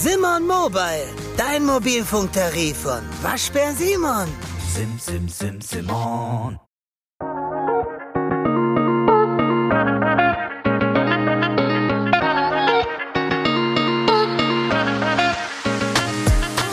Simon Mobile, dein Mobilfunktarif von Waschbär Simon. Sim, sim, sim, Simon.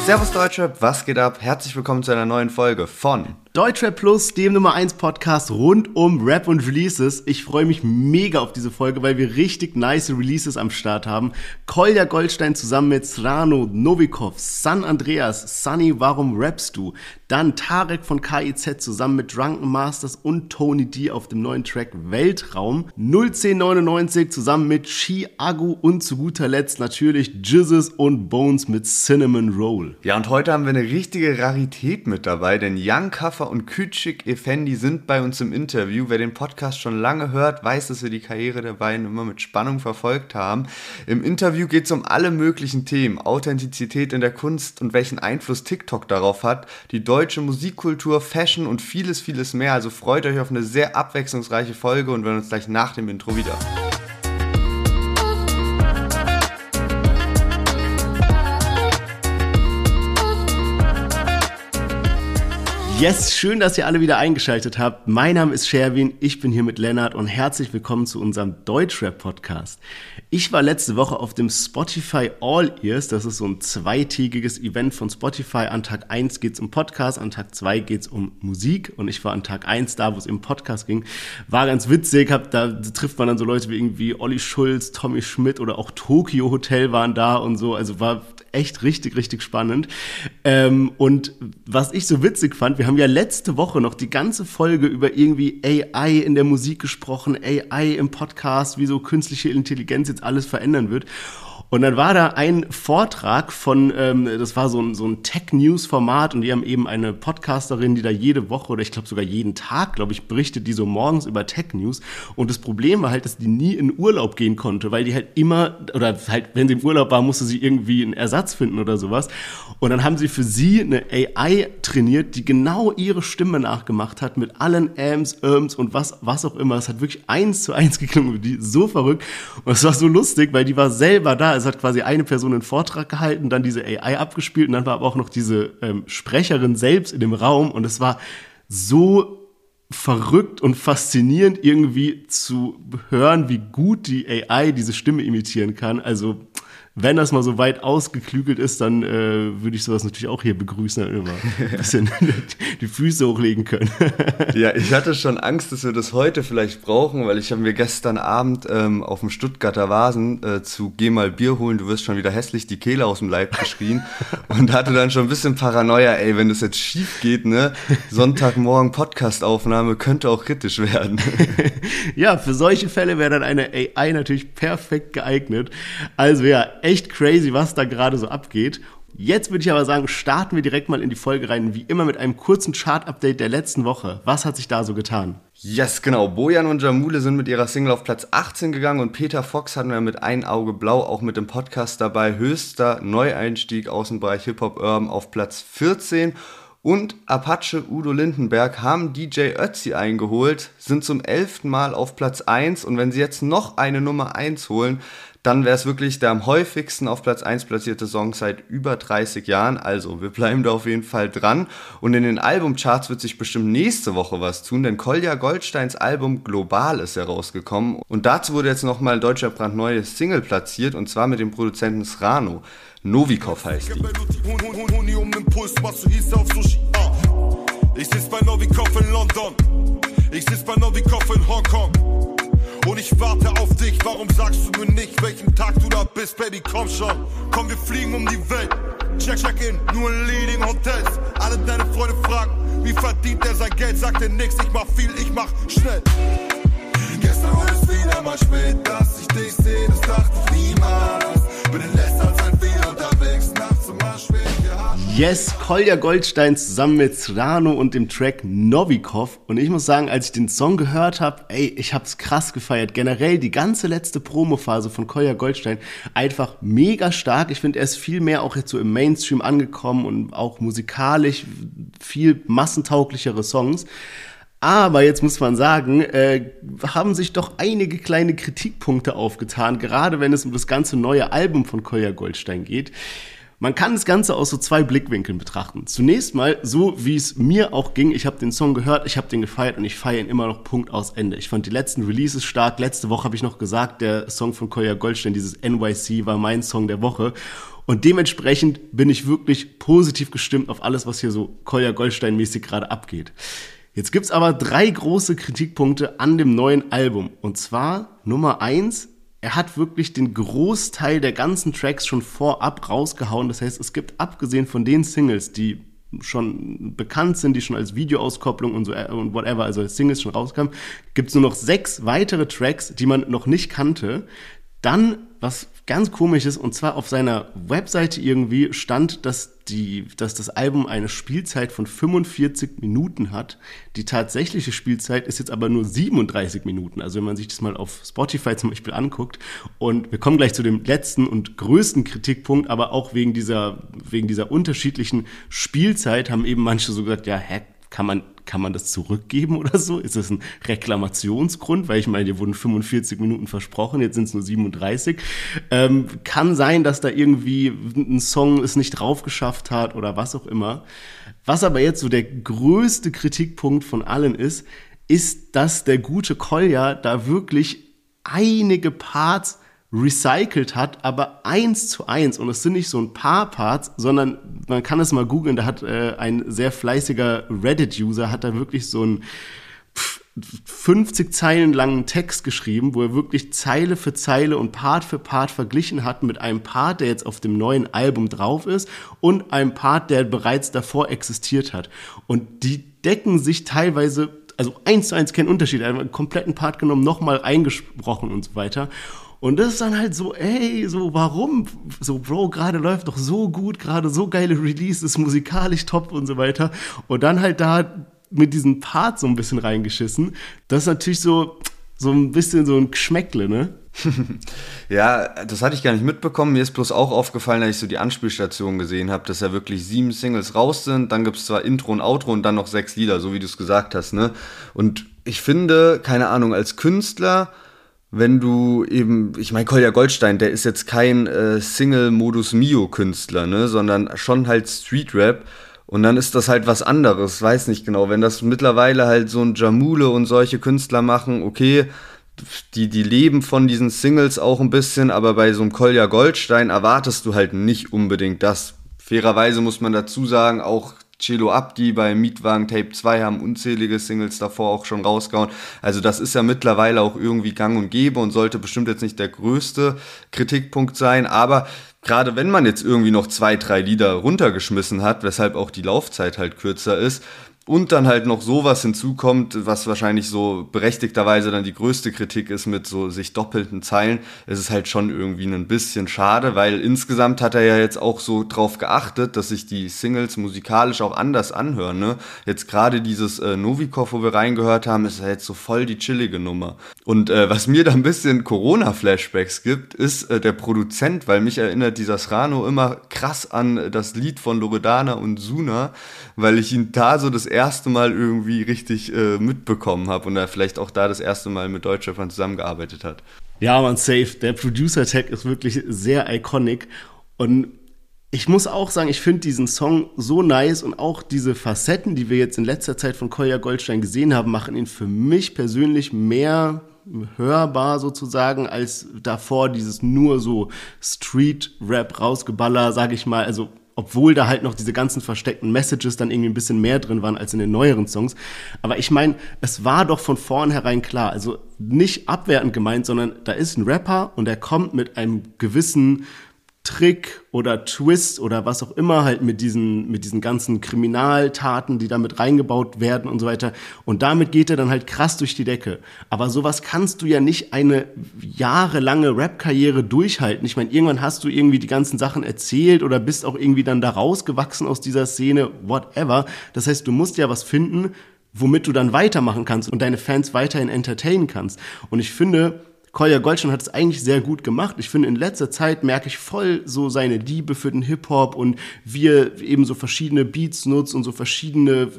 Servus Deutschrap, was geht ab? Herzlich willkommen zu einer neuen Folge von Deutschrap Plus, dem Nummer 1 Podcast rund um Rap und Releases. Ich freue mich mega auf diese Folge, weil wir richtig nice Releases am Start haben. Kolja Goldstein zusammen mit Srano, Novikov, San Andreas, Sunny, warum rappst du? Dann Tarek von KIZ zusammen mit Drunken Masters und Tony D auf dem neuen Track Weltraum. 01099 zusammen mit Chi Agu und zu guter Letzt natürlich Jizzes und Bones mit Cinnamon Roll. Ja, und heute haben wir eine richtige Rarität mit dabei, denn Young Kaffer und Küçük Effendi sind bei uns im Interview. Wer den Podcast schon lange hört, weiß, dass wir die Karriere der beiden immer mit Spannung verfolgt haben. Im Interview geht es um alle möglichen Themen, Authentizität in der Kunst und welchen Einfluss TikTok darauf hat, die deutsche Musikkultur, Fashion und vieles, vieles mehr. Also freut euch auf eine sehr abwechslungsreiche Folge und wir hören uns gleich nach dem Intro wieder. Yes, schön, dass ihr alle wieder eingeschaltet habt. Mein Name ist Sherwin, ich bin hier mit Lennart und herzlich willkommen zu unserem Deutschrap-Podcast. Ich war letzte Woche auf dem Spotify All Ears, das ist so ein zweitägiges Event von Spotify. An Tag 1 geht's um Podcast, an Tag 2 geht's um Musik und ich war an Tag 1 da, wo es im Podcast ging. War ganz witzig, hab, da trifft man dann so Leute wie irgendwie Olli Schulz, Tommy Schmidt oder auch Tokyo Hotel waren da und so, also war echt richtig, richtig spannend. Ähm, und was ich so witzig fand, wir haben ja letzte Woche noch die ganze Folge über irgendwie AI in der Musik gesprochen, AI im Podcast, wie so künstliche Intelligenz jetzt alles verändern wird. Und dann war da ein Vortrag von, ähm, das war so ein, so ein Tech-News-Format und die haben eben eine Podcasterin, die da jede Woche oder ich glaube sogar jeden Tag, glaube ich, berichtet, die so morgens über Tech-News. Und das Problem war halt, dass die nie in Urlaub gehen konnte, weil die halt immer, oder halt, wenn sie im Urlaub war, musste sie irgendwie einen Ersatz finden oder sowas. Und dann haben sie für sie eine AI trainiert, die genau ihre Stimme nachgemacht hat mit allen Ams, Irms und was, was auch immer. Es hat wirklich eins zu eins geklungen, die so verrückt. Und es war so lustig, weil die war selber da es hat quasi eine Person einen Vortrag gehalten, dann diese AI abgespielt und dann war aber auch noch diese ähm, Sprecherin selbst in dem Raum und es war so verrückt und faszinierend irgendwie zu hören, wie gut die AI diese Stimme imitieren kann. Also wenn das mal so weit ausgeklügelt ist, dann äh, würde ich sowas natürlich auch hier begrüßen, dann immer ein bisschen die Füße hochlegen können. ja, ich hatte schon Angst, dass wir das heute vielleicht brauchen, weil ich habe mir gestern Abend ähm, auf dem Stuttgarter Vasen äh, zu Geh mal Bier holen, du wirst schon wieder hässlich die Kehle aus dem Leib geschrien und hatte dann schon ein bisschen Paranoia, ey, wenn das jetzt schief geht, ne, Sonntagmorgen Podcastaufnahme könnte auch kritisch werden. ja, für solche Fälle wäre dann eine AI natürlich perfekt geeignet. Also ja, echt crazy, was da gerade so abgeht. Jetzt würde ich aber sagen, starten wir direkt mal in die Folge rein, wie immer mit einem kurzen Chart-Update der letzten Woche. Was hat sich da so getan? Yes, genau. Bojan und Jamule sind mit ihrer Single auf Platz 18 gegangen und Peter Fox hatten wir mit Ein Auge Blau auch mit dem Podcast dabei. Höchster Neueinstieg aus dem Bereich Hip-Hop Urban auf Platz 14. Und Apache Udo Lindenberg haben DJ Ötzi eingeholt, sind zum elften Mal auf Platz 1 und wenn sie jetzt noch eine Nummer 1 holen, dann wäre es wirklich der am häufigsten auf Platz 1 platzierte Song seit über 30 Jahren. Also, wir bleiben da auf jeden Fall dran. Und in den Albumcharts wird sich bestimmt nächste Woche was tun, denn Kolja Goldsteins Album Global ist herausgekommen. Und dazu wurde jetzt nochmal ein deutscher brandneues Single platziert, und zwar mit dem Produzenten Srano. Novikov heißt die. Ich sitz bei Novikov in London. Ich sitz bei Novikov in Hongkong. Und ich warte auf dich, warum sagst du mir nicht, welchen Tag du da bist, Baby, komm schon. Komm, wir fliegen um die Welt. Check, check in, nur in Leading Hotels. Alle deine Freunde fragen, wie verdient er sein Geld? Sagt er nix, ich mach viel, ich mach schnell. Gestern war es wieder mal spät, dass ich dich sehe, das dachte ich niemals. Bin in letzter Zeit Yes, Kolja Goldstein zusammen mit Srano und dem Track Novikov. Und ich muss sagen, als ich den Song gehört habe, ey, ich hab's krass gefeiert. Generell die ganze letzte Promophase von Kolja Goldstein einfach mega stark. Ich finde, er ist viel mehr auch jetzt so im Mainstream angekommen und auch musikalisch viel massentauglichere Songs. Aber jetzt muss man sagen, äh, haben sich doch einige kleine Kritikpunkte aufgetan, gerade wenn es um das ganze neue Album von Kolja Goldstein geht. Man kann das Ganze aus so zwei Blickwinkeln betrachten. Zunächst mal so, wie es mir auch ging. Ich habe den Song gehört, ich habe den gefeiert und ich feiere ihn immer noch Punkt aus Ende. Ich fand die letzten Releases stark. Letzte Woche habe ich noch gesagt, der Song von Kolja Goldstein, dieses NYC, war mein Song der Woche. Und dementsprechend bin ich wirklich positiv gestimmt auf alles, was hier so Kolja Goldstein-mäßig gerade abgeht. Jetzt gibt's aber drei große Kritikpunkte an dem neuen Album. Und zwar Nummer eins, er hat wirklich den Großteil der ganzen Tracks schon vorab rausgehauen. Das heißt, es gibt abgesehen von den Singles, die schon bekannt sind, die schon als Videoauskopplung und so äh, und whatever, also als Singles schon rauskamen, gibt es nur noch sechs weitere Tracks, die man noch nicht kannte. Dann, was ganz komisch ist, und zwar auf seiner Webseite irgendwie stand, dass, die, dass das Album eine Spielzeit von 45 Minuten hat. Die tatsächliche Spielzeit ist jetzt aber nur 37 Minuten. Also wenn man sich das mal auf Spotify zum Beispiel anguckt. Und wir kommen gleich zu dem letzten und größten Kritikpunkt, aber auch wegen dieser, wegen dieser unterschiedlichen Spielzeit haben eben manche so gesagt, ja, hä, kann man kann man das zurückgeben oder so? Ist das ein Reklamationsgrund? Weil ich meine, dir wurden 45 Minuten versprochen, jetzt sind es nur 37. Ähm, kann sein, dass da irgendwie ein Song es nicht drauf geschafft hat oder was auch immer. Was aber jetzt so der größte Kritikpunkt von allen ist, ist, dass der gute Kolja da wirklich einige Parts recycelt hat, aber eins zu eins. Und es sind nicht so ein paar Parts, sondern man kann es mal googeln. Da hat äh, ein sehr fleißiger Reddit-User hat da wirklich so ein 50 Zeilen langen Text geschrieben, wo er wirklich Zeile für Zeile und Part für Part verglichen hat mit einem Part, der jetzt auf dem neuen Album drauf ist und einem Part, der bereits davor existiert hat. Und die decken sich teilweise, also eins zu eins kein Unterschied, einen kompletten Part genommen, nochmal eingesprochen und so weiter. Und das ist dann halt so, ey, so warum? So, Bro, gerade läuft doch so gut, gerade so geile Releases, musikalisch top und so weiter. Und dann halt da mit diesem Part so ein bisschen reingeschissen. Das ist natürlich so, so ein bisschen so ein Geschmäckle, ne? ja, das hatte ich gar nicht mitbekommen. Mir ist bloß auch aufgefallen, als ich so die Anspielstation gesehen habe, dass ja wirklich sieben Singles raus sind. Dann gibt es zwar Intro und Outro und dann noch sechs Lieder, so wie du es gesagt hast, ne? Und ich finde, keine Ahnung, als Künstler wenn du eben, ich meine, Kolja Goldstein, der ist jetzt kein äh, Single-Modus-Mio-Künstler, ne, sondern schon halt Street-Rap. Und dann ist das halt was anderes, weiß nicht genau. Wenn das mittlerweile halt so ein Jamule und solche Künstler machen, okay, die, die leben von diesen Singles auch ein bisschen, aber bei so einem Kolja Goldstein erwartest du halt nicht unbedingt das. Fairerweise muss man dazu sagen, auch Cello Abdi bei Mietwagen Tape 2 haben unzählige Singles davor auch schon rausgehauen. Also das ist ja mittlerweile auch irgendwie gang und gäbe und sollte bestimmt jetzt nicht der größte Kritikpunkt sein, aber gerade wenn man jetzt irgendwie noch zwei, drei Lieder runtergeschmissen hat, weshalb auch die Laufzeit halt kürzer ist, und dann halt noch sowas hinzukommt, was wahrscheinlich so berechtigterweise dann die größte Kritik ist mit so sich doppelten Zeilen, ist es halt schon irgendwie ein bisschen schade, weil insgesamt hat er ja jetzt auch so drauf geachtet, dass sich die Singles musikalisch auch anders anhören. Ne? Jetzt gerade dieses äh, Novikov, wo wir reingehört haben, ist ja jetzt so voll die chillige Nummer. Und äh, was mir da ein bisschen Corona-Flashbacks gibt, ist äh, der Produzent, weil mich erinnert dieser Srano immer krass an das Lied von Loredana und Suna, weil ich ihn da so das erste Mal irgendwie richtig äh, mitbekommen habe und er vielleicht auch da das erste Mal mit Deutschrappern zusammengearbeitet hat. Ja, man, safe. Der Producer-Tag ist wirklich sehr iconic und ich muss auch sagen, ich finde diesen Song so nice und auch diese Facetten, die wir jetzt in letzter Zeit von Kolja Goldstein gesehen haben, machen ihn für mich persönlich mehr hörbar sozusagen als davor dieses nur so Street-Rap rausgeballer, sage ich mal, also obwohl da halt noch diese ganzen versteckten Messages dann irgendwie ein bisschen mehr drin waren als in den neueren Songs. Aber ich meine, es war doch von vornherein klar, also nicht abwertend gemeint, sondern da ist ein Rapper und er kommt mit einem gewissen Trick oder Twist oder was auch immer halt mit diesen, mit diesen ganzen Kriminaltaten, die damit reingebaut werden und so weiter. Und damit geht er dann halt krass durch die Decke. Aber sowas kannst du ja nicht eine jahrelange Rap-Karriere durchhalten. Ich meine, irgendwann hast du irgendwie die ganzen Sachen erzählt oder bist auch irgendwie dann da rausgewachsen aus dieser Szene, whatever. Das heißt, du musst ja was finden, womit du dann weitermachen kannst und deine Fans weiterhin entertainen kannst. Und ich finde, Kolja Goldstein hat es eigentlich sehr gut gemacht. Ich finde, in letzter Zeit merke ich voll so seine Liebe für den Hip-Hop und wie er eben so verschiedene Beats nutzt und so verschiedene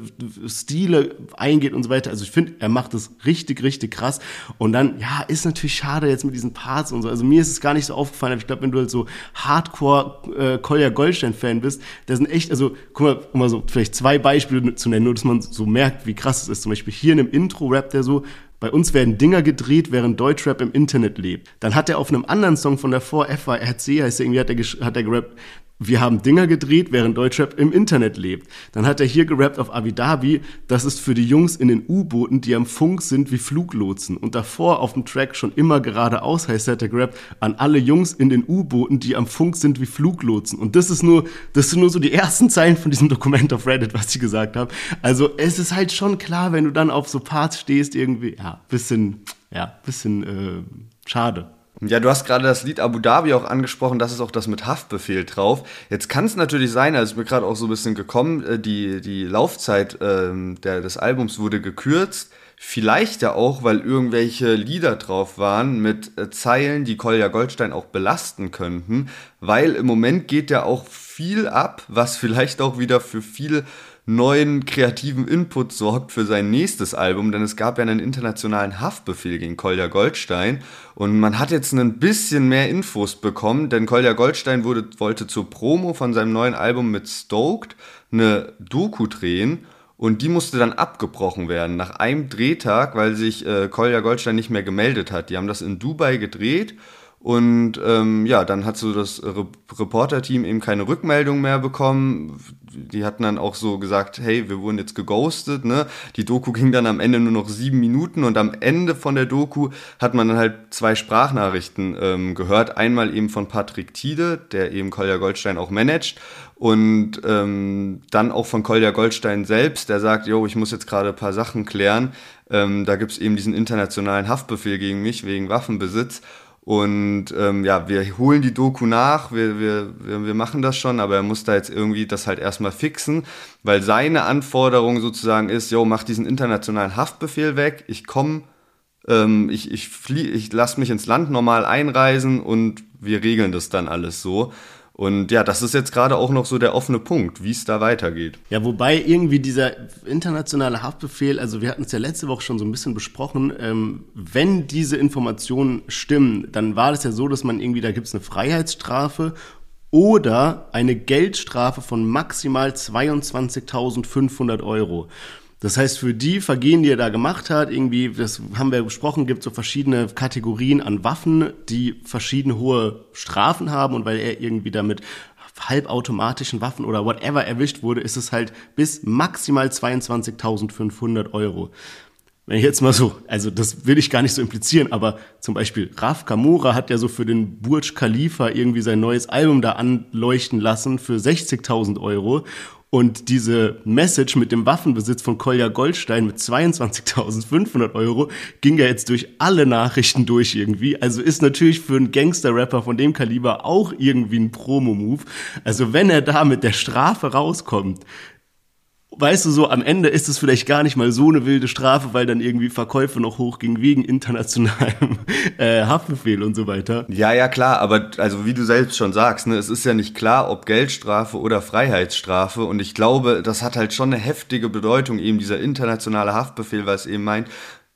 Stile eingeht und so weiter. Also ich finde, er macht es richtig, richtig krass. Und dann, ja, ist natürlich schade jetzt mit diesen Parts und so. Also mir ist es gar nicht so aufgefallen, aber ich glaube, wenn du halt so Hardcore äh, Kolja Goldstein-Fan bist, da sind echt, also guck mal, um mal so vielleicht zwei Beispiele zu nennen, nur dass man so merkt, wie krass es ist. Zum Beispiel hier in einem Intro-Rap der so, bei uns werden Dinger gedreht, während Deutschrap im Internet lebt. Dann hat er auf einem anderen Song von davor, FYRC heißt er irgendwie, hat er, hat er gerappt, wir haben Dinger gedreht, während Deutschrap im Internet lebt. Dann hat er hier gerappt auf Abu Dhabi, das ist für die Jungs in den U-Booten, die am Funk sind wie Fluglotsen. Und davor auf dem Track schon immer geradeaus heißt, hat er gerappt an alle Jungs in den U-Booten, die am Funk sind wie Fluglotsen. Und das ist nur, das sind nur so die ersten Zeilen von diesem Dokument auf Reddit, was ich gesagt habe. Also es ist halt schon klar, wenn du dann auf so Parts stehst, irgendwie, ja, bisschen, ja, bisschen äh, schade. Ja, du hast gerade das Lied Abu Dhabi auch angesprochen, das ist auch das mit Haftbefehl drauf. Jetzt kann es natürlich sein, also ist mir gerade auch so ein bisschen gekommen, äh, die, die Laufzeit ähm, der, des Albums wurde gekürzt. Vielleicht ja auch, weil irgendwelche Lieder drauf waren mit äh, Zeilen, die Kolja Goldstein auch belasten könnten, weil im Moment geht ja auch viel ab, was vielleicht auch wieder für viel neuen kreativen Input sorgt für sein nächstes Album, denn es gab ja einen internationalen Haftbefehl gegen Kolja Goldstein und man hat jetzt ein bisschen mehr Infos bekommen, denn Kolja Goldstein wurde, wollte zur Promo von seinem neuen Album mit Stoked eine Doku drehen und die musste dann abgebrochen werden nach einem Drehtag, weil sich äh, Kolja Goldstein nicht mehr gemeldet hat. Die haben das in Dubai gedreht und ähm, ja, dann hat so das Re Reporter-Team eben keine Rückmeldung mehr bekommen. Die hatten dann auch so gesagt, hey, wir wurden jetzt geghostet. Ne? Die Doku ging dann am Ende nur noch sieben Minuten und am Ende von der Doku hat man dann halt zwei Sprachnachrichten ähm, gehört. Einmal eben von Patrick Tiede, der eben Kolja Goldstein auch managt und ähm, dann auch von Kolja Goldstein selbst, der sagt, yo, ich muss jetzt gerade ein paar Sachen klären. Ähm, da gibt's eben diesen internationalen Haftbefehl gegen mich wegen Waffenbesitz. Und ähm, ja, wir holen die Doku nach, wir, wir, wir, machen das schon, aber er muss da jetzt irgendwie das halt erstmal fixen, weil seine Anforderung sozusagen ist, yo, mach diesen internationalen Haftbefehl weg, ich komme, ähm, ich, ich, flie ich lasse mich ins Land normal einreisen und wir regeln das dann alles so. Und ja, das ist jetzt gerade auch noch so der offene Punkt, wie es da weitergeht. Ja, wobei irgendwie dieser internationale Haftbefehl, also wir hatten es ja letzte Woche schon so ein bisschen besprochen, ähm, wenn diese Informationen stimmen, dann war das ja so, dass man irgendwie, da gibt es eine Freiheitsstrafe oder eine Geldstrafe von maximal 22.500 Euro. Das heißt, für die Vergehen, die er da gemacht hat, irgendwie, das haben wir besprochen, gibt so verschiedene Kategorien an Waffen, die verschiedene hohe Strafen haben und weil er irgendwie damit halbautomatischen Waffen oder whatever erwischt wurde, ist es halt bis maximal 22.500 Euro. Wenn ich jetzt mal so, also das will ich gar nicht so implizieren, aber zum Beispiel Raf Kamura hat ja so für den Burj Khalifa irgendwie sein neues Album da anleuchten lassen für 60.000 Euro und diese Message mit dem Waffenbesitz von Kolja Goldstein mit 22.500 Euro ging ja jetzt durch alle Nachrichten durch irgendwie. Also ist natürlich für einen Gangster-Rapper von dem Kaliber auch irgendwie ein Promo-Move. Also wenn er da mit der Strafe rauskommt, weißt du, so am Ende ist es vielleicht gar nicht mal so eine wilde Strafe, weil dann irgendwie Verkäufe noch hochgingen wegen internationalem äh, Haftbefehl und so weiter. Ja, ja, klar, aber also wie du selbst schon sagst, ne, es ist ja nicht klar, ob Geldstrafe oder Freiheitsstrafe und ich glaube, das hat halt schon eine heftige Bedeutung, eben dieser internationale Haftbefehl, weil es eben meint,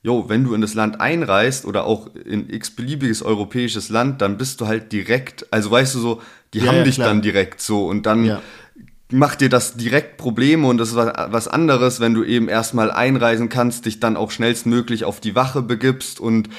jo, wenn du in das Land einreist oder auch in x-beliebiges europäisches Land, dann bist du halt direkt, also weißt du so, die ja, haben ja, dich klar. dann direkt so und dann ja macht dir das direkt Probleme und das ist was anderes, wenn du eben erstmal einreisen kannst, dich dann auch schnellstmöglich auf die Wache begibst und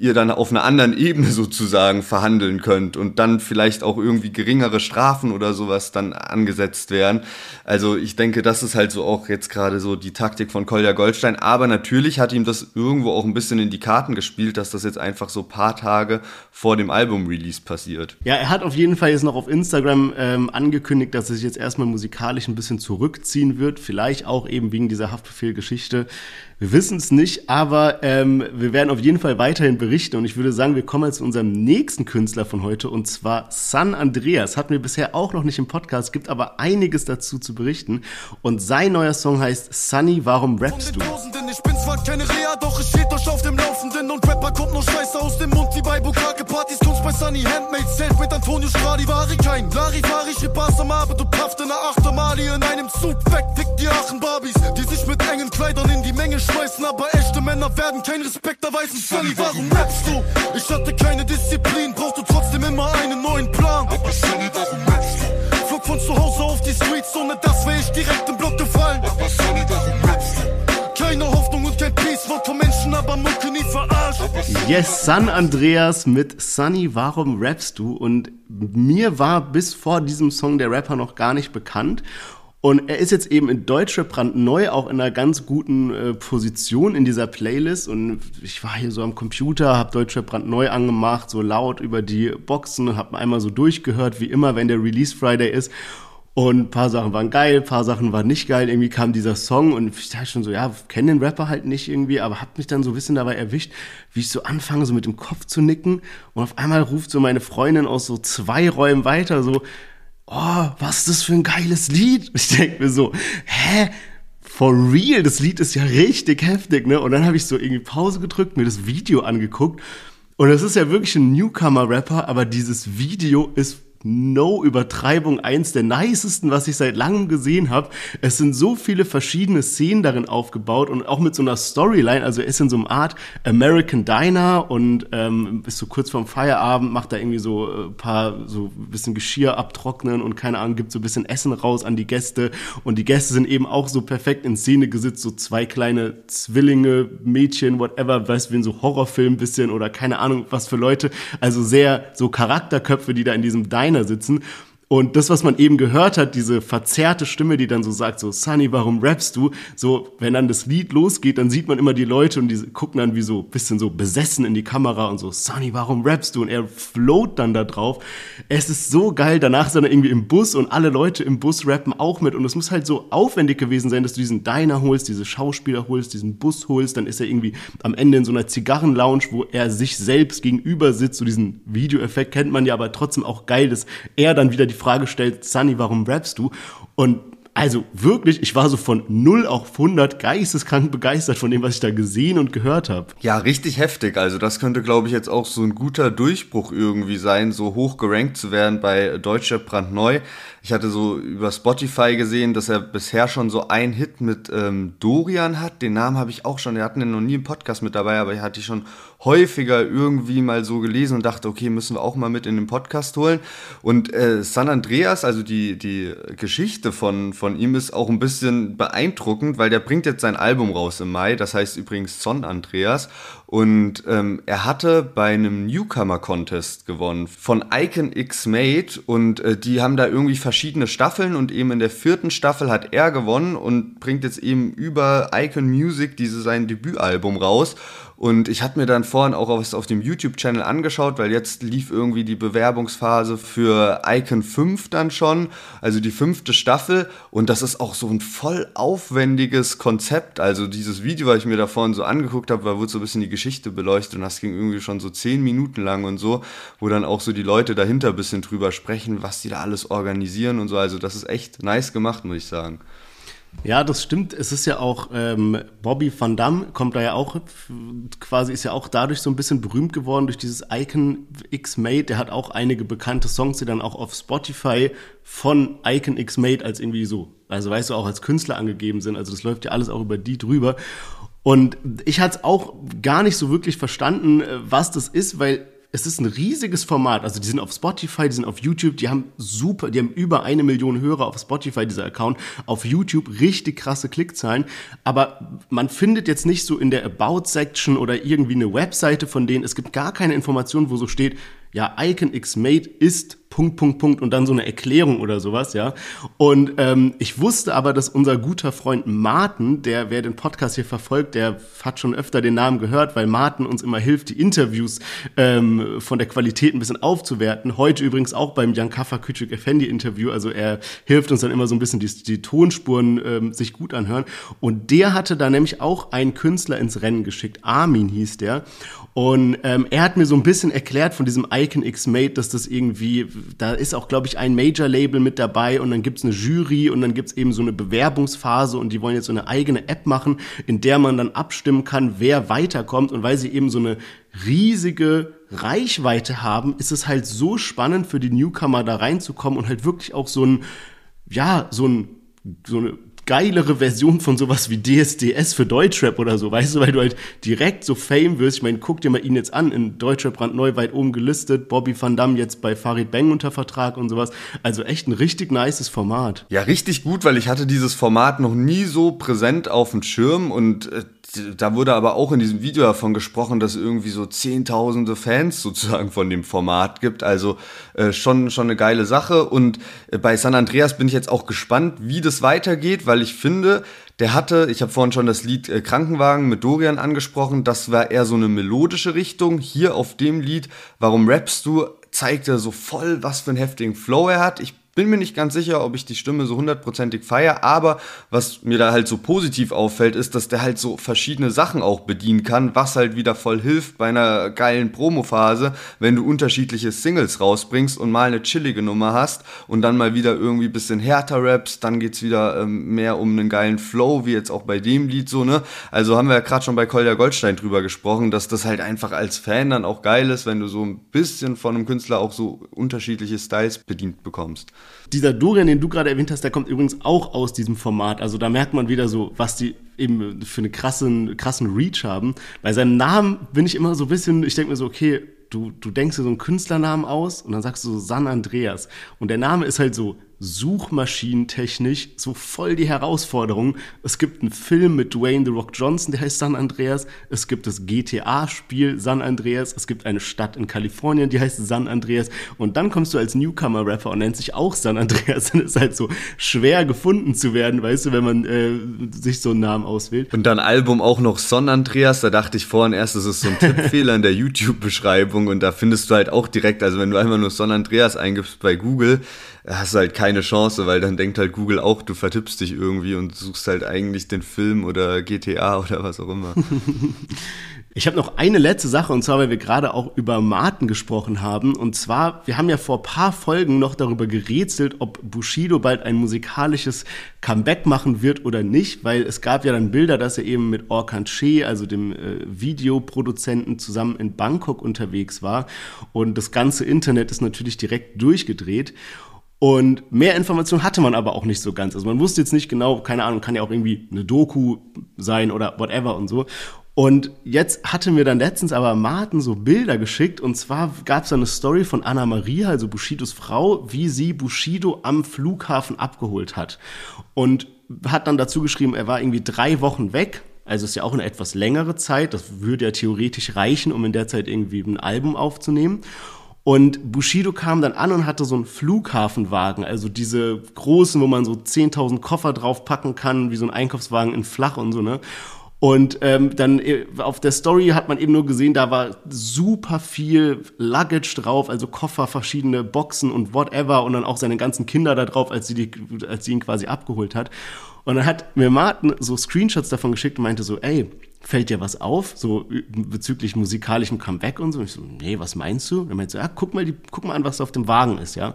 ihr dann auf einer anderen Ebene sozusagen verhandeln könnt und dann vielleicht auch irgendwie geringere Strafen oder sowas dann angesetzt werden. Also ich denke, das ist halt so auch jetzt gerade so die Taktik von Kolja Goldstein. Aber natürlich hat ihm das irgendwo auch ein bisschen in die Karten gespielt, dass das jetzt einfach so paar Tage vor dem Album-Release passiert. Ja, er hat auf jeden Fall jetzt noch auf Instagram ähm, angekündigt, dass er sich jetzt erstmal musikalisch ein bisschen zurückziehen wird. Vielleicht auch eben wegen dieser Haftbefehl-Geschichte Wir wissen es nicht, aber ähm, wir werden auf jeden Fall weiterhin berichten. Und ich würde sagen, wir kommen jetzt zu unserem nächsten Künstler von heute und zwar San Andreas. Hatten wir bisher auch noch nicht im Podcast, gibt aber einiges dazu zu berichten. Und sein neuer Song heißt Sunny, warum rappst du? Ich bin zwar keine Rea, doch ich steht euch auf dem Laufenden und Rapper kommt nur Scheiße aus dem Mund wie bei Bukake Partys. Kunst bei Sunny Handmade, Self mit Antonio Stradivari kein Larifari, ich Bars am Abend, du pafft in der Achtermali in einem Zug weg, fick die Aachen Barbies, die sich mit engen Kleidern in die Menge schmeißen, aber echte Männer werden kein Respekt erweisen. Sunny, warum rappst du? Ich hatte keine Disziplin, brauchte trotzdem immer einen neuen Plan. Aber Sunny, warum rappst du? Flog von zu Hause auf die Streets, ohne das wäre ich direkt im Block gefallen. Aber Sunny, warum rappst du? Keine Hoffnung und kein Peace, Wort von Menschen, aber Mucke nie verarscht. Yes, San Andreas mit Sunny, warum rappst du? Und mir war bis vor diesem Song der Rapper noch gar nicht bekannt. Und er ist jetzt eben in Deutschrap brandneu, auch in einer ganz guten äh, Position in dieser Playlist. Und ich war hier so am Computer, habe Deutschrap brandneu angemacht, so laut über die Boxen, habe einmal so durchgehört, wie immer, wenn der Release Friday ist. Und ein paar Sachen waren geil, ein paar Sachen waren nicht geil. Irgendwie kam dieser Song und ich dachte schon so, ja, kenne den Rapper halt nicht irgendwie, aber hab mich dann so ein bisschen dabei erwischt, wie ich so anfange, so mit dem Kopf zu nicken. Und auf einmal ruft so meine Freundin aus so zwei Räumen weiter so, oh, was ist das für ein geiles Lied? Ich denke mir so, hä? For real, das Lied ist ja richtig heftig, ne? Und dann habe ich so irgendwie Pause gedrückt, mir das Video angeguckt. Und es ist ja wirklich ein Newcomer-Rapper, aber dieses Video ist no Übertreibung eins der nicesten, was ich seit langem gesehen habe. Es sind so viele verschiedene Szenen darin aufgebaut und auch mit so einer Storyline. Also er ist in so einer Art American Diner und ähm, ist so kurz vorm Feierabend, macht da irgendwie so ein äh, paar so ein bisschen Geschirr abtrocknen und keine Ahnung, gibt so ein bisschen Essen raus an die Gäste und die Gäste sind eben auch so perfekt in Szene gesetzt, so zwei kleine Zwillinge, Mädchen, whatever, weißt du, wie in so Horrorfilm bisschen oder keine Ahnung was für Leute. Also sehr so Charakterköpfe, die da in diesem Diner Diner sitzen und das, was man eben gehört hat, diese verzerrte Stimme, die dann so sagt, so, Sunny, warum rappst du? So, wenn dann das Lied losgeht, dann sieht man immer die Leute und die gucken dann wie so, bisschen so besessen in die Kamera und so, Sunny, warum rappst du? Und er float dann da drauf. Es ist so geil. Danach ist er irgendwie im Bus und alle Leute im Bus rappen auch mit. Und es muss halt so aufwendig gewesen sein, dass du diesen Diner holst, diese Schauspieler holst, diesen Bus holst. Dann ist er irgendwie am Ende in so einer Zigarrenlounge, wo er sich selbst gegenüber sitzt. So diesen Videoeffekt kennt man ja, aber trotzdem auch geil, dass er dann wieder die Frage stellt, Sunny, warum rappst du? Und also wirklich, ich war so von 0 auf 100 geisteskrank begeistert von dem, was ich da gesehen und gehört habe. Ja, richtig heftig. Also das könnte, glaube ich, jetzt auch so ein guter Durchbruch irgendwie sein, so hoch gerankt zu werden bei Deutscher brandneu. Ich hatte so über Spotify gesehen, dass er bisher schon so einen Hit mit ähm, Dorian hat. Den Namen habe ich auch schon, wir hatten den noch nie im Podcast mit dabei, aber ich hatte schon häufiger irgendwie mal so gelesen und dachte, okay, müssen wir auch mal mit in den Podcast holen. Und äh, San Andreas, also die, die Geschichte von, von ihm ist auch ein bisschen beeindruckend, weil der bringt jetzt sein Album raus im Mai, das heißt übrigens Son Andreas. Und ähm, er hatte bei einem Newcomer-Contest gewonnen von Icon X Made und äh, die haben da irgendwie verschiedene Staffeln und eben in der vierten Staffel hat er gewonnen und bringt jetzt eben über Icon Music diese sein Debütalbum raus. Und ich hatte mir dann vorhin auch was auf dem YouTube-Channel angeschaut, weil jetzt lief irgendwie die Bewerbungsphase für Icon 5 dann schon, also die fünfte Staffel. Und das ist auch so ein voll aufwendiges Konzept. Also dieses Video, was ich mir da vorhin so angeguckt habe, war wurde so ein bisschen die Geschichte beleuchtet und das ging irgendwie schon so zehn Minuten lang und so, wo dann auch so die Leute dahinter ein bisschen drüber sprechen, was die da alles organisieren und so. Also das ist echt nice gemacht, muss ich sagen. Ja, das stimmt. Es ist ja auch, ähm, Bobby Van Damme kommt da ja auch, quasi ist ja auch dadurch so ein bisschen berühmt geworden durch dieses Icon X Made. Der hat auch einige bekannte Songs, die dann auch auf Spotify von Icon X Made als irgendwie so, also weißt du, auch als Künstler angegeben sind. Also das läuft ja alles auch über die drüber. Und ich hatte es auch gar nicht so wirklich verstanden, äh, was das ist, weil es ist ein riesiges Format. Also die sind auf Spotify, die sind auf YouTube, die haben super, die haben über eine Million Hörer auf Spotify, dieser Account. Auf YouTube richtig krasse Klickzahlen. Aber man findet jetzt nicht so in der About-Section oder irgendwie eine Webseite von denen. Es gibt gar keine Information, wo so steht, ja, Icon X Mate ist Punkt, Punkt, Punkt und dann so eine Erklärung oder sowas, ja. Und ähm, ich wusste aber, dass unser guter Freund Martin, der, wer den Podcast hier verfolgt, der hat schon öfter den Namen gehört, weil Martin uns immer hilft, die Interviews ähm, von der Qualität ein bisschen aufzuwerten. Heute übrigens auch beim Jan Kaffer Küçük Effendi Interview, also er hilft uns dann immer so ein bisschen, die, die Tonsspuren ähm, sich gut anhören. Und der hatte da nämlich auch einen Künstler ins Rennen geschickt, Armin hieß der. Und ähm, er hat mir so ein bisschen erklärt von diesem Icon X Mate, dass das irgendwie, da ist auch, glaube ich, ein Major-Label mit dabei und dann gibt's eine Jury und dann gibt's eben so eine Bewerbungsphase und die wollen jetzt so eine eigene App machen, in der man dann abstimmen kann, wer weiterkommt. Und weil sie eben so eine riesige Reichweite haben, ist es halt so spannend für die Newcomer da reinzukommen und halt wirklich auch so ein, ja, so ein, so eine geilere Version von sowas wie DSDS für Deutschrap oder so, weißt du, weil du halt direkt so Fame wirst. Ich meine, guck dir mal ihn jetzt an, in Deutschrap brandneu weit oben gelistet, Bobby Van Damme jetzt bei Farid Bang unter Vertrag und sowas. Also echt ein richtig nices Format. Ja, richtig gut, weil ich hatte dieses Format noch nie so präsent auf dem Schirm und äh, da wurde aber auch in diesem Video davon gesprochen, dass es irgendwie so zehntausende Fans sozusagen von dem Format gibt. Also äh, schon, schon eine geile Sache. Und äh, bei San Andreas bin ich jetzt auch gespannt, wie das weitergeht, weil ich finde, der hatte, ich habe vorhin schon das Lied äh, Krankenwagen mit Dorian angesprochen, das war eher so eine melodische Richtung. Hier auf dem Lied, Warum rappst du, zeigt er so voll, was für einen heftigen Flow er hat. Ich bin mir nicht ganz sicher, ob ich die Stimme so hundertprozentig feiere, aber was mir da halt so positiv auffällt, ist, dass der halt so verschiedene Sachen auch bedienen kann, was halt wieder voll hilft bei einer geilen Promophase, wenn du unterschiedliche Singles rausbringst und mal eine chillige Nummer hast und dann mal wieder irgendwie ein bisschen härter rappst, dann geht's wieder ähm, mehr um einen geilen Flow, wie jetzt auch bei dem Lied so, ne? Also haben wir ja gerade schon bei Kolja Goldstein drüber gesprochen, dass das halt einfach als Fan dann auch geil ist, wenn du so ein bisschen von einem Künstler auch so unterschiedliche Styles bedient bekommst. Dieser Dorian, den du gerade erwähnt hast, der kommt übrigens auch aus diesem Format. Also da merkt man wieder so, was die eben für einen krassen, krassen Reach haben. Bei seinem Namen bin ich immer so ein bisschen, ich denke mir so, okay, du, du denkst dir so einen Künstlernamen aus und dann sagst du so San Andreas. Und der Name ist halt so suchmaschinentechnisch so voll die Herausforderung. Es gibt einen Film mit Dwayne The Rock Johnson, der heißt San Andreas. Es gibt das GTA-Spiel San Andreas. Es gibt eine Stadt in Kalifornien, die heißt San Andreas. Und dann kommst du als Newcomer-Rapper und nennt sich auch San Andreas. Und es ist halt so schwer gefunden zu werden, weißt du, wenn man äh, sich so einen Namen auswählt. Und dann Album auch noch Son Andreas. Da dachte ich vorhin erst, das ist so ein Tippfehler in der YouTube-Beschreibung. Und da findest du halt auch direkt, also wenn du einfach nur Son Andreas eingibst bei Google, hast halt keine Chance, weil dann denkt halt Google auch, du vertippst dich irgendwie und suchst halt eigentlich den Film oder GTA oder was auch immer. Ich habe noch eine letzte Sache und zwar, weil wir gerade auch über Martin gesprochen haben. Und zwar, wir haben ja vor paar Folgen noch darüber gerätselt, ob Bushido bald ein musikalisches Comeback machen wird oder nicht, weil es gab ja dann Bilder, dass er eben mit Orkan Che, also dem äh, Videoproduzenten, zusammen in Bangkok unterwegs war. Und das ganze Internet ist natürlich direkt durchgedreht. Und mehr Informationen hatte man aber auch nicht so ganz. Also man wusste jetzt nicht genau, keine Ahnung, kann ja auch irgendwie eine Doku sein oder whatever und so. Und jetzt hatte mir dann letztens aber Martin so Bilder geschickt und zwar gab es eine Story von Anna Maria, also Bushidos Frau, wie sie Bushido am Flughafen abgeholt hat. Und hat dann dazu geschrieben, er war irgendwie drei Wochen weg, also ist ja auch eine etwas längere Zeit, das würde ja theoretisch reichen, um in der Zeit irgendwie ein Album aufzunehmen. Und Bushido kam dann an und hatte so einen Flughafenwagen, also diese großen, wo man so 10.000 Koffer draufpacken kann, wie so ein Einkaufswagen in flach und so, ne? Und ähm, dann äh, auf der Story hat man eben nur gesehen, da war super viel Luggage drauf, also Koffer, verschiedene Boxen und whatever und dann auch seine ganzen Kinder da drauf, als sie, die, als sie ihn quasi abgeholt hat. Und dann hat mir Martin so Screenshots davon geschickt und meinte so, ey, fällt dir was auf, so bezüglich musikalischem Comeback und so? Ich so, nee, was meinst du? Und er meinte so, ja, guck mal, die, guck mal an, was auf dem Wagen ist, ja.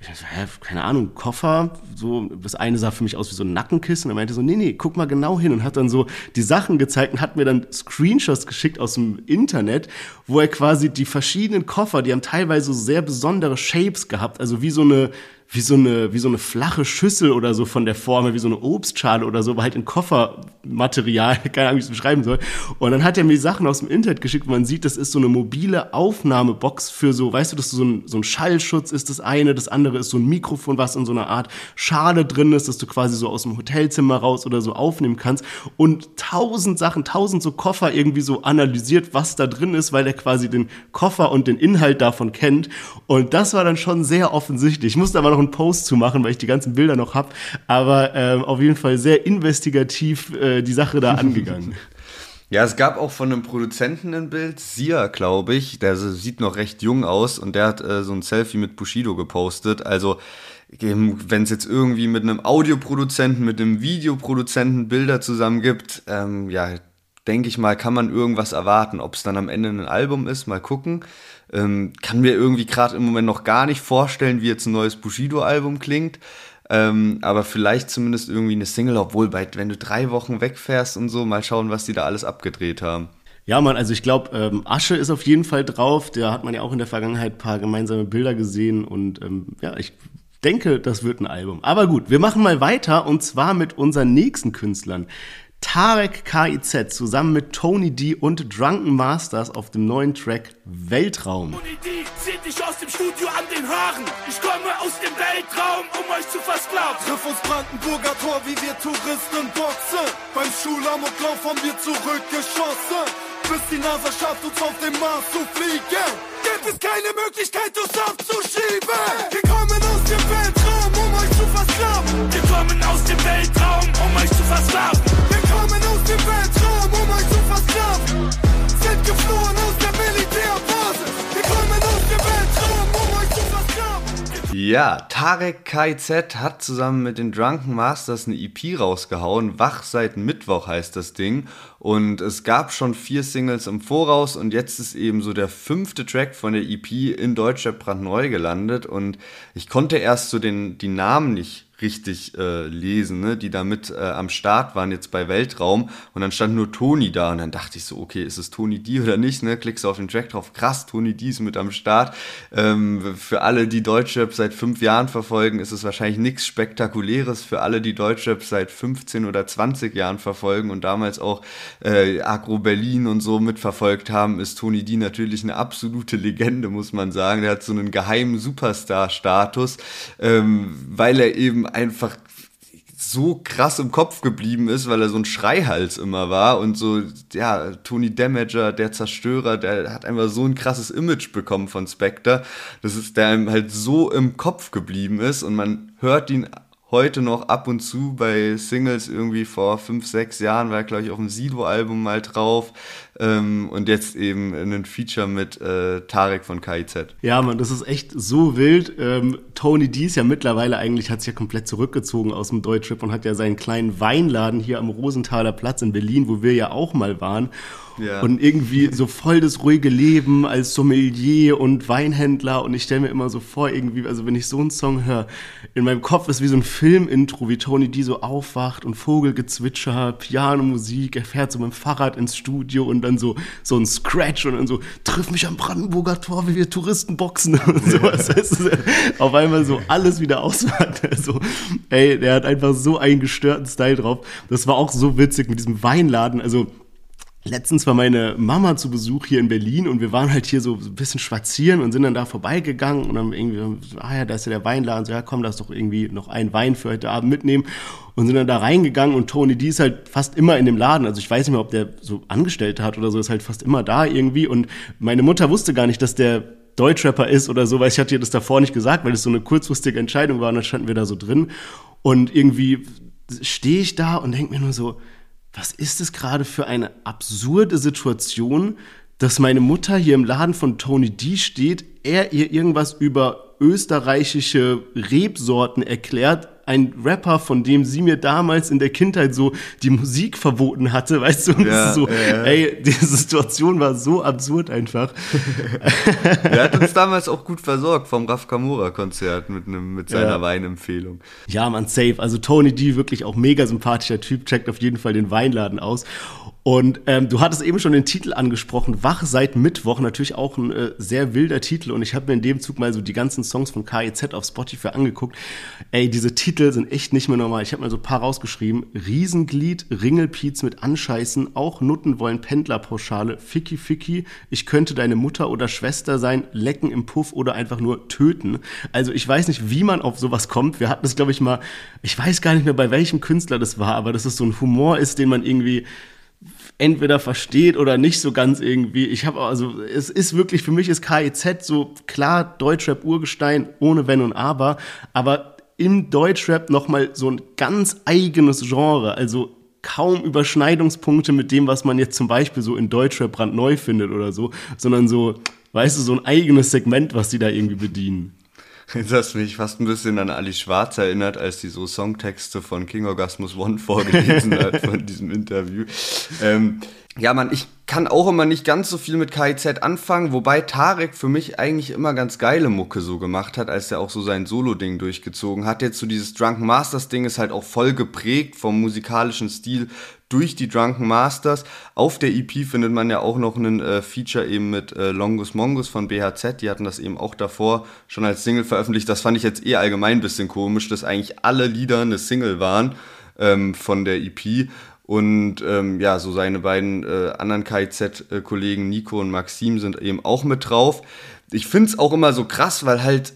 Ich dachte, hä, keine Ahnung, Koffer, so, das eine sah für mich aus wie so ein Nackenkissen. Er meinte so, nee, nee, guck mal genau hin und hat dann so die Sachen gezeigt und hat mir dann Screenshots geschickt aus dem Internet, wo er quasi die verschiedenen Koffer, die haben teilweise so sehr besondere Shapes gehabt, also wie so eine, wie so eine, wie so eine flache Schüssel oder so von der Form, wie so eine Obstschale oder so, aber halt in Koffermaterial, keine Ahnung, wie ich es beschreiben soll. Und dann hat er mir Sachen aus dem Internet geschickt, man sieht, das ist so eine mobile Aufnahmebox für so, weißt du, dass so ein, so ein Schallschutz ist das eine, das andere ist so ein Mikrofon, was in so einer Art Schale drin ist, dass du quasi so aus dem Hotelzimmer raus oder so aufnehmen kannst. Und tausend Sachen, tausend so Koffer irgendwie so analysiert, was da drin ist, weil er quasi den Koffer und den Inhalt davon kennt. Und das war dann schon sehr offensichtlich. Ich musste aber noch einen Post zu machen, weil ich die ganzen Bilder noch habe. Aber ähm, auf jeden Fall sehr investigativ äh, die Sache da angegangen. Ja, es gab auch von einem Produzenten ein Bild, Sia, glaube ich, der sieht noch recht jung aus und der hat äh, so ein Selfie mit Bushido gepostet. Also, wenn es jetzt irgendwie mit einem Audioproduzenten, mit einem Videoproduzenten Bilder zusammen gibt, ähm, ja, denke ich mal, kann man irgendwas erwarten. Ob es dann am Ende ein Album ist, mal gucken. Ähm, kann mir irgendwie gerade im Moment noch gar nicht vorstellen, wie jetzt ein neues Bushido-Album klingt. Ähm, aber vielleicht zumindest irgendwie eine Single, obwohl bei, wenn du drei Wochen wegfährst und so, mal schauen, was die da alles abgedreht haben. Ja, man, also ich glaube, ähm, Asche ist auf jeden Fall drauf. Da hat man ja auch in der Vergangenheit ein paar gemeinsame Bilder gesehen und ähm, ja, ich denke, das wird ein Album. Aber gut, wir machen mal weiter und zwar mit unseren nächsten Künstlern. Tarek KIZ zusammen mit Tony D und Drunken Masters auf dem neuen Track Weltraum. Tony D zieht dich aus dem Studio an den Haaren. Ich komme aus dem Weltraum, um euch zu versklaven. Triff uns Brandenburger Tor, wie wir Touristen boxen. Beim Schulamoklauf haben wir zurückgeschossen. Bis die NASA schafft, uns auf den Mars zu fliegen. Gibt es keine Möglichkeit, uns abzuschieben. Wir kommen aus dem Weltraum, um euch zu versklaven. Wir kommen aus dem Weltraum, um euch zu versklaven. Ja, Tarek KZ hat zusammen mit den Drunken Masters eine EP rausgehauen. Wach seit Mittwoch heißt das Ding. Und es gab schon vier Singles im Voraus und jetzt ist eben so der fünfte Track von der EP in Deutschrap brandneu gelandet. Und ich konnte erst so den, die Namen nicht richtig äh, lesen, ne? die da mit äh, am Start waren jetzt bei Weltraum und dann stand nur Toni da und dann dachte ich so, okay, ist es Toni D oder nicht, ne? Klickst du auf den Track drauf, krass, Toni D ist mit am Start. Ähm, für alle, die Deutschrap seit fünf Jahren verfolgen, ist es wahrscheinlich nichts Spektakuläres. Für alle, die Deutschrap seit 15 oder 20 Jahren verfolgen und damals auch äh, Agro Berlin und so mitverfolgt haben, ist Toni D natürlich eine absolute Legende, muss man sagen. Der hat so einen geheimen Superstar-Status, ähm, weil er eben einfach so krass im Kopf geblieben ist, weil er so ein Schreihals immer war und so, ja, Tony Damager, der Zerstörer, der hat einfach so ein krasses Image bekommen von Spectre, das ist, der ihm halt so im Kopf geblieben ist und man hört ihn heute noch ab und zu bei Singles irgendwie vor fünf, sechs Jahren war er, glaube ich, auf dem Sido-Album mal drauf. Ähm, und jetzt eben ein Feature mit äh, Tarek von KIZ. Ja, man, das ist echt so wild. Ähm, Tony D ist ja mittlerweile eigentlich, hat sich ja komplett zurückgezogen aus dem Deutschrap und hat ja seinen kleinen Weinladen hier am Rosenthaler Platz in Berlin, wo wir ja auch mal waren. Ja. Und irgendwie so voll das ruhige Leben als Sommelier und Weinhändler. Und ich stelle mir immer so vor, irgendwie, also wenn ich so einen Song höre, in meinem Kopf ist wie so ein Filmintro, wie Tony D so aufwacht und Vogelgezwitscher, Pianomusik, er fährt so mit dem Fahrrad ins Studio und dann so, so ein Scratch und dann so, triff mich am Brandenburger Tor, wie wir Touristen boxen und sowas. Auf einmal so alles wieder ausmacht. Also, ey, der hat einfach so einen gestörten Style drauf. Das war auch so witzig mit diesem Weinladen. Also, Letztens war meine Mama zu Besuch hier in Berlin und wir waren halt hier so ein bisschen spazieren und sind dann da vorbeigegangen und dann irgendwie, ah ja, da ist ja der Weinladen, so ja komm, lass doch irgendwie noch einen Wein für heute Abend mitnehmen und sind dann da reingegangen und Tony D ist halt fast immer in dem Laden, also ich weiß nicht mehr, ob der so Angestellte hat oder so, ist halt fast immer da irgendwie. Und meine Mutter wusste gar nicht, dass der Deutschrapper ist oder so, weil ich hatte ihr das davor nicht gesagt, weil es so eine kurzfristige Entscheidung war und dann standen wir da so drin. Und irgendwie stehe ich da und denke mir nur so, was ist es gerade für eine absurde Situation, dass meine Mutter hier im Laden von Tony D steht, er ihr irgendwas über österreichische Rebsorten erklärt, ein Rapper, von dem sie mir damals in der Kindheit so die Musik verboten hatte, weißt du, und ja, so, ja. ey, die Situation war so absurd einfach. er hat uns damals auch gut versorgt vom Raf Kamura Konzert mit einem mit seiner ja. Weinempfehlung. Ja, man safe, also Tony D wirklich auch mega sympathischer Typ, checkt auf jeden Fall den Weinladen aus. Und ähm, du hattest eben schon den Titel angesprochen, Wach seit Mittwoch, natürlich auch ein äh, sehr wilder Titel. Und ich habe mir in dem Zug mal so die ganzen Songs von KIZ auf Spotify angeguckt. Ey, diese Titel sind echt nicht mehr normal. Ich habe mal so ein paar rausgeschrieben. Riesenglied, Ringelpiez mit Anscheißen, auch Nutten wollen Pendlerpauschale, Ficky Ficky, ich könnte deine Mutter oder Schwester sein, lecken im Puff oder einfach nur töten. Also ich weiß nicht, wie man auf sowas kommt. Wir hatten das, glaube ich, mal, ich weiß gar nicht mehr, bei welchem Künstler das war, aber dass es so ein Humor ist, den man irgendwie entweder versteht oder nicht so ganz irgendwie. Ich habe also, es ist wirklich, für mich ist KIZ so klar Deutschrap Urgestein ohne Wenn und Aber, aber im Deutschrap nochmal so ein ganz eigenes Genre, also kaum Überschneidungspunkte mit dem, was man jetzt zum Beispiel so in Deutschrap brandneu findet oder so, sondern so, weißt du, so ein eigenes Segment, was die da irgendwie bedienen. Jetzt hast mich fast ein bisschen an Ali Schwarz erinnert, als die so Songtexte von King Orgasmus One vorgelesen hat von diesem Interview. Ähm, ja, man, ich kann auch immer nicht ganz so viel mit KIZ anfangen, wobei Tarek für mich eigentlich immer ganz geile Mucke so gemacht hat, als er auch so sein Solo-Ding durchgezogen hat. Jetzt so dieses Drunken Masters-Ding ist halt auch voll geprägt vom musikalischen Stil durch die Drunken Masters. Auf der EP findet man ja auch noch einen äh, Feature eben mit äh, Longus Mongus von BHZ. Die hatten das eben auch davor schon als Single veröffentlicht. Das fand ich jetzt eh allgemein ein bisschen komisch, dass eigentlich alle Lieder eine Single waren ähm, von der EP. Und ähm, ja, so seine beiden äh, anderen KIZ-Kollegen Nico und Maxim sind eben auch mit drauf. Ich finde es auch immer so krass, weil halt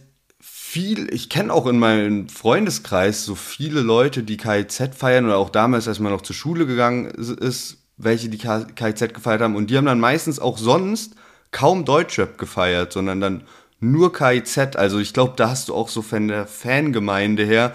viel, ich kenne auch in meinem Freundeskreis so viele Leute, die KIZ feiern oder auch damals, als man noch zur Schule gegangen ist, welche die KIZ gefeiert haben. Und die haben dann meistens auch sonst kaum Deutschrap gefeiert, sondern dann nur KIZ. Also ich glaube, da hast du auch so von der Fangemeinde her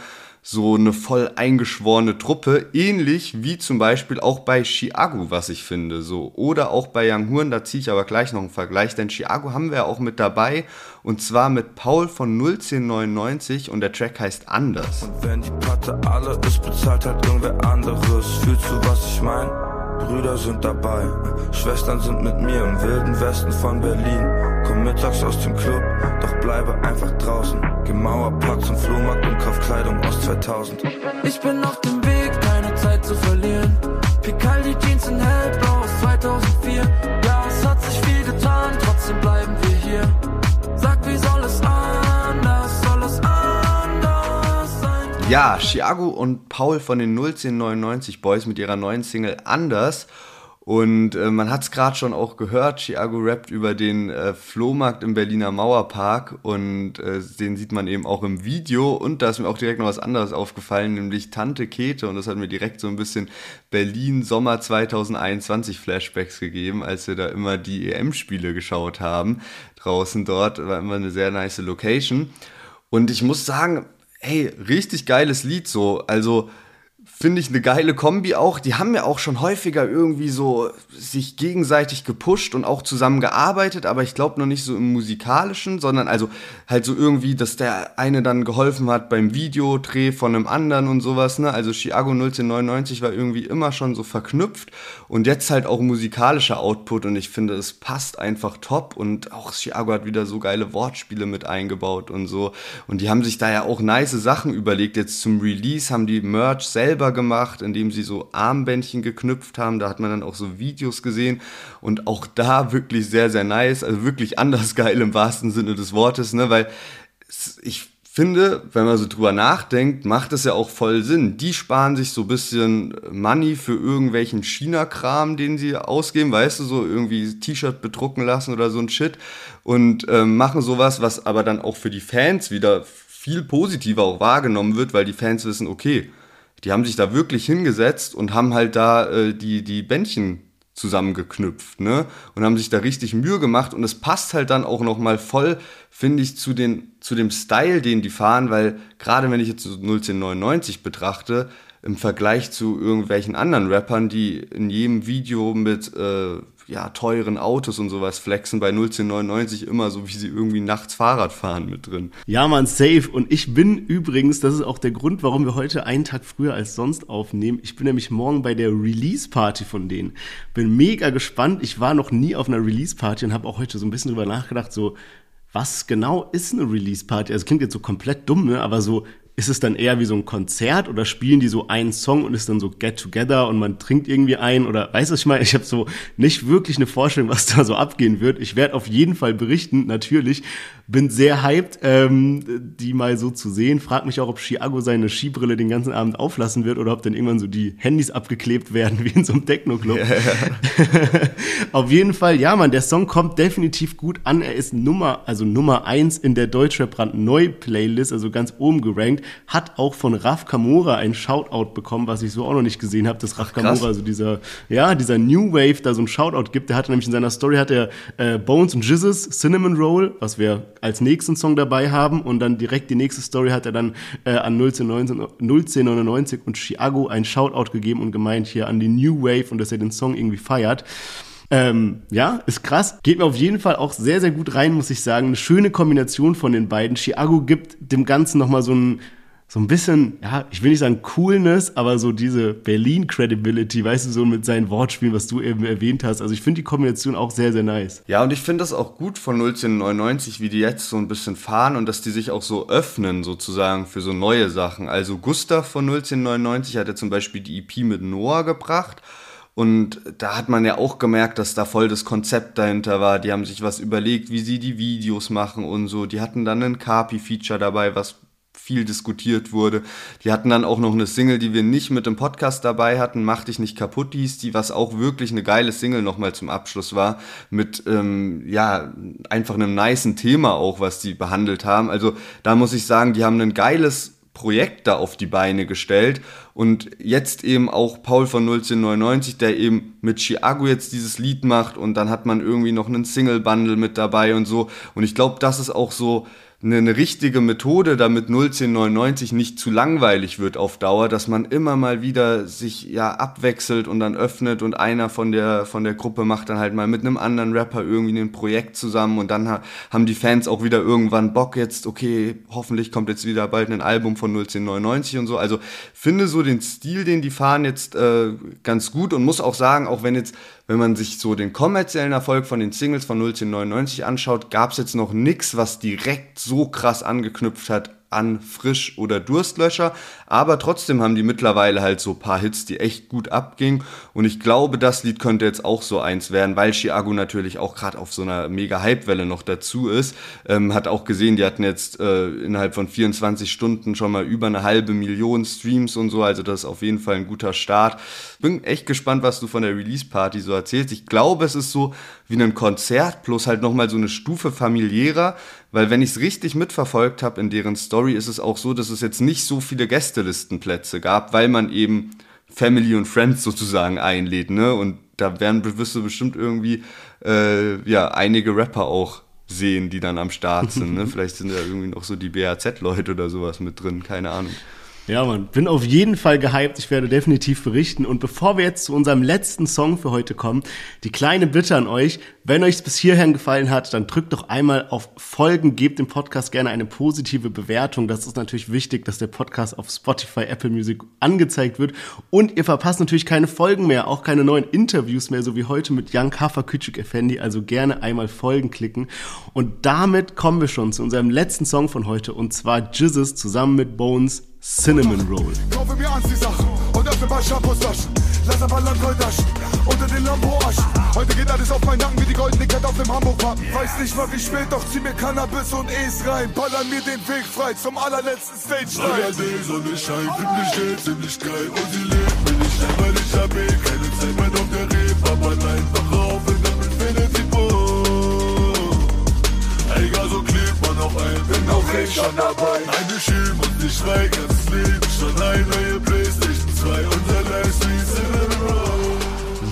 so eine voll eingeschworene Truppe, ähnlich wie zum Beispiel auch bei Chiago, was ich finde, so oder auch bei Young Horn, da ziehe ich aber gleich noch einen Vergleich, denn Chiago haben wir auch mit dabei und zwar mit Paul von 01099 und der Track heißt Anders. Und wenn die Platte alle ist, bezahlt halt irgendwer anderes. Fühlst du, was ich mein? Brüder sind dabei, Schwestern sind mit mir im wilden Westen von Berlin. Komm mittags aus dem Club, doch bleibe einfach draußen. Geh Mauerplatz und Flohmarkt und kauf Kleidung aus 2000. Ich bin auf dem Weg, keine Zeit zu verlieren. Picaldi Jeans in hellblau aus 2004. Ja, es hat sich viel getan, trotzdem bleiben wir hier. Sag, wie soll es anders, soll es anders sein? Ja, Chiago und Paul von den 01099 Boys mit ihrer neuen Single Anders. Und äh, man hat es gerade schon auch gehört, Chiago rappt über den äh, Flohmarkt im Berliner Mauerpark und äh, den sieht man eben auch im Video. Und da ist mir auch direkt noch was anderes aufgefallen, nämlich Tante Kete. Und das hat mir direkt so ein bisschen Berlin Sommer 2021 Flashbacks gegeben, als wir da immer die EM-Spiele geschaut haben. Draußen dort war immer eine sehr nice Location. Und ich muss sagen, hey, richtig geiles Lied so. Also finde ich eine geile Kombi auch. Die haben ja auch schon häufiger irgendwie so sich gegenseitig gepusht und auch zusammen gearbeitet, aber ich glaube noch nicht so im musikalischen, sondern also halt so irgendwie, dass der eine dann geholfen hat beim Videodreh von einem anderen und sowas, ne? Also Chiago 1999 war irgendwie immer schon so verknüpft und jetzt halt auch musikalischer Output und ich finde, es passt einfach top und auch Chiago hat wieder so geile Wortspiele mit eingebaut und so und die haben sich da ja auch nice Sachen überlegt. Jetzt zum Release haben die Merch selber selber gemacht, indem sie so Armbändchen geknüpft haben. Da hat man dann auch so Videos gesehen und auch da wirklich sehr, sehr nice. Also wirklich anders geil im wahrsten Sinne des Wortes, ne? Weil ich finde, wenn man so drüber nachdenkt, macht es ja auch voll Sinn. Die sparen sich so ein bisschen Money für irgendwelchen China-Kram, den sie ausgeben, weißt du, so irgendwie T-Shirt bedrucken lassen oder so ein Shit und äh, machen sowas, was aber dann auch für die Fans wieder viel positiver auch wahrgenommen wird, weil die Fans wissen, okay, die haben sich da wirklich hingesetzt und haben halt da äh, die, die Bändchen zusammengeknüpft, ne? Und haben sich da richtig Mühe gemacht und es passt halt dann auch nochmal voll, finde ich, zu, den, zu dem Style, den die fahren, weil gerade wenn ich jetzt so 01099 betrachte, im Vergleich zu irgendwelchen anderen Rappern, die in jedem Video mit äh, ja, teuren Autos und sowas flexen bei 01099 immer so, wie sie irgendwie nachts Fahrrad fahren mit drin. Ja, man, safe. Und ich bin übrigens, das ist auch der Grund, warum wir heute einen Tag früher als sonst aufnehmen. Ich bin nämlich morgen bei der Release-Party von denen. Bin mega gespannt. Ich war noch nie auf einer Release-Party und habe auch heute so ein bisschen drüber nachgedacht, so, was genau ist eine Release-Party? Also klingt jetzt so komplett dumm, ne? aber so ist es dann eher wie so ein Konzert oder spielen die so einen Song und ist dann so Get Together und man trinkt irgendwie ein oder weißt du, was ich meine? Ich habe so nicht wirklich eine Vorstellung, was da so abgehen wird. Ich werde auf jeden Fall berichten, natürlich. Bin sehr hyped, ähm, die mal so zu sehen. Frag mich auch, ob Chiago seine Skibrille den ganzen Abend auflassen wird oder ob dann irgendwann so die Handys abgeklebt werden wie in so einem Techno-Club. Yeah. auf jeden Fall, ja, man, der Song kommt definitiv gut an. Er ist Nummer, also Nummer eins in der Deutschrap-Brand Neu-Playlist, also ganz oben gerankt hat auch von Raf Kamora ein Shoutout bekommen, was ich so auch noch nicht gesehen habe, dass Raf Kamora, also dieser, ja, dieser New Wave da so ein Shoutout gibt. Der hatte nämlich in seiner Story hat er äh, Bones und Jizzes Cinnamon Roll, was wir als nächsten Song dabei haben und dann direkt die nächste Story hat er dann äh, an 01099 und Chiago ein Shoutout gegeben und gemeint hier an die New Wave und dass er den Song irgendwie feiert. Ähm, ja, ist krass. Geht mir auf jeden Fall auch sehr, sehr gut rein, muss ich sagen. Eine schöne Kombination von den beiden. Chiago gibt dem Ganzen nochmal so ein, so ein bisschen, ja, ich will nicht sagen Coolness, aber so diese Berlin-Credibility, weißt du, so mit seinen Wortspielen, was du eben erwähnt hast. Also ich finde die Kombination auch sehr, sehr nice. Ja, und ich finde das auch gut von 1999, wie die jetzt so ein bisschen fahren und dass die sich auch so öffnen, sozusagen, für so neue Sachen. Also Gustav von 1999 hat ja zum Beispiel die EP mit Noah gebracht. Und da hat man ja auch gemerkt, dass da voll das Konzept dahinter war. Die haben sich was überlegt, wie sie die Videos machen und so. Die hatten dann ein Carpi-Feature dabei, was viel diskutiert wurde. Die hatten dann auch noch eine Single, die wir nicht mit dem Podcast dabei hatten, Mach dich nicht kaputt hieß die, was auch wirklich eine geile Single nochmal zum Abschluss war, mit ähm, ja, einfach einem niceen Thema auch, was die behandelt haben. Also da muss ich sagen, die haben ein geiles Projekt da auf die Beine gestellt und jetzt eben auch Paul von 1999, der eben mit Chiago jetzt dieses Lied macht und dann hat man irgendwie noch einen Single-Bundle mit dabei und so und ich glaube, das ist auch so eine, eine richtige Methode, damit 01099 nicht zu langweilig wird auf Dauer, dass man immer mal wieder sich ja abwechselt und dann öffnet und einer von der, von der Gruppe macht dann halt mal mit einem anderen Rapper irgendwie ein Projekt zusammen und dann ha haben die Fans auch wieder irgendwann Bock jetzt, okay, hoffentlich kommt jetzt wieder bald ein Album von 01099 und so. Also finde so den Stil, den die fahren jetzt äh, ganz gut und muss auch sagen, auch wenn jetzt wenn man sich so den kommerziellen Erfolg von den Singles von 01099 anschaut, gab es jetzt noch nichts, was direkt so krass angeknüpft hat an Frisch- oder Durstlöscher, aber trotzdem haben die mittlerweile halt so paar Hits, die echt gut abgingen. Und ich glaube, das Lied könnte jetzt auch so eins werden, weil Chiago natürlich auch gerade auf so einer mega Hypewelle noch dazu ist, ähm, hat auch gesehen, die hatten jetzt äh, innerhalb von 24 Stunden schon mal über eine halbe Million Streams und so, also das ist auf jeden Fall ein guter Start. Bin echt gespannt, was du von der Release-Party so erzählst. Ich glaube, es ist so wie ein Konzert plus halt nochmal so eine Stufe familiärer, weil wenn ich es richtig mitverfolgt habe in deren Story, ist es auch so, dass es jetzt nicht so viele Gästelistenplätze gab, weil man eben Family und Friends sozusagen einlädt, ne? Und da werden wirst du bestimmt irgendwie äh, ja einige Rapper auch sehen, die dann am Start sind. Ne? Vielleicht sind da irgendwie noch so die BAZ-Leute oder sowas mit drin, keine Ahnung. Ja, man, bin auf jeden Fall gehypt. Ich werde definitiv berichten. Und bevor wir jetzt zu unserem letzten Song für heute kommen, die kleine Bitte an euch, wenn euch es bis hierhin gefallen hat, dann drückt doch einmal auf Folgen, gebt dem Podcast gerne eine positive Bewertung. Das ist natürlich wichtig, dass der Podcast auf Spotify, Apple Music angezeigt wird. Und ihr verpasst natürlich keine Folgen mehr, auch keine neuen Interviews mehr, so wie heute mit Jan Kafa Küçük Effendi. Also gerne einmal Folgen klicken. Und damit kommen wir schon zu unserem letzten Song von heute, und zwar Jizzes zusammen mit Bones Cinnamon Roll. Kaufe mir Anziehsachen und öffne mal Shampoos-Taschen. Lass ein paar Landgoldtaschen unter den Lambo-Aschen. Heute geht alles auf meinen Nacken wie die goldene Kette auf dem Hamburg-Wappen. Weiß nicht mal wie spät, doch zieh mir Cannabis und Es rein. Ballern mir den Weg frei zum allerletzten Stage rein. die Sonne scheint, ich Geld ziemlich geil. Und sie lebt mir nicht weil ich hab eh keine Zeit mehr auf der Reeperbahn. Einfach rauf ein, ich schon dabei. Eine Schirm und ich schweig, ganzes Leben schon ein neue Playstation 2 und Live Cinnamon Roll.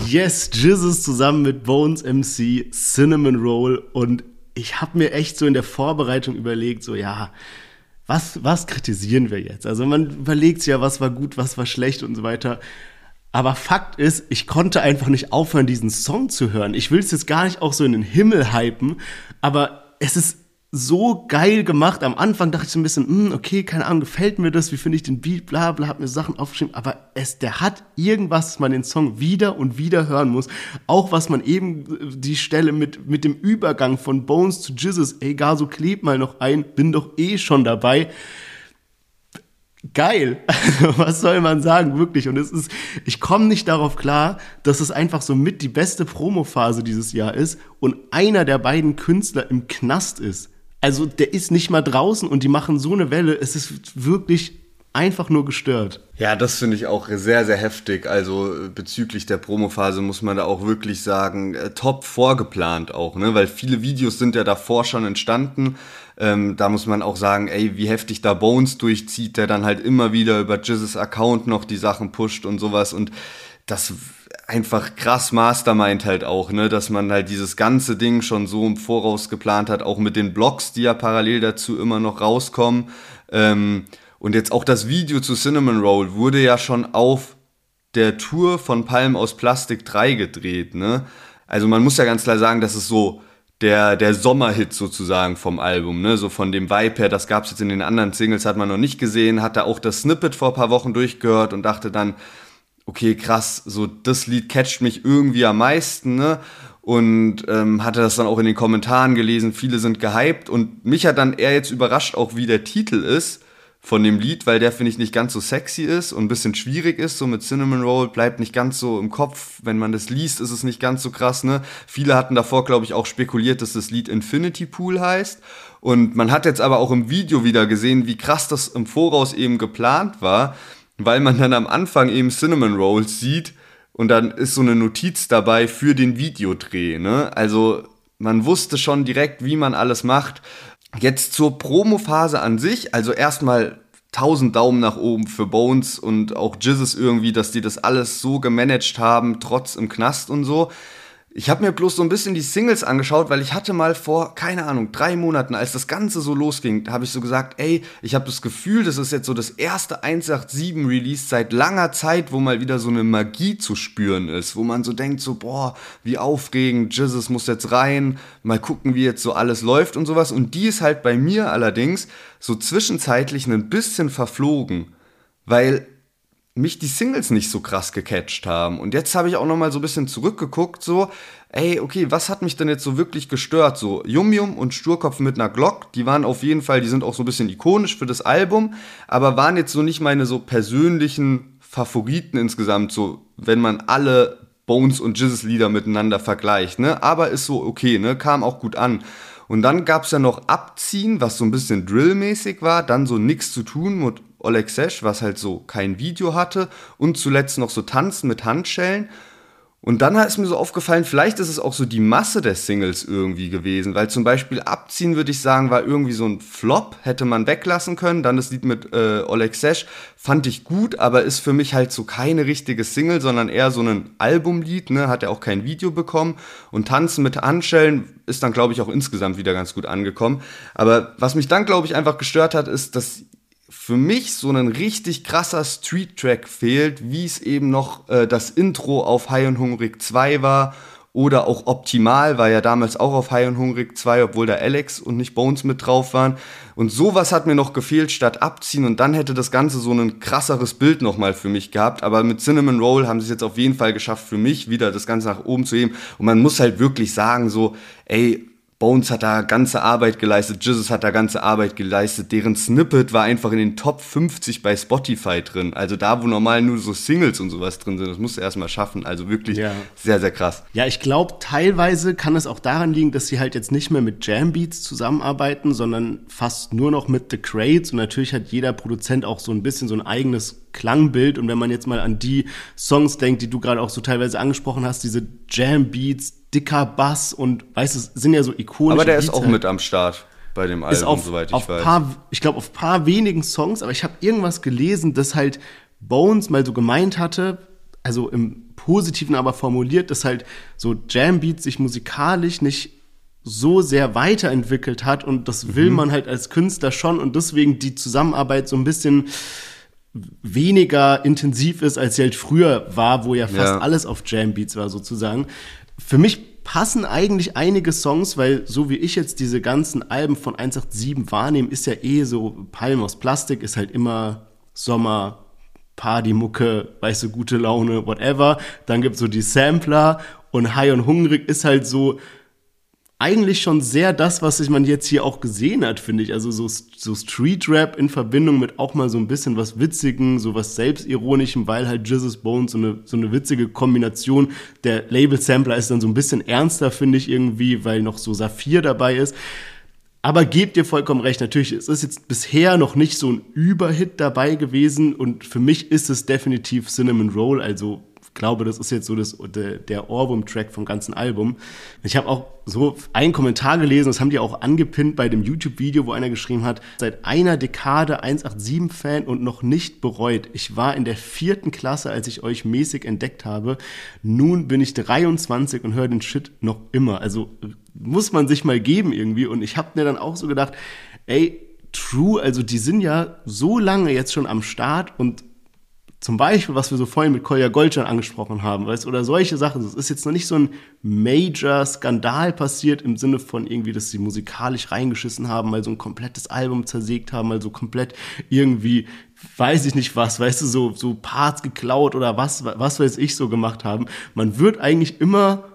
Yes, Jizzes zusammen mit Bones MC, Cinnamon Roll und ich habe mir echt so in der Vorbereitung überlegt, so ja, was, was kritisieren wir jetzt? Also man überlegt ja, was war gut, was war schlecht und so weiter. Aber Fakt ist, ich konnte einfach nicht aufhören, diesen Song zu hören. Ich will es jetzt gar nicht auch so in den Himmel hypen, aber es ist so geil gemacht. Am Anfang dachte ich so ein bisschen, hm, okay, keine Ahnung, gefällt mir das, wie finde ich den Beat, bla bla, hab mir Sachen aufgeschrieben, aber es, der hat irgendwas, dass man den Song wieder und wieder hören muss. Auch was man eben, äh, die Stelle mit, mit dem Übergang von Bones zu Jizzes, ey, gar so kleb mal noch ein, bin doch eh schon dabei geil. Was soll man sagen, wirklich? Und es ist, ich komme nicht darauf klar, dass es einfach so mit die beste Promophase dieses Jahr ist und einer der beiden Künstler im Knast ist. Also der ist nicht mal draußen und die machen so eine Welle. Es ist wirklich einfach nur gestört. Ja, das finde ich auch sehr, sehr heftig. Also bezüglich der Promophase muss man da auch wirklich sagen, äh, top vorgeplant auch, ne? Weil viele Videos sind ja davor schon entstanden. Ähm, da muss man auch sagen, ey, wie heftig da Bones durchzieht, der dann halt immer wieder über Jizzes Account noch die Sachen pusht und sowas und das einfach krass Mastermind halt auch, ne, dass man halt dieses ganze Ding schon so im Voraus geplant hat, auch mit den Blogs, die ja parallel dazu immer noch rauskommen. Ähm, und jetzt auch das Video zu Cinnamon Roll wurde ja schon auf der Tour von Palm aus Plastik 3 gedreht, ne? Also man muss ja ganz klar sagen, dass es so der, der Sommerhit sozusagen vom Album, ne? So von dem Vibe her, das gab's jetzt in den anderen Singles, hat man noch nicht gesehen, hatte auch das Snippet vor paar Wochen durchgehört und dachte dann, okay, krass, so das Lied catcht mich irgendwie am meisten, ne? Und ähm, hatte das dann auch in den Kommentaren gelesen, viele sind gehypt und mich hat dann eher jetzt überrascht, auch wie der Titel ist von dem Lied, weil der finde ich nicht ganz so sexy ist und ein bisschen schwierig ist, so mit Cinnamon Roll bleibt nicht ganz so im Kopf, wenn man das liest, ist es nicht ganz so krass, ne? Viele hatten davor, glaube ich, auch spekuliert, dass das Lied Infinity Pool heißt und man hat jetzt aber auch im Video wieder gesehen, wie krass das im Voraus eben geplant war, weil man dann am Anfang eben Cinnamon Rolls sieht und dann ist so eine Notiz dabei für den Videodreh, ne? Also man wusste schon direkt, wie man alles macht Jetzt zur Promo-Phase an sich, also erstmal 1000 Daumen nach oben für Bones und auch Jizzes irgendwie, dass die das alles so gemanagt haben, trotz im Knast und so. Ich habe mir bloß so ein bisschen die Singles angeschaut, weil ich hatte mal vor, keine Ahnung, drei Monaten, als das Ganze so losging, habe ich so gesagt, ey, ich habe das Gefühl, das ist jetzt so das erste 187-Release seit langer Zeit, wo mal wieder so eine Magie zu spüren ist, wo man so denkt, so, boah, wie aufregend, Jesus muss jetzt rein, mal gucken, wie jetzt so alles läuft und sowas. Und die ist halt bei mir allerdings so zwischenzeitlich ein bisschen verflogen, weil mich die Singles nicht so krass gecatcht haben. Und jetzt habe ich auch noch mal so ein bisschen zurückgeguckt, so, ey, okay, was hat mich denn jetzt so wirklich gestört? So, Yum Yum und Sturkopf mit einer Glock, die waren auf jeden Fall, die sind auch so ein bisschen ikonisch für das Album, aber waren jetzt so nicht meine so persönlichen Favoriten insgesamt, so, wenn man alle Bones und Jizzes Lieder miteinander vergleicht, ne? Aber ist so okay, ne? Kam auch gut an. Und dann gab es ja noch Abziehen, was so ein bisschen Drillmäßig war, dann so nichts zu tun mit Oleg Sesh, was halt so kein Video hatte und zuletzt noch so Tanzen mit Handschellen. Und dann ist mir so aufgefallen, vielleicht ist es auch so die Masse der Singles irgendwie gewesen, weil zum Beispiel Abziehen, würde ich sagen, war irgendwie so ein Flop, hätte man weglassen können. Dann das Lied mit äh, Oleg Sesh fand ich gut, aber ist für mich halt so keine richtige Single, sondern eher so ein Albumlied, ne? hat er auch kein Video bekommen. Und Tanzen mit Handschellen ist dann, glaube ich, auch insgesamt wieder ganz gut angekommen. Aber was mich dann, glaube ich, einfach gestört hat, ist, dass für mich so ein richtig krasser Street-Track fehlt, wie es eben noch äh, das Intro auf High und Hungrig 2 war oder auch Optimal war ja damals auch auf High und Hungrig 2, obwohl da Alex und nicht Bones mit drauf waren. Und sowas hat mir noch gefehlt statt Abziehen und dann hätte das Ganze so ein krasseres Bild nochmal für mich gehabt. Aber mit Cinnamon Roll haben sie es jetzt auf jeden Fall geschafft, für mich wieder das Ganze nach oben zu heben. Und man muss halt wirklich sagen so, ey, Bones hat da ganze Arbeit geleistet, Jesus hat da ganze Arbeit geleistet. Deren Snippet war einfach in den Top 50 bei Spotify drin. Also da, wo normal nur so Singles und sowas drin sind, das musst du erstmal schaffen. Also wirklich ja. sehr, sehr krass. Ja, ich glaube, teilweise kann es auch daran liegen, dass sie halt jetzt nicht mehr mit Jambeats zusammenarbeiten, sondern fast nur noch mit The Crates. Und natürlich hat jeder Produzent auch so ein bisschen so ein eigenes Klangbild. Und wenn man jetzt mal an die Songs denkt, die du gerade auch so teilweise angesprochen hast, diese Jam-Beats, dicker Bass und weißt du, sind ja so ikonische Aber der Beats ist auch mit am Start bei dem Album, auf, soweit ich auf weiß. Paar, ich glaube, auf paar wenigen Songs, aber ich habe irgendwas gelesen, dass halt Bones mal so gemeint hatte, also im Positiven aber formuliert, dass halt so Jam-Beats sich musikalisch nicht so sehr weiterentwickelt hat und das will mhm. man halt als Künstler schon und deswegen die Zusammenarbeit so ein bisschen weniger intensiv ist, als sie halt früher war, wo ja fast ja. alles auf Jam-Beats war sozusagen. Für mich passen eigentlich einige Songs, weil so wie ich jetzt diese ganzen Alben von 187 wahrnehme, ist ja eh so Palm aus Plastik, ist halt immer Sommer, Partymucke, weißt du, gute Laune, whatever. Dann gibt's so die Sampler und High und Hungrig ist halt so eigentlich schon sehr das, was man jetzt hier auch gesehen hat, finde ich. Also so, so Street Rap in Verbindung mit auch mal so ein bisschen was Witzigen, so was Selbstironischem, weil halt Jesus Bones so eine, so eine witzige Kombination. Der Label-Sampler ist dann so ein bisschen ernster, finde ich irgendwie, weil noch so Saphir dabei ist. Aber gebt ihr vollkommen recht, natürlich, es ist jetzt bisher noch nicht so ein Überhit dabei gewesen und für mich ist es definitiv Cinnamon Roll, also glaube, das ist jetzt so das, der, Ohrwurm-Track vom ganzen Album. Ich habe auch so einen Kommentar gelesen, das haben die auch angepinnt bei dem YouTube-Video, wo einer geschrieben hat, seit einer Dekade 187-Fan und noch nicht bereut. Ich war in der vierten Klasse, als ich euch mäßig entdeckt habe. Nun bin ich 23 und höre den Shit noch immer. Also muss man sich mal geben irgendwie. Und ich habe mir dann auch so gedacht, ey, True, also die sind ja so lange jetzt schon am Start und zum Beispiel, was wir so vorhin mit Kolja Goldstein angesprochen haben, weißt, oder solche Sachen. Es ist jetzt noch nicht so ein Major-Skandal passiert im Sinne von irgendwie, dass sie musikalisch reingeschissen haben, mal so ein komplettes Album zersägt haben, mal so komplett irgendwie, weiß ich nicht was, weißt du, so, so Parts geklaut oder was, was weiß ich so gemacht haben. Man wird eigentlich immer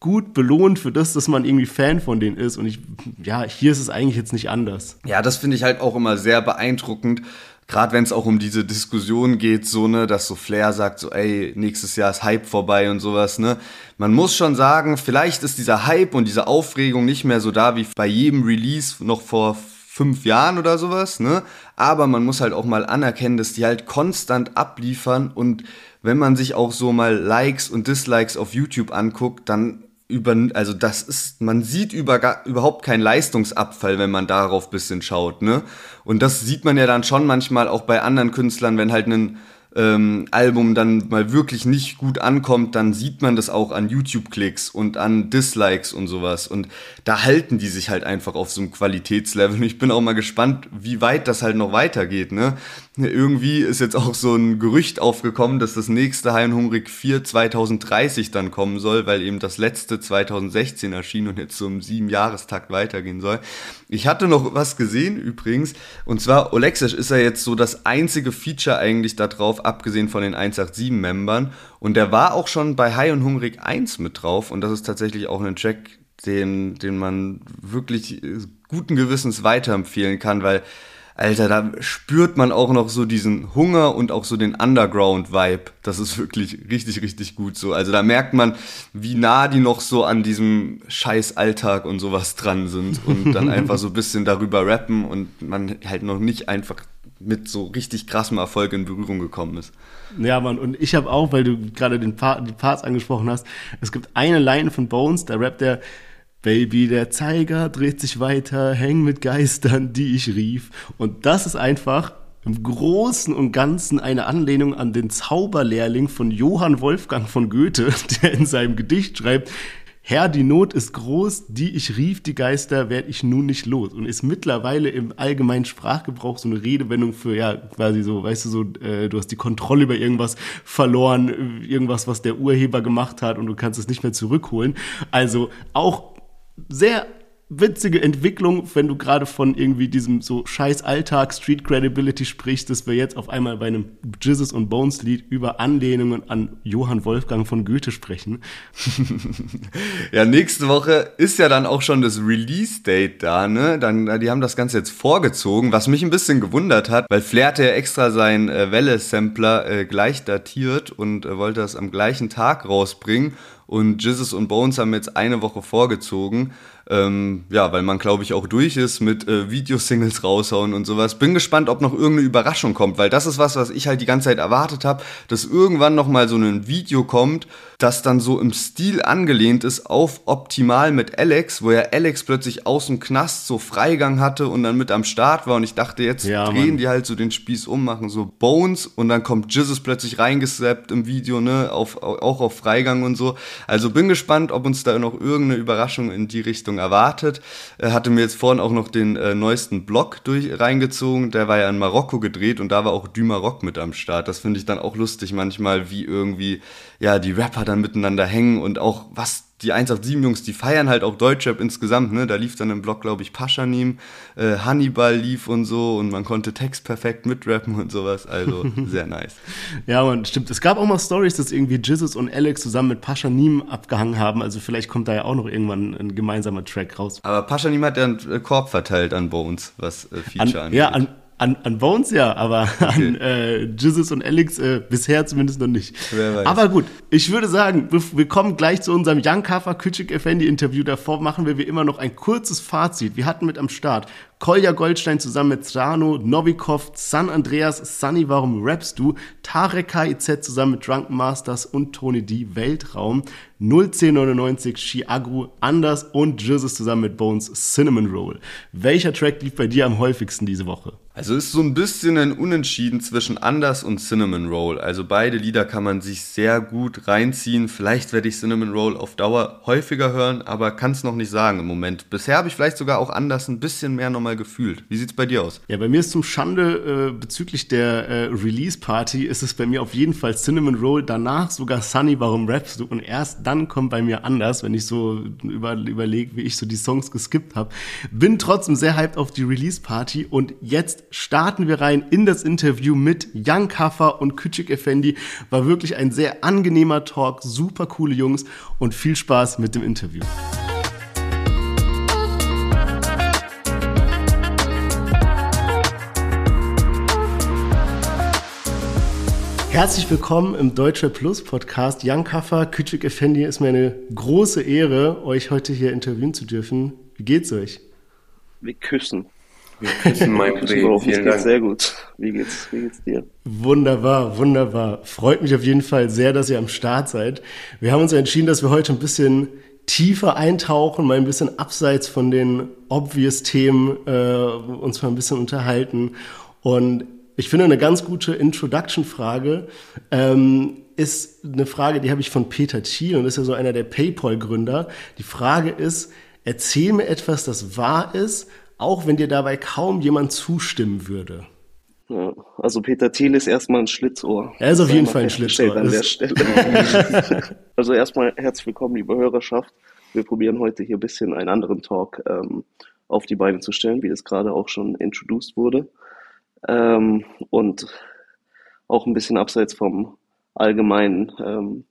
gut belohnt für das, dass man irgendwie Fan von denen ist. Und ich, ja, hier ist es eigentlich jetzt nicht anders. Ja, das finde ich halt auch immer sehr beeindruckend, gerade wenn es auch um diese Diskussion geht, so, ne, dass so Flair sagt, so, ey, nächstes Jahr ist Hype vorbei und sowas, ne. Man muss schon sagen, vielleicht ist dieser Hype und diese Aufregung nicht mehr so da wie bei jedem Release noch vor fünf Jahren oder sowas, ne. Aber man muss halt auch mal anerkennen, dass die halt konstant abliefern und wenn man sich auch so mal Likes und Dislikes auf YouTube anguckt, dann über, also das ist, man sieht über, überhaupt keinen Leistungsabfall, wenn man darauf bisschen schaut, ne? Und das sieht man ja dann schon manchmal auch bei anderen Künstlern, wenn halt ein ähm, Album dann mal wirklich nicht gut ankommt, dann sieht man das auch an YouTube-Klicks und an Dislikes und sowas. Und da halten die sich halt einfach auf so einem Qualitätslevel. Und ich bin auch mal gespannt, wie weit das halt noch weitergeht, ne? Irgendwie ist jetzt auch so ein Gerücht aufgekommen, dass das nächste Hein Hungrig 4 2030 dann kommen soll, weil eben das letzte 2016 erschien und jetzt so im sieben Jahrestakt weitergehen soll. Ich hatte noch was gesehen übrigens, und zwar Olexisch ist ja jetzt so das einzige Feature eigentlich da drauf, abgesehen von den 187-Membern. Und der war auch schon bei High und Hungrig 1 mit drauf und das ist tatsächlich auch ein Track, den, den man wirklich guten Gewissens weiterempfehlen kann, weil Alter, da spürt man auch noch so diesen Hunger und auch so den Underground-Vibe. Das ist wirklich richtig, richtig gut so. Also da merkt man, wie nah die noch so an diesem scheiß Alltag und sowas dran sind und dann einfach so ein bisschen darüber rappen und man halt noch nicht einfach mit so richtig krassem Erfolg in Berührung gekommen ist. Ja, Mann, und ich habe auch, weil du gerade den Part, die Parts angesprochen hast, es gibt eine Line von Bones, da rappt der Baby, der Zeiger dreht sich weiter, häng mit Geistern, die ich rief. Und das ist einfach im Großen und Ganzen eine Anlehnung an den Zauberlehrling von Johann Wolfgang von Goethe, der in seinem Gedicht schreibt, Herr, die Not ist groß, die ich rief, die Geister werd ich nun nicht los. Und ist mittlerweile im allgemeinen Sprachgebrauch so eine Redewendung für, ja, quasi so, weißt du, so, äh, du hast die Kontrolle über irgendwas verloren, irgendwas, was der Urheber gemacht hat und du kannst es nicht mehr zurückholen. Also auch sehr witzige Entwicklung, wenn du gerade von irgendwie diesem so scheiß Alltag Street Credibility sprichst, dass wir jetzt auf einmal bei einem Jizzes und Bones Lied über Anlehnungen an Johann Wolfgang von Goethe sprechen. ja, nächste Woche ist ja dann auch schon das Release Date da, ne? Dann die haben das ganze jetzt vorgezogen, was mich ein bisschen gewundert hat, weil Flair hatte ja extra seinen äh, Welle Sampler äh, gleich datiert und äh, wollte das am gleichen Tag rausbringen und Jizzes und Bones haben jetzt eine Woche vorgezogen. Ähm, ja, weil man, glaube ich, auch durch ist mit äh, Videosingles raushauen und sowas. Bin gespannt, ob noch irgendeine Überraschung kommt, weil das ist was, was ich halt die ganze Zeit erwartet habe, dass irgendwann noch mal so ein Video kommt, das dann so im Stil angelehnt ist auf Optimal mit Alex, wo ja Alex plötzlich aus dem Knast so Freigang hatte und dann mit am Start war und ich dachte, jetzt ja, drehen Mann. die halt so den Spieß um, machen so Bones und dann kommt Jizzes plötzlich reingesappt im Video, ne, auf, auch auf Freigang und so. Also bin gespannt, ob uns da noch irgendeine Überraschung in die Richtung erwartet. Er hatte mir jetzt vorhin auch noch den äh, neuesten Blog durch reingezogen. Der war ja in Marokko gedreht und da war auch Du Maroc mit am Start. Das finde ich dann auch lustig manchmal, wie irgendwie ja die Rapper dann miteinander hängen und auch was die 187-Jungs, die feiern halt auch Deutschrap insgesamt, ne? Da lief dann im Blog, glaube ich, Paschanim, äh, Hannibal lief und so und man konnte Text perfekt mitrappen und sowas. Also sehr nice. ja, man, stimmt. Es gab auch mal Stories, dass irgendwie Jesus und Alex zusammen mit Paschanim abgehangen haben. Also vielleicht kommt da ja auch noch irgendwann ein gemeinsamer Track raus. Aber Paschanim hat ja einen Korb verteilt an Bones, was äh, Feature an, angeht. Ja, an, an, an Bones ja, aber okay. an äh, Jesus und Alex äh, bisher zumindest noch nicht. Wer weiß. Aber gut, ich würde sagen, wir, wir kommen gleich zu unserem Young Kafa Küçük Effendi Interview. Davor machen wir wie immer noch ein kurzes Fazit. Wir hatten mit am Start Kolja Goldstein zusammen mit Trano, Novikov, San Andreas, Sunny, warum rappst du? Tarek KIZ zusammen mit Drunken Masters und Tony D, Weltraum, 01099, Chiagru, Anders und Jesus zusammen mit Bones, Cinnamon Roll. Welcher Track lief bei dir am häufigsten diese Woche? Also ist so ein bisschen ein Unentschieden zwischen Anders und Cinnamon Roll. Also beide Lieder kann man sich sehr gut reinziehen. Vielleicht werde ich Cinnamon Roll auf Dauer häufiger hören, aber kann es noch nicht sagen im Moment. Bisher habe ich vielleicht sogar auch Anders ein bisschen mehr nochmal gefühlt. Wie sieht's bei dir aus? Ja, bei mir ist zum Schande äh, bezüglich der äh, Release Party ist es bei mir auf jeden Fall Cinnamon Roll, danach sogar Sunny, warum rappst du? Und erst dann kommt bei mir Anders, wenn ich so über, überlege, wie ich so die Songs geskippt habe. Bin trotzdem sehr hyped auf die Release Party und jetzt starten wir rein in das Interview mit Young Kaffer und Küçük Effendi. War wirklich ein sehr angenehmer Talk, super coole Jungs und viel Spaß mit dem Interview. Herzlich willkommen im Deutsche Plus Podcast. Young Kaffer, Küçük Effendi, ist mir eine große Ehre, euch heute hier interviewen zu dürfen. Wie geht's euch? Wir küssen. Wir küssen mein Reh. Vielen Dank. Sehr gut. Wie geht's, wie geht's dir? Wunderbar, wunderbar. Freut mich auf jeden Fall sehr, dass ihr am Start seid. Wir haben uns entschieden, dass wir heute ein bisschen tiefer eintauchen, mal ein bisschen abseits von den obvious Themen äh, uns mal ein bisschen unterhalten. Und ich finde eine ganz gute Introduction-Frage ähm, ist eine Frage, die habe ich von Peter Thiel und ist ja so einer der PayPal-Gründer. Die Frage ist, erzähl mir etwas, das wahr ist, auch wenn dir dabei kaum jemand zustimmen würde. Ja, also Peter Thiel ist erstmal ein Schlitzohr. Er ist auf jeden Fall ein Schlitzohr. An der Stelle. also erstmal herzlich willkommen, liebe Hörerschaft. Wir probieren heute hier ein bisschen einen anderen Talk ähm, auf die Beine zu stellen, wie das gerade auch schon introduced wurde. Ähm, und auch ein bisschen abseits vom allgemeinen ähm,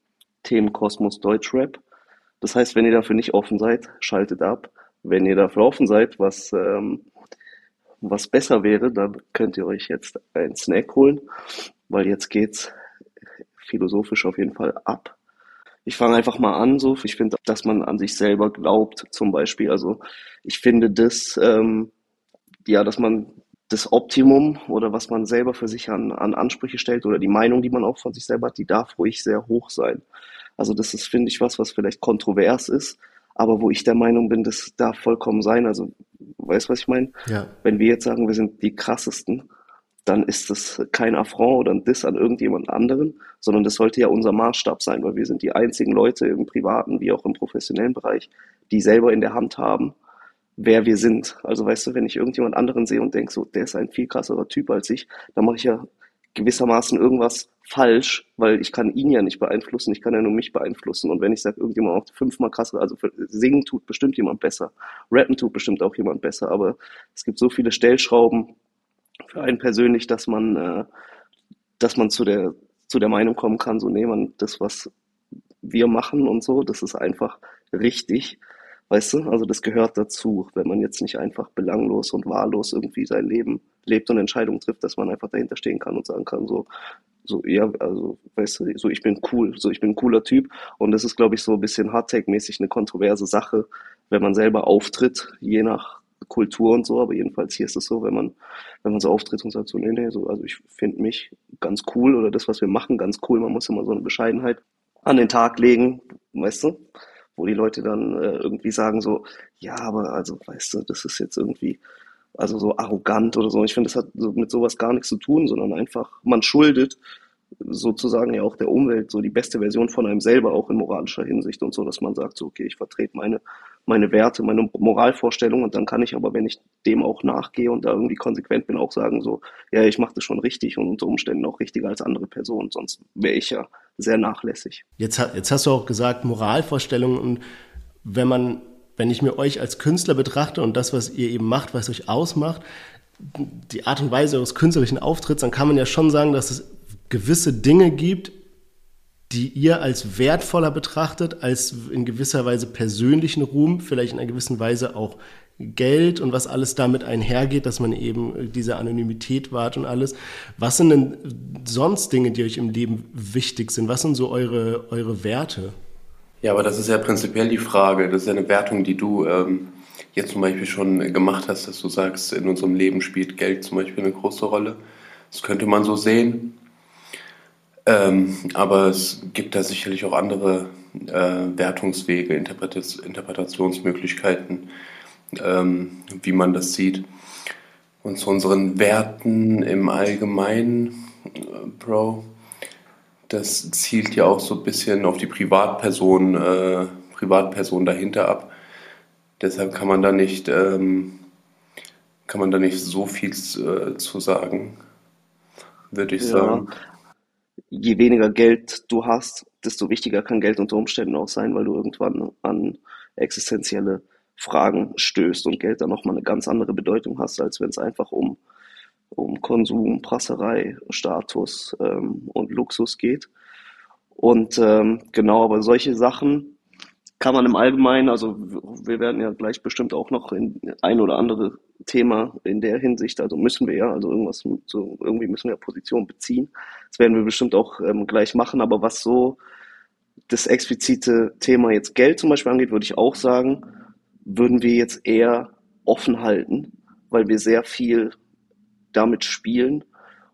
Themenkosmos Deutschrap. Das heißt, wenn ihr dafür nicht offen seid, schaltet ab. Wenn ihr dafür offen seid, was, ähm, was besser wäre, dann könnt ihr euch jetzt einen Snack holen, weil jetzt geht's philosophisch auf jeden Fall ab. Ich fange einfach mal an, so. Ich finde, dass man an sich selber glaubt, zum Beispiel. Also, ich finde das, ähm, ja, dass man das Optimum oder was man selber für sich an, an Ansprüche stellt oder die Meinung, die man auch von sich selber hat, die darf ruhig sehr hoch sein. Also das ist, finde ich, was, was vielleicht kontrovers ist, aber wo ich der Meinung bin, das darf vollkommen sein. Also, weißt du, was ich meine? Ja. Wenn wir jetzt sagen, wir sind die krassesten, dann ist das kein Affront oder ein Diss an irgendjemand anderen, sondern das sollte ja unser Maßstab sein, weil wir sind die einzigen Leute im privaten wie auch im professionellen Bereich, die selber in der Hand haben, wer wir sind. Also weißt du, wenn ich irgendjemand anderen sehe und denke, so, der ist ein viel krasserer Typ als ich, dann mache ich ja gewissermaßen irgendwas falsch, weil ich kann ihn ja nicht beeinflussen, ich kann ja nur mich beeinflussen. Und wenn ich sage, irgendjemand macht fünfmal krasser, also singen tut bestimmt jemand besser, rappen tut bestimmt auch jemand besser, aber es gibt so viele Stellschrauben für einen persönlich, dass man, äh, dass man zu der, zu der Meinung kommen kann, so nee, man, das, was wir machen und so, das ist einfach richtig. Weißt du, also das gehört dazu, wenn man jetzt nicht einfach belanglos und wahllos irgendwie sein Leben lebt und Entscheidungen trifft, dass man einfach dahinter stehen kann und sagen kann, so, so, ja, also, weißt du, so, ich bin cool, so, ich bin ein cooler Typ. Und das ist, glaube ich, so ein bisschen Hardtake-mäßig eine kontroverse Sache, wenn man selber auftritt, je nach Kultur und so, aber jedenfalls hier ist es so, wenn man, wenn man so auftritt und sagt so, nee, nee, so, also ich finde mich ganz cool oder das, was wir machen, ganz cool, man muss immer so eine Bescheidenheit an den Tag legen, weißt du? Wo die Leute dann äh, irgendwie sagen so, ja, aber also, weißt du, das ist jetzt irgendwie, also so arrogant oder so. Ich finde, das hat mit sowas gar nichts zu tun, sondern einfach, man schuldet sozusagen ja auch der Umwelt so die beste Version von einem selber auch in moralischer Hinsicht und so, dass man sagt, so, okay, ich vertrete meine, meine Werte, meine Moralvorstellungen und dann kann ich aber, wenn ich dem auch nachgehe und da irgendwie konsequent bin, auch sagen, so, ja, ich mache das schon richtig und unter Umständen auch richtiger als andere Personen, sonst wäre ich ja sehr nachlässig. Jetzt, jetzt hast du auch gesagt, Moralvorstellungen und wenn man, wenn ich mir euch als Künstler betrachte und das, was ihr eben macht, was euch ausmacht, die Art und Weise eures künstlerischen Auftritts, dann kann man ja schon sagen, dass es gewisse Dinge gibt, die ihr als wertvoller betrachtet, als in gewisser Weise persönlichen Ruhm, vielleicht in einer gewissen Weise auch Geld und was alles damit einhergeht, dass man eben diese Anonymität wahrt und alles. Was sind denn sonst Dinge, die euch im Leben wichtig sind? Was sind so eure, eure Werte? Ja, aber das ist ja prinzipiell die Frage. Das ist ja eine Wertung, die du ähm, jetzt zum Beispiel schon gemacht hast, dass du sagst, in unserem Leben spielt Geld zum Beispiel eine große Rolle. Das könnte man so sehen. Ähm, aber es gibt da sicherlich auch andere äh, Wertungswege, Interpretas Interpretationsmöglichkeiten, ähm, wie man das sieht. Und zu unseren Werten im Allgemeinen, äh, Bro, das zielt ja auch so ein bisschen auf die Privatperson, äh, Privatperson dahinter ab. Deshalb kann man da nicht, ähm, kann man da nicht so viel äh, zu sagen, würde ich ja. sagen. Je weniger Geld du hast, desto wichtiger kann Geld unter Umständen auch sein, weil du irgendwann an existenzielle Fragen stößt und Geld dann nochmal eine ganz andere Bedeutung hast, als wenn es einfach um, um Konsum, Prasserei, Status ähm, und Luxus geht. Und ähm, genau, aber solche Sachen kann man im Allgemeinen, also wir werden ja gleich bestimmt auch noch in ein oder andere Thema in der Hinsicht, also müssen wir ja, also irgendwas so, irgendwie müssen wir Position beziehen. Das werden wir bestimmt auch ähm, gleich machen, aber was so das explizite Thema jetzt Geld zum Beispiel angeht, würde ich auch sagen, würden wir jetzt eher offen halten, weil wir sehr viel damit spielen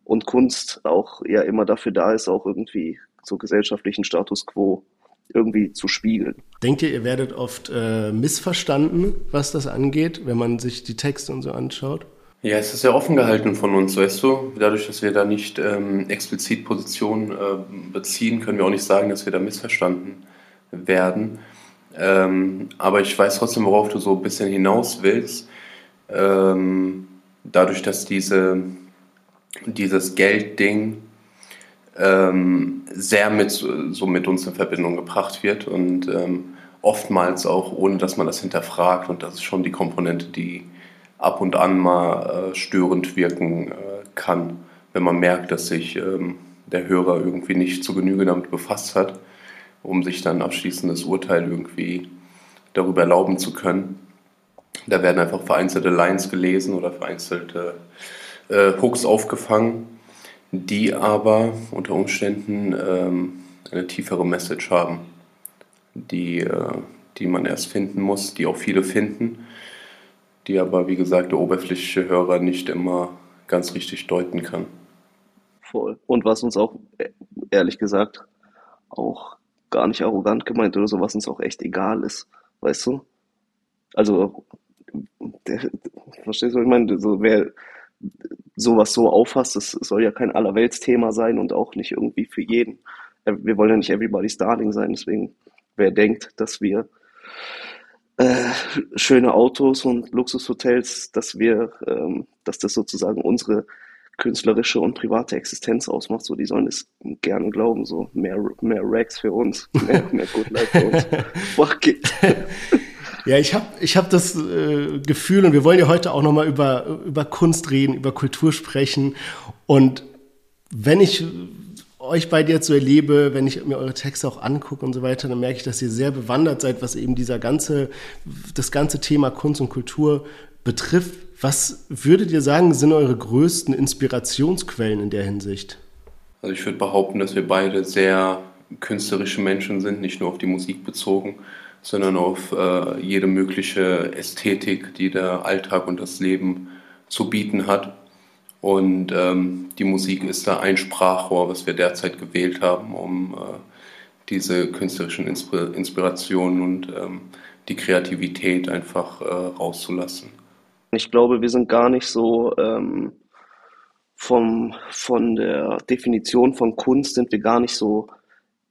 und Kunst auch ja immer dafür da ist, auch irgendwie so gesellschaftlichen Status quo irgendwie zu spiegeln. Denkt ihr, ihr werdet oft äh, missverstanden, was das angeht, wenn man sich die Texte und so anschaut? Ja, es ist sehr offen gehalten von uns, weißt du. Dadurch, dass wir da nicht ähm, explizit Position äh, beziehen, können wir auch nicht sagen, dass wir da missverstanden werden. Ähm, aber ich weiß trotzdem, worauf du so ein bisschen hinaus willst. Ähm, dadurch, dass diese, dieses Geldding ähm, sehr mit, so mit uns in Verbindung gebracht wird und ähm, oftmals auch ohne, dass man das hinterfragt und das ist schon die Komponente, die ab und an mal äh, störend wirken äh, kann, wenn man merkt, dass sich ähm, der Hörer irgendwie nicht zu Genüge damit befasst hat, um sich dann abschließendes Urteil irgendwie darüber erlauben zu können. Da werden einfach vereinzelte Lines gelesen oder vereinzelte äh, Hooks aufgefangen die aber unter Umständen ähm, eine tiefere Message haben, die, äh, die man erst finden muss, die auch viele finden, die aber, wie gesagt, der oberflächliche Hörer nicht immer ganz richtig deuten kann. Voll. Und was uns auch, äh, ehrlich gesagt, auch gar nicht arrogant gemeint oder so, was uns auch echt egal ist, weißt du? Also, der, verstehst du, was ich meine? So, wer, sowas so auffasst. Das soll ja kein Allerweltsthema sein und auch nicht irgendwie für jeden. Äh, wir wollen ja nicht everybody's darling sein, deswegen wer denkt, dass wir äh, schöne Autos und Luxushotels, dass wir, ähm, dass das sozusagen unsere künstlerische und private Existenz ausmacht, so die sollen es gerne glauben, so mehr mehr Racks für uns, mehr, mehr Good Life für uns. Fuck it. Ja, ich habe ich hab das äh, Gefühl, und wir wollen ja heute auch nochmal über, über Kunst reden, über Kultur sprechen. Und wenn ich euch beide jetzt so erlebe, wenn ich mir eure Texte auch angucke und so weiter, dann merke ich, dass ihr sehr bewandert seid, was eben dieser ganze, das ganze Thema Kunst und Kultur betrifft. Was würdet ihr sagen, sind eure größten Inspirationsquellen in der Hinsicht? Also ich würde behaupten, dass wir beide sehr künstlerische Menschen sind, nicht nur auf die Musik bezogen, sondern auf äh, jede mögliche Ästhetik, die der Alltag und das Leben zu bieten hat. Und ähm, die Musik ist da ein Sprachrohr, was wir derzeit gewählt haben, um äh, diese künstlerischen Inspir Inspirationen und ähm, die Kreativität einfach äh, rauszulassen. Ich glaube, wir sind gar nicht so ähm, vom, von der Definition von Kunst sind wir gar nicht so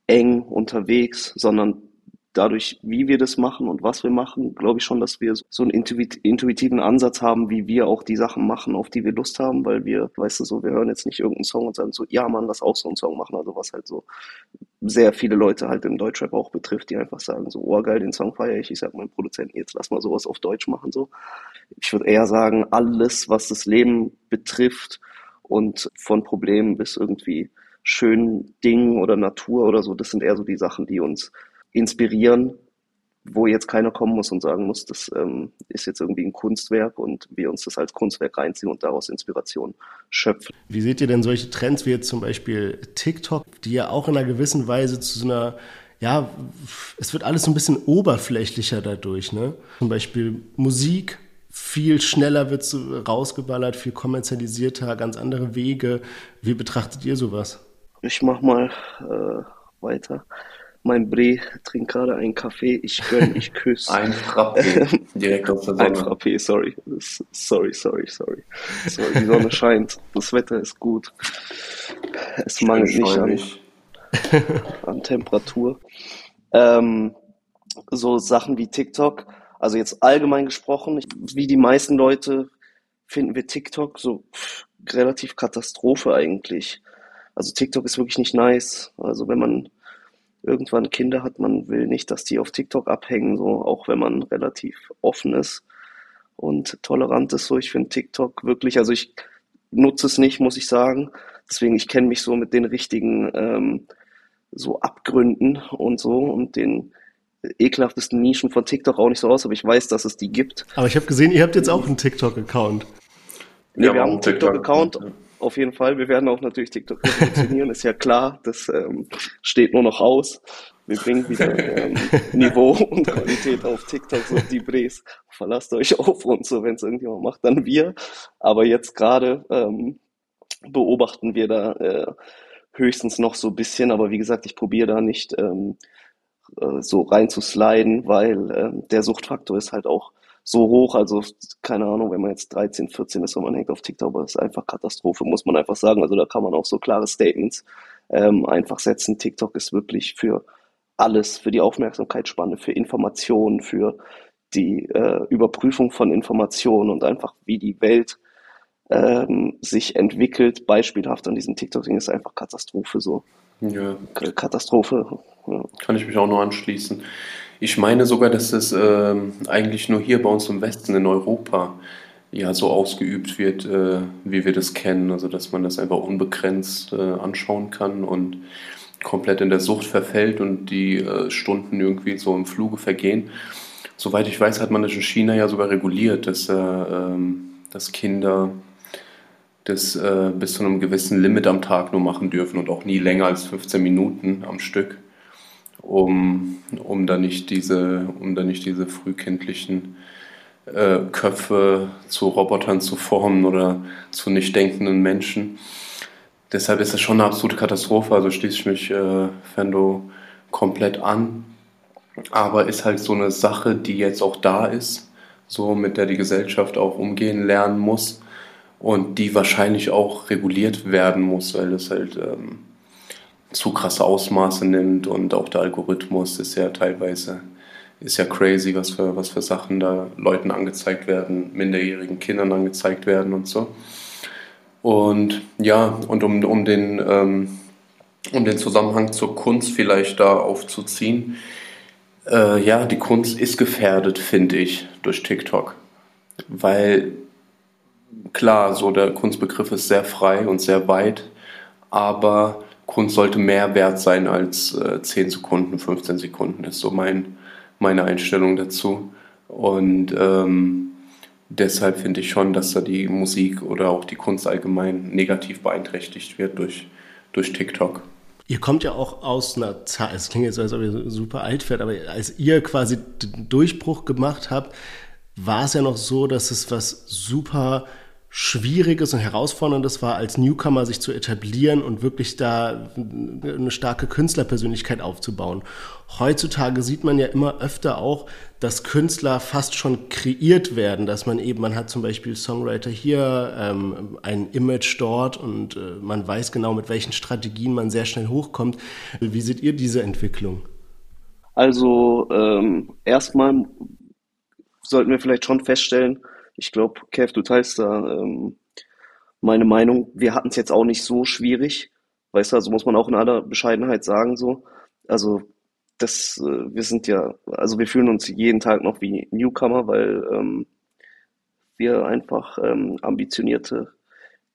eng unterwegs, sondern dadurch, wie wir das machen und was wir machen, glaube ich schon, dass wir so einen intuitiven Ansatz haben, wie wir auch die Sachen machen, auf die wir Lust haben, weil wir, weißt du, so, wir hören jetzt nicht irgendeinen Song und sagen so, ja, man, lass auch so einen Song machen, also was halt so sehr viele Leute halt im Deutschrap auch betrifft, die einfach sagen so, oh geil, den Song feiere ich, ich sag meinem Produzenten, jetzt lass mal sowas auf Deutsch machen, so. Ich würde eher sagen, alles, was das Leben betrifft und von Problemen bis irgendwie schönen Dingen oder Natur oder so, das sind eher so die Sachen, die uns inspirieren, wo jetzt keiner kommen muss und sagen muss, das ähm, ist jetzt irgendwie ein Kunstwerk und wir uns das als Kunstwerk reinziehen und daraus Inspiration schöpfen. Wie seht ihr denn solche Trends wie jetzt zum Beispiel TikTok, die ja auch in einer gewissen Weise zu so einer, ja, es wird alles so ein bisschen oberflächlicher dadurch, ne? Zum Beispiel Musik, viel schneller wird rausgeballert, viel kommerzialisierter, ganz andere Wege. Wie betrachtet ihr sowas? Ich mach mal äh, weiter. Mein Bre trinkt gerade einen Kaffee. Ich gönn, ich küsse. Ein Frappé. Direkt auf der Sonne. Ein Frappé, sorry. Sorry, sorry, sorry. sorry. Die Sonne scheint. Das Wetter ist gut. Es mangelt nicht an, an Temperatur. Ähm, so Sachen wie TikTok. Also jetzt allgemein gesprochen, wie die meisten Leute finden wir TikTok so relativ Katastrophe eigentlich. Also TikTok ist wirklich nicht nice. Also wenn man irgendwann Kinder hat, man will nicht, dass die auf TikTok abhängen, so auch wenn man relativ offen ist und tolerant ist. So, ich finde TikTok wirklich, also ich nutze es nicht, muss ich sagen. Deswegen, ich kenne mich so mit den richtigen ähm, so Abgründen und so und den ekelhaftesten Nischen von TikTok auch nicht so aus, aber ich weiß, dass es die gibt. Aber ich habe gesehen, ihr habt jetzt auch einen TikTok-Account. Nee, ja, wir haben einen TikTok-Account. Auf jeden Fall. Wir werden auch natürlich TikTok funktionieren, ist ja klar. Das ähm, steht nur noch aus. Wir bringen wieder ähm, Niveau und Qualität auf TikTok, so die Bres. Verlasst euch auf und so, wenn es irgendjemand macht, dann wir. Aber jetzt gerade ähm, beobachten wir da äh, höchstens noch so ein bisschen. Aber wie gesagt, ich probiere da nicht ähm, äh, so reinzusliden, weil äh, der Suchtfaktor ist halt auch so hoch. Also keine Ahnung, wenn man jetzt 13, 14 ist und man hängt auf TikTok, aber das ist einfach Katastrophe, muss man einfach sagen. Also da kann man auch so klare Statements ähm, einfach setzen. TikTok ist wirklich für alles, für die Aufmerksamkeitsspanne, für Informationen, für die äh, Überprüfung von Informationen und einfach wie die Welt ähm, sich entwickelt. Beispielhaft an diesem TikTok-Ding ist einfach Katastrophe so. Ja. Katastrophe. Ja. Kann ich mich auch nur anschließen. Ich meine sogar, dass es äh, eigentlich nur hier bei uns im Westen in Europa ja so ausgeübt wird, äh, wie wir das kennen. Also dass man das einfach unbegrenzt äh, anschauen kann und komplett in der Sucht verfällt und die äh, Stunden irgendwie so im Fluge vergehen. Soweit ich weiß, hat man das in China ja sogar reguliert, dass, äh, ähm, dass Kinder das äh, bis zu einem gewissen Limit am Tag nur machen dürfen und auch nie länger als 15 Minuten am Stück um, um dann nicht diese, um dann nicht diese frühkindlichen äh, Köpfe zu Robotern zu formen oder zu nicht denkenden Menschen. Deshalb ist das schon eine absolute Katastrophe, also schließe ich mich äh, Fendo komplett an. Aber ist halt so eine Sache, die jetzt auch da ist, so mit der die Gesellschaft auch umgehen lernen muss und die wahrscheinlich auch reguliert werden muss, weil es halt ähm, zu krasse Ausmaße nimmt und auch der Algorithmus ist ja teilweise ist ja crazy, was für, was für Sachen da Leuten angezeigt werden, minderjährigen Kindern angezeigt werden und so. Und ja, und um, um, den, ähm, um den Zusammenhang zur Kunst vielleicht da aufzuziehen, äh, ja, die Kunst ist gefährdet, finde ich, durch TikTok. Weil klar, so der Kunstbegriff ist sehr frei und sehr weit, aber Kunst sollte mehr wert sein als äh, 10 Sekunden, 15 Sekunden, ist so mein, meine Einstellung dazu. Und ähm, deshalb finde ich schon, dass da die Musik oder auch die Kunst allgemein negativ beeinträchtigt wird durch, durch TikTok. Ihr kommt ja auch aus einer Zeit, es klingt jetzt, als ob ihr super alt werdet, aber als ihr quasi den Durchbruch gemacht habt, war es ja noch so, dass es was super Schwieriges und Herausforderndes war, als Newcomer sich zu etablieren und wirklich da eine starke Künstlerpersönlichkeit aufzubauen. Heutzutage sieht man ja immer öfter auch, dass Künstler fast schon kreiert werden, dass man eben, man hat zum Beispiel Songwriter hier, ähm, ein Image dort und äh, man weiß genau, mit welchen Strategien man sehr schnell hochkommt. Wie seht ihr diese Entwicklung? Also ähm, erstmal sollten wir vielleicht schon feststellen, ich glaube, Kev, du teilst da ähm, meine Meinung. Wir hatten es jetzt auch nicht so schwierig. Weißt du, also muss man auch in aller Bescheidenheit sagen, so. Also, das, äh, wir sind ja, also wir fühlen uns jeden Tag noch wie Newcomer, weil ähm, wir einfach ähm, ambitionierte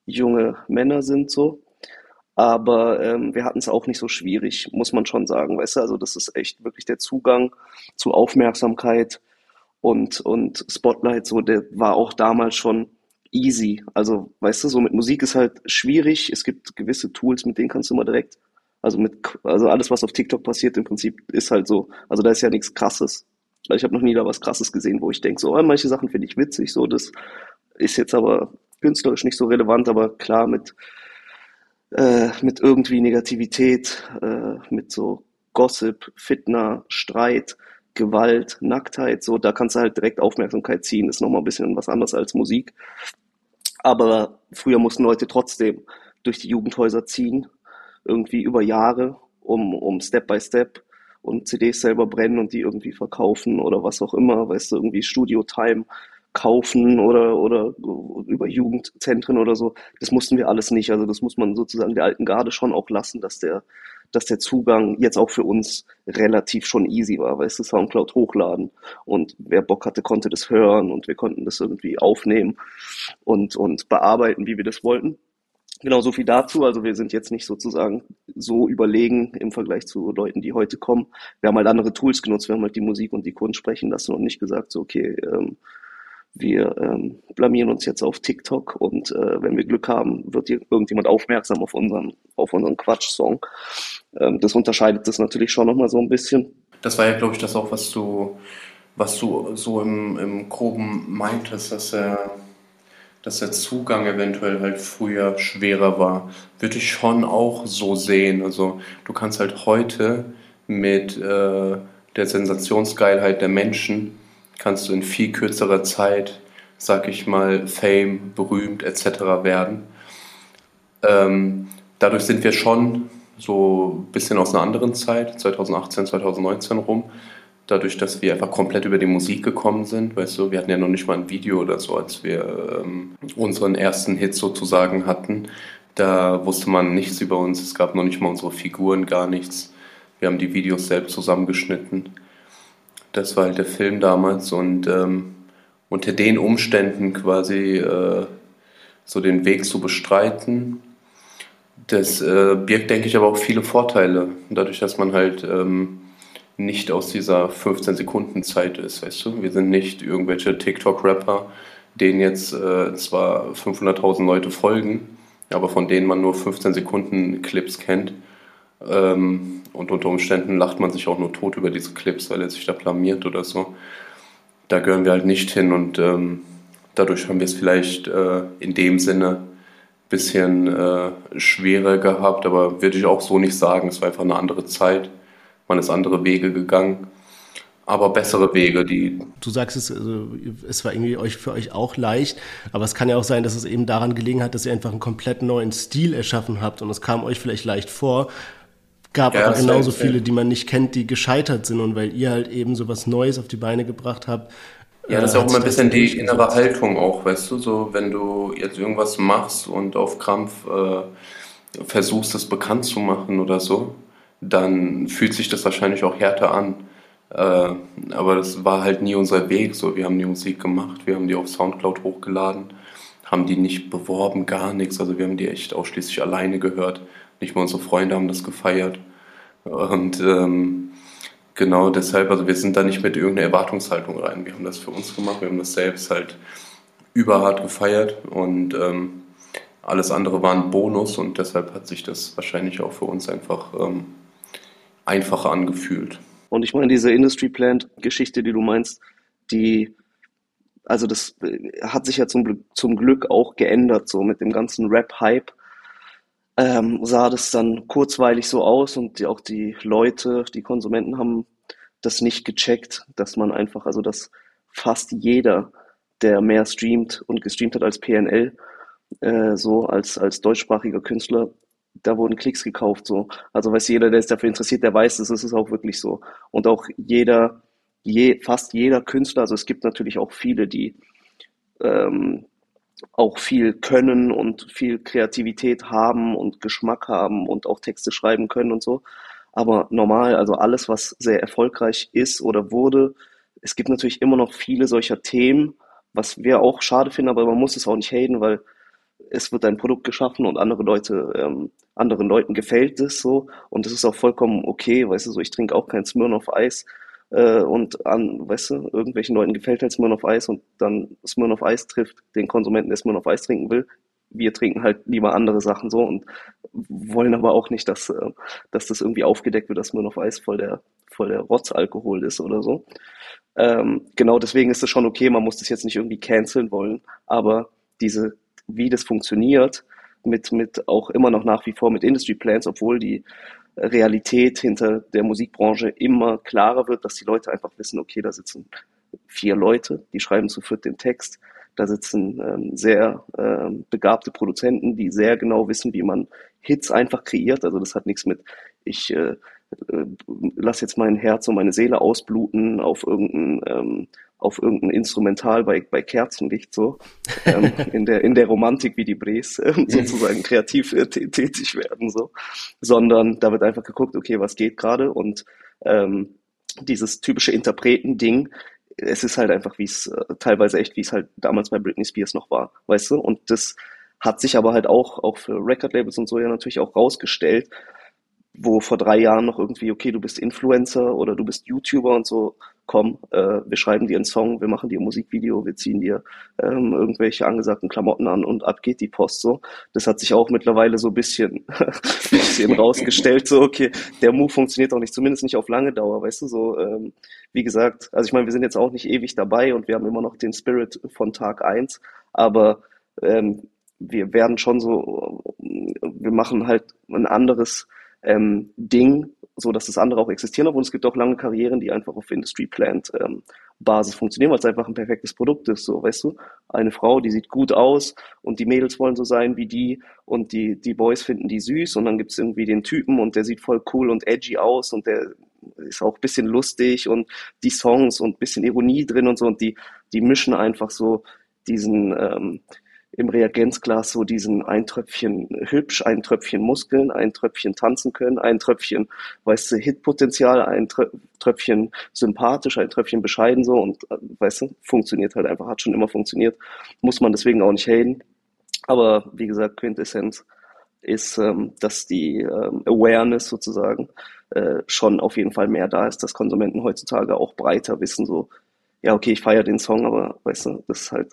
junge Männer sind, so. Aber ähm, wir hatten es auch nicht so schwierig, muss man schon sagen, weißt du, also das ist echt wirklich der Zugang zu Aufmerksamkeit, und, und Spotlight, so, der war auch damals schon easy. Also, weißt du, so mit Musik ist halt schwierig. Es gibt gewisse Tools, mit denen kannst du immer direkt, also mit, also alles, was auf TikTok passiert, im Prinzip ist halt so. Also da ist ja nichts krasses. Ich habe noch nie da was krasses gesehen, wo ich denke, so, oh, manche Sachen finde ich witzig, so, das ist jetzt aber künstlerisch nicht so relevant, aber klar mit, äh, mit irgendwie Negativität, äh, mit so Gossip, Fitner, Streit, Gewalt, Nacktheit, so, da kannst du halt direkt Aufmerksamkeit ziehen, ist nochmal ein bisschen was anderes als Musik. Aber früher mussten Leute trotzdem durch die Jugendhäuser ziehen, irgendwie über Jahre, um, um Step by Step und CDs selber brennen und die irgendwie verkaufen oder was auch immer, weißt du, irgendwie Studio Time kaufen oder, oder über Jugendzentren oder so. Das mussten wir alles nicht. Also das muss man sozusagen der alten Garde schon auch lassen, dass der, dass der Zugang jetzt auch für uns relativ schon easy war, weißt du, Soundcloud hochladen und wer Bock hatte, konnte das hören und wir konnten das irgendwie aufnehmen und, und bearbeiten, wie wir das wollten. Genau so viel dazu. Also wir sind jetzt nicht sozusagen so überlegen im Vergleich zu Leuten, die heute kommen. Wir haben halt andere Tools genutzt. Wir haben halt die Musik und die Kunst sprechen lassen und nicht gesagt, so okay, ähm, wir ähm, blamieren uns jetzt auf TikTok und äh, wenn wir Glück haben, wird irgendjemand aufmerksam auf unseren, auf unseren Quatsch-Song. Ähm, das unterscheidet das natürlich schon nochmal so ein bisschen. Das war ja, glaube ich, das auch, was du, was du so im, im Groben meintest, dass der, dass der Zugang eventuell halt früher schwerer war. Würde ich schon auch so sehen. Also du kannst halt heute mit äh, der Sensationsgeilheit der Menschen kannst du in viel kürzerer Zeit, sag ich mal, Fame, berühmt etc. werden. Ähm, dadurch sind wir schon so ein bisschen aus einer anderen Zeit, 2018, 2019 rum. Dadurch, dass wir einfach komplett über die Musik gekommen sind, weißt du, wir hatten ja noch nicht mal ein Video oder so, als wir ähm, unseren ersten Hit sozusagen hatten. Da wusste man nichts über uns, es gab noch nicht mal unsere Figuren, gar nichts. Wir haben die Videos selbst zusammengeschnitten. Das war halt der Film damals und ähm, unter den Umständen quasi äh, so den Weg zu bestreiten, das äh, birgt, denke ich, aber auch viele Vorteile. Dadurch, dass man halt ähm, nicht aus dieser 15-Sekunden-Zeit ist, weißt du? Wir sind nicht irgendwelche TikTok-Rapper, denen jetzt äh, zwar 500.000 Leute folgen, aber von denen man nur 15 Sekunden Clips kennt. Ähm, und unter Umständen lacht man sich auch nur tot über diese Clips, weil er sich da blamiert oder so. Da gehören wir halt nicht hin und ähm, dadurch haben wir es vielleicht äh, in dem Sinne ein bisschen äh, schwerer gehabt, aber würde ich auch so nicht sagen. Es war einfach eine andere Zeit. Man ist andere Wege gegangen aber bessere Wege, die. Du sagst es, also, es war irgendwie euch für euch auch leicht, aber es kann ja auch sein, dass es eben daran gelegen hat, dass ihr einfach einen komplett neuen Stil erschaffen habt und es kam euch vielleicht leicht vor, gab ja, aber genauso viele, die man nicht kennt, die gescheitert sind und weil ihr halt eben so was Neues auf die Beine gebracht habt. Ja, das ist äh, auch immer ein bisschen die innere Haltung auch, weißt du, so wenn du jetzt irgendwas machst und auf Krampf äh, versuchst, es bekannt zu machen oder so, dann fühlt sich das wahrscheinlich auch härter an. Äh, aber das war halt nie unser Weg. So, wir haben die Musik gemacht, wir haben die auf Soundcloud hochgeladen, haben die nicht beworben, gar nichts. Also wir haben die echt ausschließlich alleine gehört. Nicht mal unsere Freunde haben das gefeiert. Und ähm, genau deshalb, also wir sind da nicht mit irgendeiner Erwartungshaltung rein. Wir haben das für uns gemacht, wir haben das selbst halt überhart gefeiert und ähm, alles andere war ein Bonus und deshalb hat sich das wahrscheinlich auch für uns einfach ähm, einfacher angefühlt. Und ich meine, diese Industry Plant Geschichte, die du meinst, die also das äh, hat sich ja zum, zum Glück auch geändert, so mit dem ganzen Rap-Hype. Ähm, sah das dann kurzweilig so aus und die, auch die Leute, die Konsumenten haben das nicht gecheckt, dass man einfach, also dass fast jeder, der mehr streamt und gestreamt hat als PNL, äh, so als, als deutschsprachiger Künstler, da wurden Klicks gekauft, so. Also weiß jeder, der ist dafür interessiert, der weiß, das ist auch wirklich so. Und auch jeder, je, fast jeder Künstler, also es gibt natürlich auch viele, die ähm, auch viel können und viel Kreativität haben und Geschmack haben und auch Texte schreiben können und so. Aber normal, also alles, was sehr erfolgreich ist oder wurde, es gibt natürlich immer noch viele solcher Themen, was wir auch schade finden, aber man muss es auch nicht haten, weil es wird ein Produkt geschaffen und andere Leute, ähm, anderen Leuten gefällt es so und es ist auch vollkommen okay, weißt du, so ich trinke auch kein Smirnoff Eis äh, und an, weißt du, irgendwelchen Leuten gefällt halt Smirnoff Eis und dann Smirnoff Eis trifft den Konsumenten, der Smirnoff Eis trinken will. Wir trinken halt lieber andere Sachen so und wollen aber auch nicht, dass, äh, dass das irgendwie aufgedeckt wird, dass Smirnoff Eis voll der, voll der Rotzalkohol ist oder so. Ähm, genau deswegen ist es schon okay, man muss das jetzt nicht irgendwie canceln wollen, aber diese, wie das funktioniert, mit, mit auch immer noch nach wie vor mit Industry Plans, obwohl die Realität hinter der Musikbranche immer klarer wird, dass die Leute einfach wissen, okay, da sitzen vier Leute, die schreiben zu viert den Text, da sitzen ähm, sehr ähm, begabte Produzenten, die sehr genau wissen, wie man Hits einfach kreiert. Also das hat nichts mit, ich äh, äh, lass jetzt mein Herz und meine Seele ausbluten auf irgendein ähm, auf irgendein Instrumental bei, bei Kerzenlicht so ähm, in der in der Romantik wie die Brees äh, sozusagen kreativ äh, tätig werden so. Sondern da wird einfach geguckt okay was geht gerade? Und ähm, dieses typische Interpreten-Ding es ist halt einfach wie es äh, teilweise echt wie es halt damals bei Britney Spears noch war weißt du? Und das hat sich aber halt auch auch für Record-Labels und so ja natürlich auch rausgestellt wo vor drei Jahren noch irgendwie, okay, du bist Influencer oder du bist YouTuber und so, komm, äh, wir schreiben dir einen Song, wir machen dir ein Musikvideo, wir ziehen dir ähm, irgendwelche angesagten Klamotten an und ab geht die Post so. Das hat sich auch mittlerweile so ein bisschen, bisschen rausgestellt, so, okay, der Move funktioniert auch nicht, zumindest nicht auf lange Dauer, weißt du, so, ähm, wie gesagt, also ich meine, wir sind jetzt auch nicht ewig dabei und wir haben immer noch den Spirit von Tag eins, aber ähm, wir werden schon so, wir machen halt ein anderes ähm, Ding, so dass das andere auch existieren, aber es gibt auch lange Karrieren, die einfach auf Industry Plant ähm, Basis funktionieren, weil es einfach ein perfektes Produkt ist, so, weißt du? Eine Frau, die sieht gut aus und die Mädels wollen so sein wie die und die, die Boys finden die süß und dann gibt's irgendwie den Typen und der sieht voll cool und edgy aus und der ist auch bisschen lustig und die Songs und bisschen Ironie drin und so und die, die mischen einfach so diesen, ähm, im Reagenzglas so diesen ein Tröpfchen hübsch, ein Tröpfchen Muskeln, ein Tröpfchen tanzen können, ein Tröpfchen, weißt du, Hitpotenzial, ein Tröpfchen sympathisch, ein Tröpfchen bescheiden so und äh, weißt du, funktioniert halt einfach, hat schon immer funktioniert, muss man deswegen auch nicht haten. Aber wie gesagt, Quintessenz ist, ähm, dass die ähm, Awareness sozusagen äh, schon auf jeden Fall mehr da ist, dass Konsumenten heutzutage auch breiter wissen, so, ja, okay, ich feiere den Song, aber weißt du, das ist halt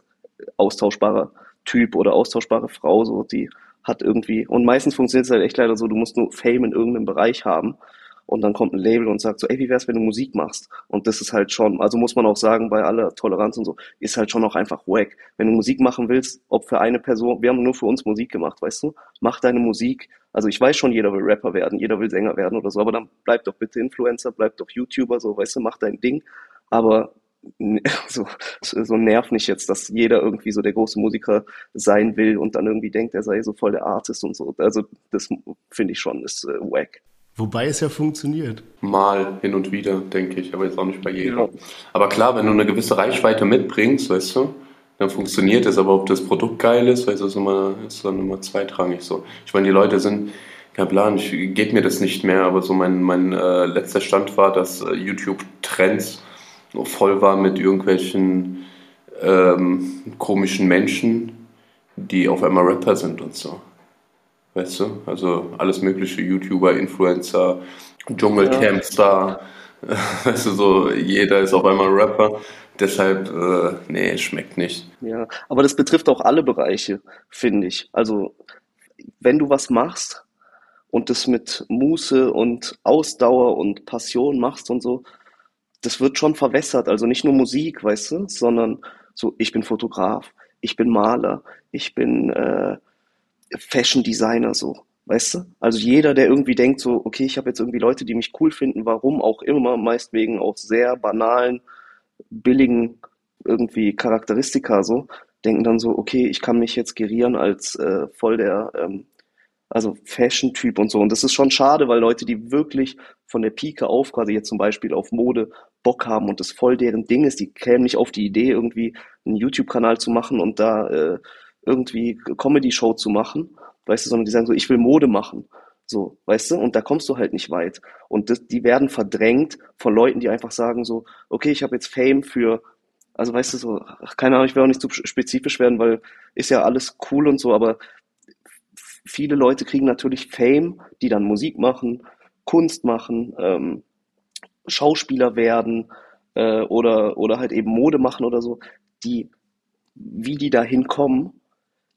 austauschbarer Typ oder austauschbare Frau, so, die hat irgendwie, und meistens funktioniert es halt echt leider so, du musst nur Fame in irgendeinem Bereich haben und dann kommt ein Label und sagt so, ey, wie wär's, wenn du Musik machst? Und das ist halt schon, also muss man auch sagen, bei aller Toleranz und so, ist halt schon auch einfach wack. Wenn du Musik machen willst, ob für eine Person, wir haben nur für uns Musik gemacht, weißt du? Mach deine Musik. Also ich weiß schon, jeder will Rapper werden, jeder will Sänger werden oder so, aber dann bleib doch bitte Influencer, bleib doch YouTuber, so, weißt du, mach dein Ding. Aber so, so nervt nicht jetzt, dass jeder irgendwie so der große Musiker sein will und dann irgendwie denkt, er sei so voll der Artist und so. Also das finde ich schon, ist äh, wack. Wobei es ja funktioniert. Mal hin und wieder, denke ich, aber jetzt auch nicht bei jedem. Ja. Aber klar, wenn du eine gewisse Reichweite mitbringst, weißt du, dann funktioniert es. Aber ob das Produkt geil ist, weißt du, ist, immer, ist dann immer zweitrangig so. Ich meine, die Leute sind, ja Plan, ich gebe mir das nicht mehr, aber so mein, mein äh, letzter Stand war, dass äh, YouTube-Trends voll war mit irgendwelchen ähm, komischen Menschen, die auf einmal Rapper sind und so. Weißt du? Also alles mögliche, YouTuber, Influencer, Dschungelcamp-Star. Weißt du, so jeder ist auf einmal Rapper. Deshalb, äh, nee, schmeckt nicht. Ja, aber das betrifft auch alle Bereiche, finde ich. Also, wenn du was machst und das mit Muße und Ausdauer und Passion machst und so, das wird schon verwässert. Also nicht nur Musik, weißt du, sondern so, ich bin Fotograf, ich bin Maler, ich bin äh, Fashion Designer, so. Weißt du? Also jeder, der irgendwie denkt, so, okay, ich habe jetzt irgendwie Leute, die mich cool finden, warum auch immer, meist wegen auch sehr banalen, billigen irgendwie Charakteristika so, denken dann so, okay, ich kann mich jetzt gerieren als äh, voll der ähm, also Fashion-Typ und so. Und das ist schon schade, weil Leute, die wirklich von der Pike auf, quasi jetzt zum Beispiel auf Mode Bock haben und das voll deren Ding ist, die kämen nicht auf die Idee, irgendwie einen YouTube-Kanal zu machen und da äh, irgendwie Comedy-Show zu machen, weißt du, sondern die sagen so, ich will Mode machen. So, weißt du? Und da kommst du halt nicht weit. Und das, die werden verdrängt von Leuten, die einfach sagen so, okay, ich habe jetzt Fame für, also weißt du so, keine Ahnung, ich will auch nicht zu spezifisch werden, weil ist ja alles cool und so, aber viele Leute kriegen natürlich Fame, die dann Musik machen, Kunst machen, ähm, Schauspieler werden äh, oder, oder halt eben Mode machen oder so, die, wie die da hinkommen,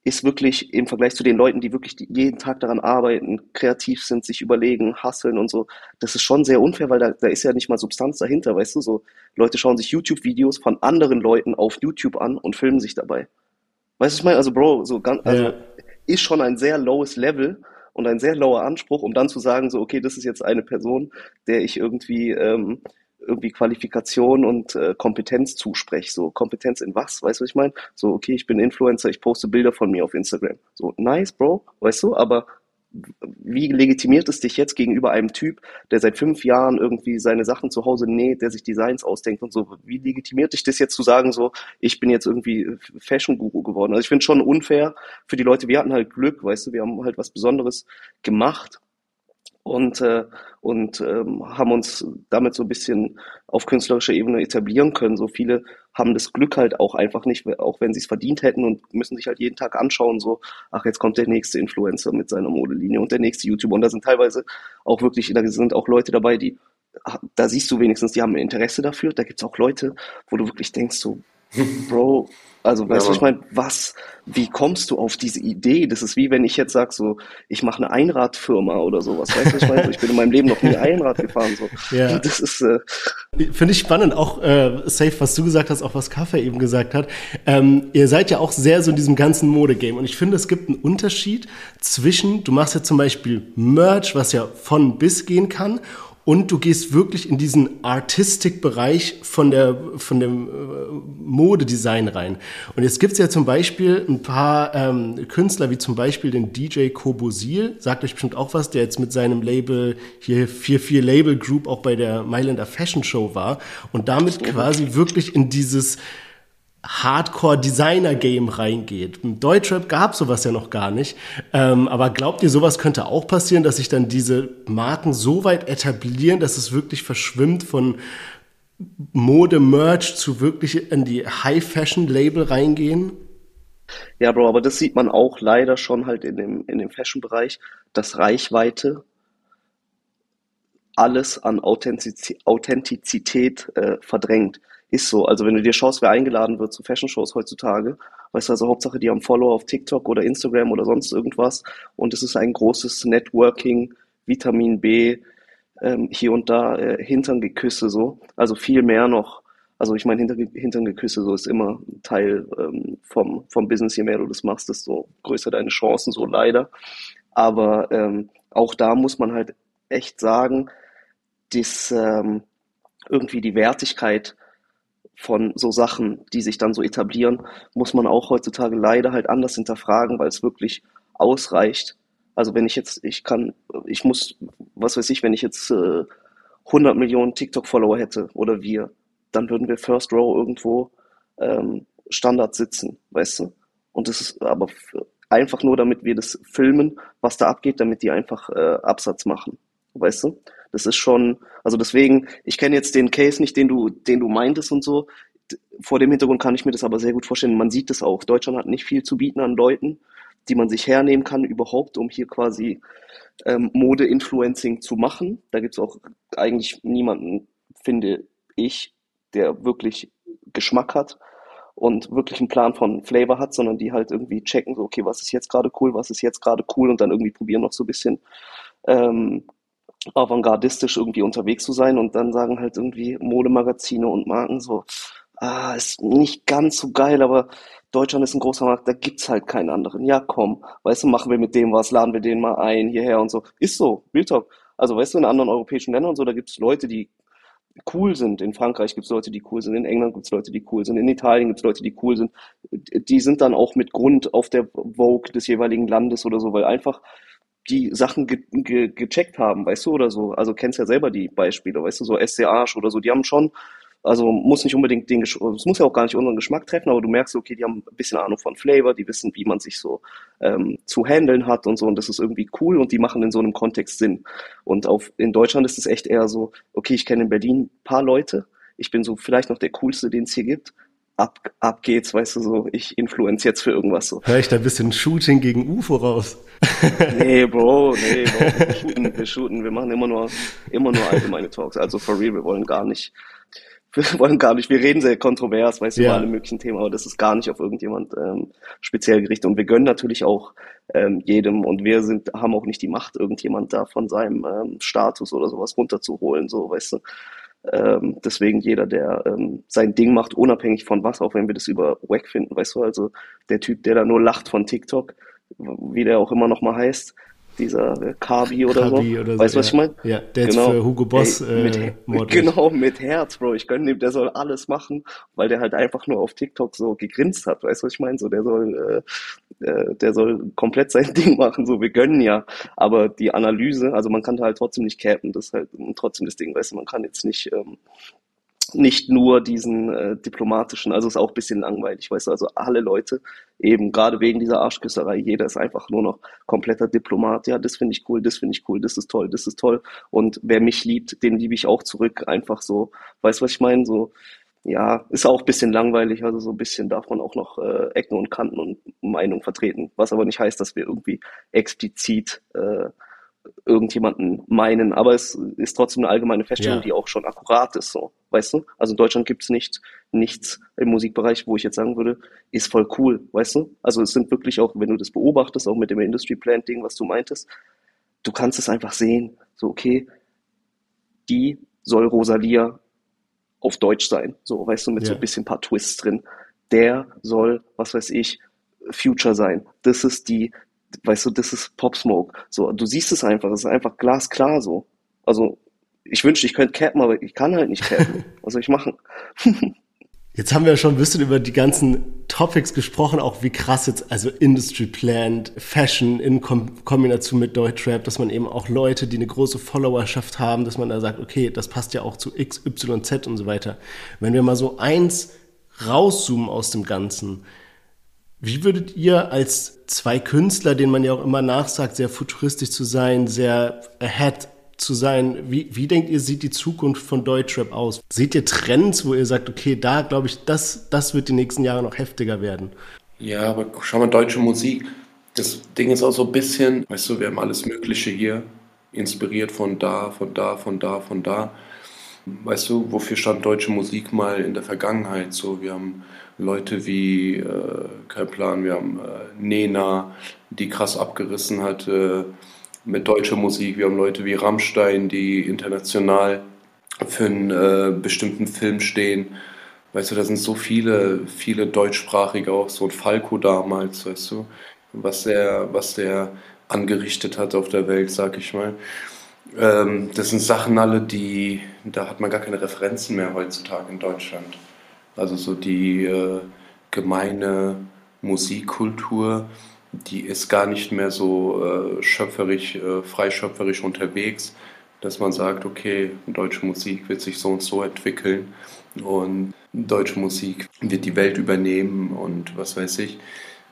ist wirklich im Vergleich zu den Leuten, die wirklich jeden Tag daran arbeiten, kreativ sind, sich überlegen, hasseln und so, das ist schon sehr unfair, weil da, da ist ja nicht mal Substanz dahinter, weißt du, so Leute schauen sich YouTube-Videos von anderen Leuten auf YouTube an und filmen sich dabei. Weißt du, ich meine, also Bro, so ganz, also ja. Ist schon ein sehr lowes Level und ein sehr lower Anspruch, um dann zu sagen, so, okay, das ist jetzt eine Person, der ich irgendwie ähm, irgendwie Qualifikation und äh, Kompetenz zuspreche. So, Kompetenz in was? Weißt du, was ich meine? So, okay, ich bin Influencer, ich poste Bilder von mir auf Instagram. So, nice, Bro, weißt du, aber wie legitimiert es dich jetzt gegenüber einem Typ, der seit fünf Jahren irgendwie seine Sachen zu Hause näht, der sich Designs ausdenkt und so? Wie legitimiert dich das jetzt zu sagen, so, ich bin jetzt irgendwie Fashion-Guru geworden? Also ich finde schon unfair für die Leute, wir hatten halt Glück, weißt du, wir haben halt was Besonderes gemacht und, äh, und ähm, haben uns damit so ein bisschen auf künstlerischer Ebene etablieren können. So viele haben das Glück halt auch einfach nicht, auch wenn sie es verdient hätten und müssen sich halt jeden Tag anschauen, so, ach, jetzt kommt der nächste Influencer mit seiner Modelinie und der nächste YouTuber. Und da sind teilweise auch wirklich, da sind auch Leute dabei, die, da siehst du wenigstens, die haben ein Interesse dafür. Da gibt's auch Leute, wo du wirklich denkst, so, Bro, also weißt ja, du, ich meine, was, wie kommst du auf diese Idee? Das ist wie wenn ich jetzt sag so, ich mache eine Einradfirma oder sowas. Weißt du, ich meine, ich bin in meinem Leben noch nie Einrad gefahren. So. Ja. Das ist äh, finde ich spannend, auch äh, safe, was du gesagt hast, auch was Kaffee eben gesagt hat. Ähm, ihr seid ja auch sehr so in diesem ganzen Modegame und ich finde, es gibt einen Unterschied zwischen, du machst ja zum Beispiel Merch, was ja von bis gehen kann und du gehst wirklich in diesen Artistic-Bereich von, der, von dem äh, Modedesign rein. Und jetzt gibt's ja zum Beispiel ein paar ähm, Künstler, wie zum Beispiel den DJ Kobosil, sagt euch bestimmt auch was, der jetzt mit seinem Label hier 44 Label Group auch bei der Mailänder Fashion Show war. Und damit quasi wirklich in dieses Hardcore-Designer-Game reingeht. Im Deutschrap gab sowas ja noch gar nicht. Ähm, aber glaubt ihr, sowas könnte auch passieren, dass sich dann diese Marken so weit etablieren, dass es wirklich verschwimmt von Mode-Merch zu wirklich in die High-Fashion-Label reingehen? Ja, Bro, aber das sieht man auch leider schon halt in dem, in dem Fashion-Bereich, dass Reichweite alles an Authentizität äh, verdrängt. Ist so. Also wenn du dir schaust, wer eingeladen wird zu Fashion-Shows heutzutage, weißt du, also Hauptsache, die haben Follower auf TikTok oder Instagram oder sonst irgendwas. Und es ist ein großes Networking, Vitamin B, ähm, hier und da äh, Hinterngeküsse so. Also viel mehr noch. Also ich meine, Hinter, Hinterngeküsse so ist immer Teil ähm, vom, vom Business. Je mehr du das machst, desto größer deine Chancen, so leider. Aber ähm, auch da muss man halt echt sagen, dass ähm, irgendwie die Wertigkeit von so Sachen, die sich dann so etablieren, muss man auch heutzutage leider halt anders hinterfragen, weil es wirklich ausreicht. Also wenn ich jetzt, ich kann, ich muss, was weiß ich, wenn ich jetzt äh, 100 Millionen TikTok-Follower hätte oder wir, dann würden wir First Row irgendwo ähm, Standard sitzen, weißt du? Und das ist aber einfach nur, damit wir das filmen, was da abgeht, damit die einfach äh, Absatz machen, weißt du? Das ist schon, also deswegen, ich kenne jetzt den Case nicht, den du, den du meintest und so. Vor dem Hintergrund kann ich mir das aber sehr gut vorstellen. Man sieht das auch. Deutschland hat nicht viel zu bieten an Leuten, die man sich hernehmen kann überhaupt, um hier quasi ähm, Mode-Influencing zu machen. Da gibt es auch eigentlich niemanden, finde ich, der wirklich Geschmack hat und wirklich einen Plan von Flavor hat, sondern die halt irgendwie checken, so, okay, was ist jetzt gerade cool, was ist jetzt gerade cool und dann irgendwie probieren noch so ein bisschen ähm, avantgardistisch irgendwie unterwegs zu sein und dann sagen halt irgendwie Modemagazine und Marken so, ah, ist nicht ganz so geil, aber Deutschland ist ein großer Markt, da gibt's halt keinen anderen. Ja, komm, weißt du, machen wir mit dem was, laden wir den mal ein, hierher und so. Ist so, Real Talk. Also, weißt du, in anderen europäischen Ländern und so, da gibt's Leute, die cool sind. In Frankreich gibt's Leute, die cool sind. In England gibt's Leute, die cool sind. In Italien gibt's Leute, die cool sind. Die sind dann auch mit Grund auf der Vogue des jeweiligen Landes oder so, weil einfach die Sachen ge ge gecheckt haben, weißt du, oder so. Also kennst ja selber die Beispiele, weißt du, so SC Arsch oder so, die haben schon also muss nicht unbedingt den, es muss ja auch gar nicht unseren Geschmack treffen, aber du merkst, okay, die haben ein bisschen Ahnung von Flavor, die wissen, wie man sich so ähm, zu handeln hat und so und das ist irgendwie cool und die machen in so einem Kontext Sinn. Und auf, in Deutschland ist es echt eher so, okay, ich kenne in Berlin ein paar Leute, ich bin so vielleicht noch der coolste, den es hier gibt, ab, ab geht's, weißt du, so, ich influenz jetzt für irgendwas so. Hör ich da ein bisschen Shooting gegen UFO raus? nee, Bro, nee, Bro, wir shooten, wir shooten, wir machen immer nur, immer nur allgemeine Talks, also for real, wir wollen gar nicht, wir wollen gar nicht, wir reden sehr kontrovers, weißt du, ja. über alle möglichen Themen, aber das ist gar nicht auf irgendjemand ähm, speziell gerichtet. Und wir gönnen natürlich auch ähm, jedem und wir sind, haben auch nicht die Macht, irgendjemand da von seinem ähm, Status oder sowas runterzuholen, so, weißt du. Ähm, deswegen jeder, der ähm, sein Ding macht, unabhängig von was, auch wenn wir das über Wack finden, weißt du, also der Typ, der da nur lacht von TikTok, wie der auch immer noch mal heißt, dieser äh, Kabi oder Kabi so. Oder weißt du, was ja. ich meine? Ja, der genau. jetzt für Hugo Boss Ey, mit, äh, Genau, mit Herz, Bro. Ich gönne ihm, der soll alles machen, weil der halt einfach nur auf TikTok so gegrinst hat. Weißt du, was ich meine? So, der soll, äh, äh, der soll komplett sein Ding machen. So, wir gönnen ja. Aber die Analyse, also man kann halt trotzdem nicht capen. Das ist halt trotzdem das Ding, weißt du, man kann jetzt nicht ähm, nicht nur diesen äh, diplomatischen, also ist auch ein bisschen langweilig, weißt du, also alle Leute, eben gerade wegen dieser Arschküsserei, jeder ist einfach nur noch kompletter Diplomat, ja, das finde ich cool, das finde ich cool, das ist toll, das ist toll und wer mich liebt, den liebe ich auch zurück, einfach so, weißt du, was ich meine, so, ja, ist auch ein bisschen langweilig, also so ein bisschen darf man auch noch äh, Ecken und Kanten und Meinung vertreten, was aber nicht heißt, dass wir irgendwie explizit äh, irgendjemanden meinen, aber es ist trotzdem eine allgemeine Feststellung, ja. die auch schon akkurat ist, so, weißt du? Also in Deutschland gibt es nicht, nichts im Musikbereich, wo ich jetzt sagen würde, ist voll cool, weißt du? Also es sind wirklich auch, wenn du das beobachtest, auch mit dem Industry Plant Ding, was du meintest, du kannst es einfach sehen, so, okay, die soll Rosalia auf Deutsch sein, so, weißt du, mit ja. so ein bisschen paar Twists drin. Der soll, was weiß ich, Future sein. Das ist die, weißt du, das ist Pop Smoke. So, du siehst es einfach, es ist einfach glasklar so. Also, ich wünschte, ich könnte cappen, aber ich kann halt nicht cappen. Was soll ich machen? Jetzt haben wir schon ein bisschen über die ganzen Topics gesprochen, auch wie krass jetzt, also Industry Plant, Fashion in Kom Kombination mit Deutschrap, dass man eben auch Leute, die eine große Followerschaft haben, dass man da sagt, okay, das passt ja auch zu X, Y, Z und so weiter. Wenn wir mal so eins rauszoomen aus dem Ganzen, wie würdet ihr als zwei Künstler, denen man ja auch immer nachsagt, sehr futuristisch zu sein, sehr ahead zu sein, wie, wie denkt ihr, sieht die Zukunft von Deutschrap aus? Seht ihr Trends, wo ihr sagt, okay, da glaube ich, das, das wird die nächsten Jahre noch heftiger werden? Ja, aber schau mal, deutsche Musik, das Ding ist auch so ein bisschen, weißt du, wir haben alles Mögliche hier, inspiriert von da, von da, von da, von da. Weißt du, wofür stand deutsche Musik mal in der Vergangenheit? So, wir haben Leute wie, äh, kein Plan, wir haben äh, Nena, die krass abgerissen hat äh, mit deutscher Musik. Wir haben Leute wie Rammstein, die international für einen äh, bestimmten Film stehen. Weißt du, da sind so viele, viele deutschsprachige auch, so ein Falco damals, weißt du, was der, was der angerichtet hat auf der Welt, sag ich mal. Ähm, das sind Sachen alle, die, da hat man gar keine Referenzen mehr heutzutage in Deutschland. Also so die äh, gemeine Musikkultur, die ist gar nicht mehr so äh, schöpferisch, äh, freischöpferisch unterwegs, dass man sagt, okay, deutsche Musik wird sich so und so entwickeln und deutsche Musik wird die Welt übernehmen und was weiß ich.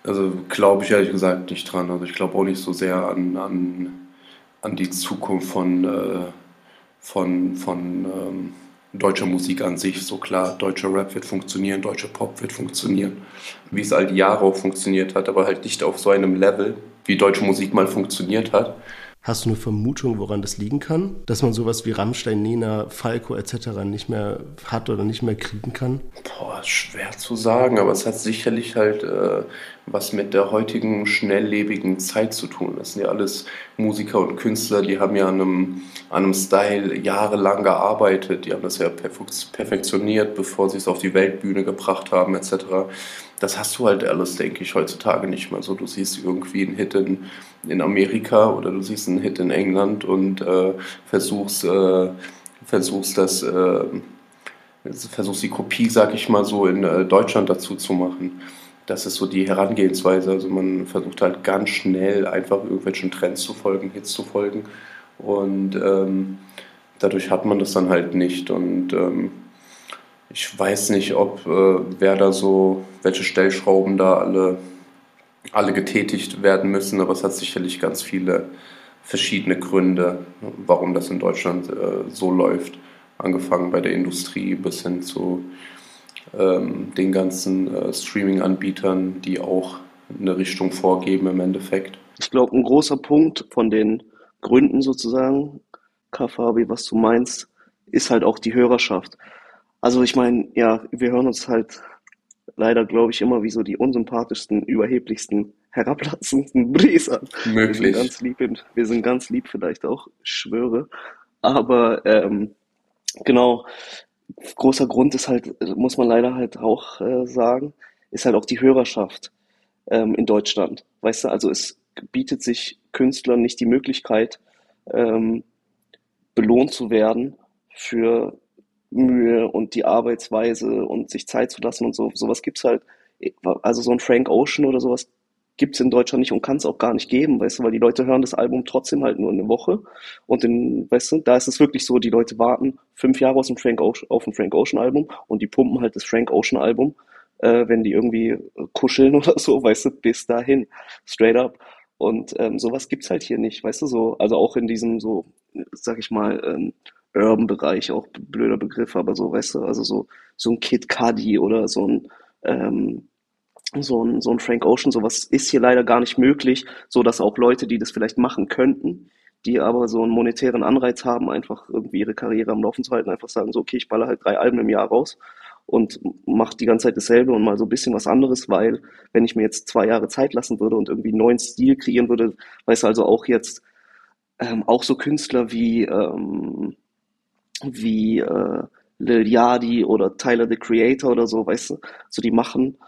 Also glaube ich ehrlich gesagt nicht dran. Also ich glaube auch nicht so sehr an, an, an die Zukunft von, äh, von, von ähm, deutscher Musik an sich. So klar, deutscher Rap wird funktionieren, deutscher Pop wird funktionieren, wie es all die Jahre auch funktioniert hat, aber halt nicht auf so einem Level, wie deutsche Musik mal funktioniert hat. Hast du eine Vermutung, woran das liegen kann? Dass man sowas wie Rammstein, Nena, Falco etc. nicht mehr hat oder nicht mehr kriegen kann? Boah, schwer zu sagen, aber es hat sicherlich halt äh, was mit der heutigen schnelllebigen Zeit zu tun. Das sind ja alles Musiker und Künstler, die haben ja an einem, an einem Style jahrelang gearbeitet, die haben das ja perfektioniert, bevor sie es auf die Weltbühne gebracht haben, etc. Das hast du halt alles, denke ich, heutzutage nicht mehr so. Du siehst irgendwie einen Hit in, in Amerika oder du siehst einen Hit in England und äh, versuchst, äh, versuchst das, äh, versuchst die Kopie, sag ich mal so, in äh, Deutschland dazu zu machen das ist so die Herangehensweise. Also man versucht halt ganz schnell einfach irgendwelchen Trends zu folgen, Hits zu folgen. Und ähm, dadurch hat man das dann halt nicht. Und ähm, ich weiß nicht, ob äh, wer da so, welche Stellschrauben da alle, alle getätigt werden müssen, aber es hat sicherlich ganz viele verschiedene Gründe, warum das in Deutschland äh, so läuft. Angefangen bei der Industrie bis hin zu ähm, den ganzen äh, Streaming-Anbietern, die auch eine Richtung vorgeben im Endeffekt. Ich glaube, ein großer Punkt von den Gründen sozusagen, Kafabi, was du meinst, ist halt auch die Hörerschaft. Also ich meine, ja, wir hören uns halt leider, glaube ich, immer wie so die unsympathischsten, überheblichsten, herablassendsten Bries an. Möglich. Wir sind ganz lieb, wir sind ganz lieb vielleicht auch, ich schwöre. Aber ähm, genau, großer Grund ist halt, muss man leider halt auch äh, sagen, ist halt auch die Hörerschaft ähm, in Deutschland. Weißt du, also es bietet sich Künstlern nicht die Möglichkeit, ähm, belohnt zu werden für Mühe und die Arbeitsweise und sich Zeit zu lassen und so. Sowas gibt's halt, also so ein Frank Ocean oder sowas gibt es in Deutschland nicht und kann es auch gar nicht geben, weißt du, weil die Leute hören das Album trotzdem halt nur eine Woche. Und in, weißt du, da ist es wirklich so, die Leute warten fünf Jahre aus dem Frank Ocean, auf ein Frank Ocean Album und die pumpen halt das Frank Ocean Album, äh, wenn die irgendwie kuscheln oder so, weißt du, bis dahin. Straight up. Und ähm, sowas gibt's halt hier nicht, weißt du, so, also auch in diesem so, sag ich mal, ähm, Urban-Bereich, auch blöder Begriff, aber so, weißt du, also so, so ein Kid Cudi oder so ein, ähm, so ein, so ein Frank Ocean, sowas ist hier leider gar nicht möglich, so dass auch Leute, die das vielleicht machen könnten, die aber so einen monetären Anreiz haben, einfach irgendwie ihre Karriere am Laufen zu halten, einfach sagen so, okay, ich baller halt drei Alben im Jahr raus und mach die ganze Zeit dasselbe und mal so ein bisschen was anderes, weil wenn ich mir jetzt zwei Jahre Zeit lassen würde und irgendwie einen neuen Stil kreieren würde, weißt du, also auch jetzt ähm, auch so Künstler wie ähm, wie äh, Lil Yadi oder Tyler the Creator oder so, weißt du, so die machen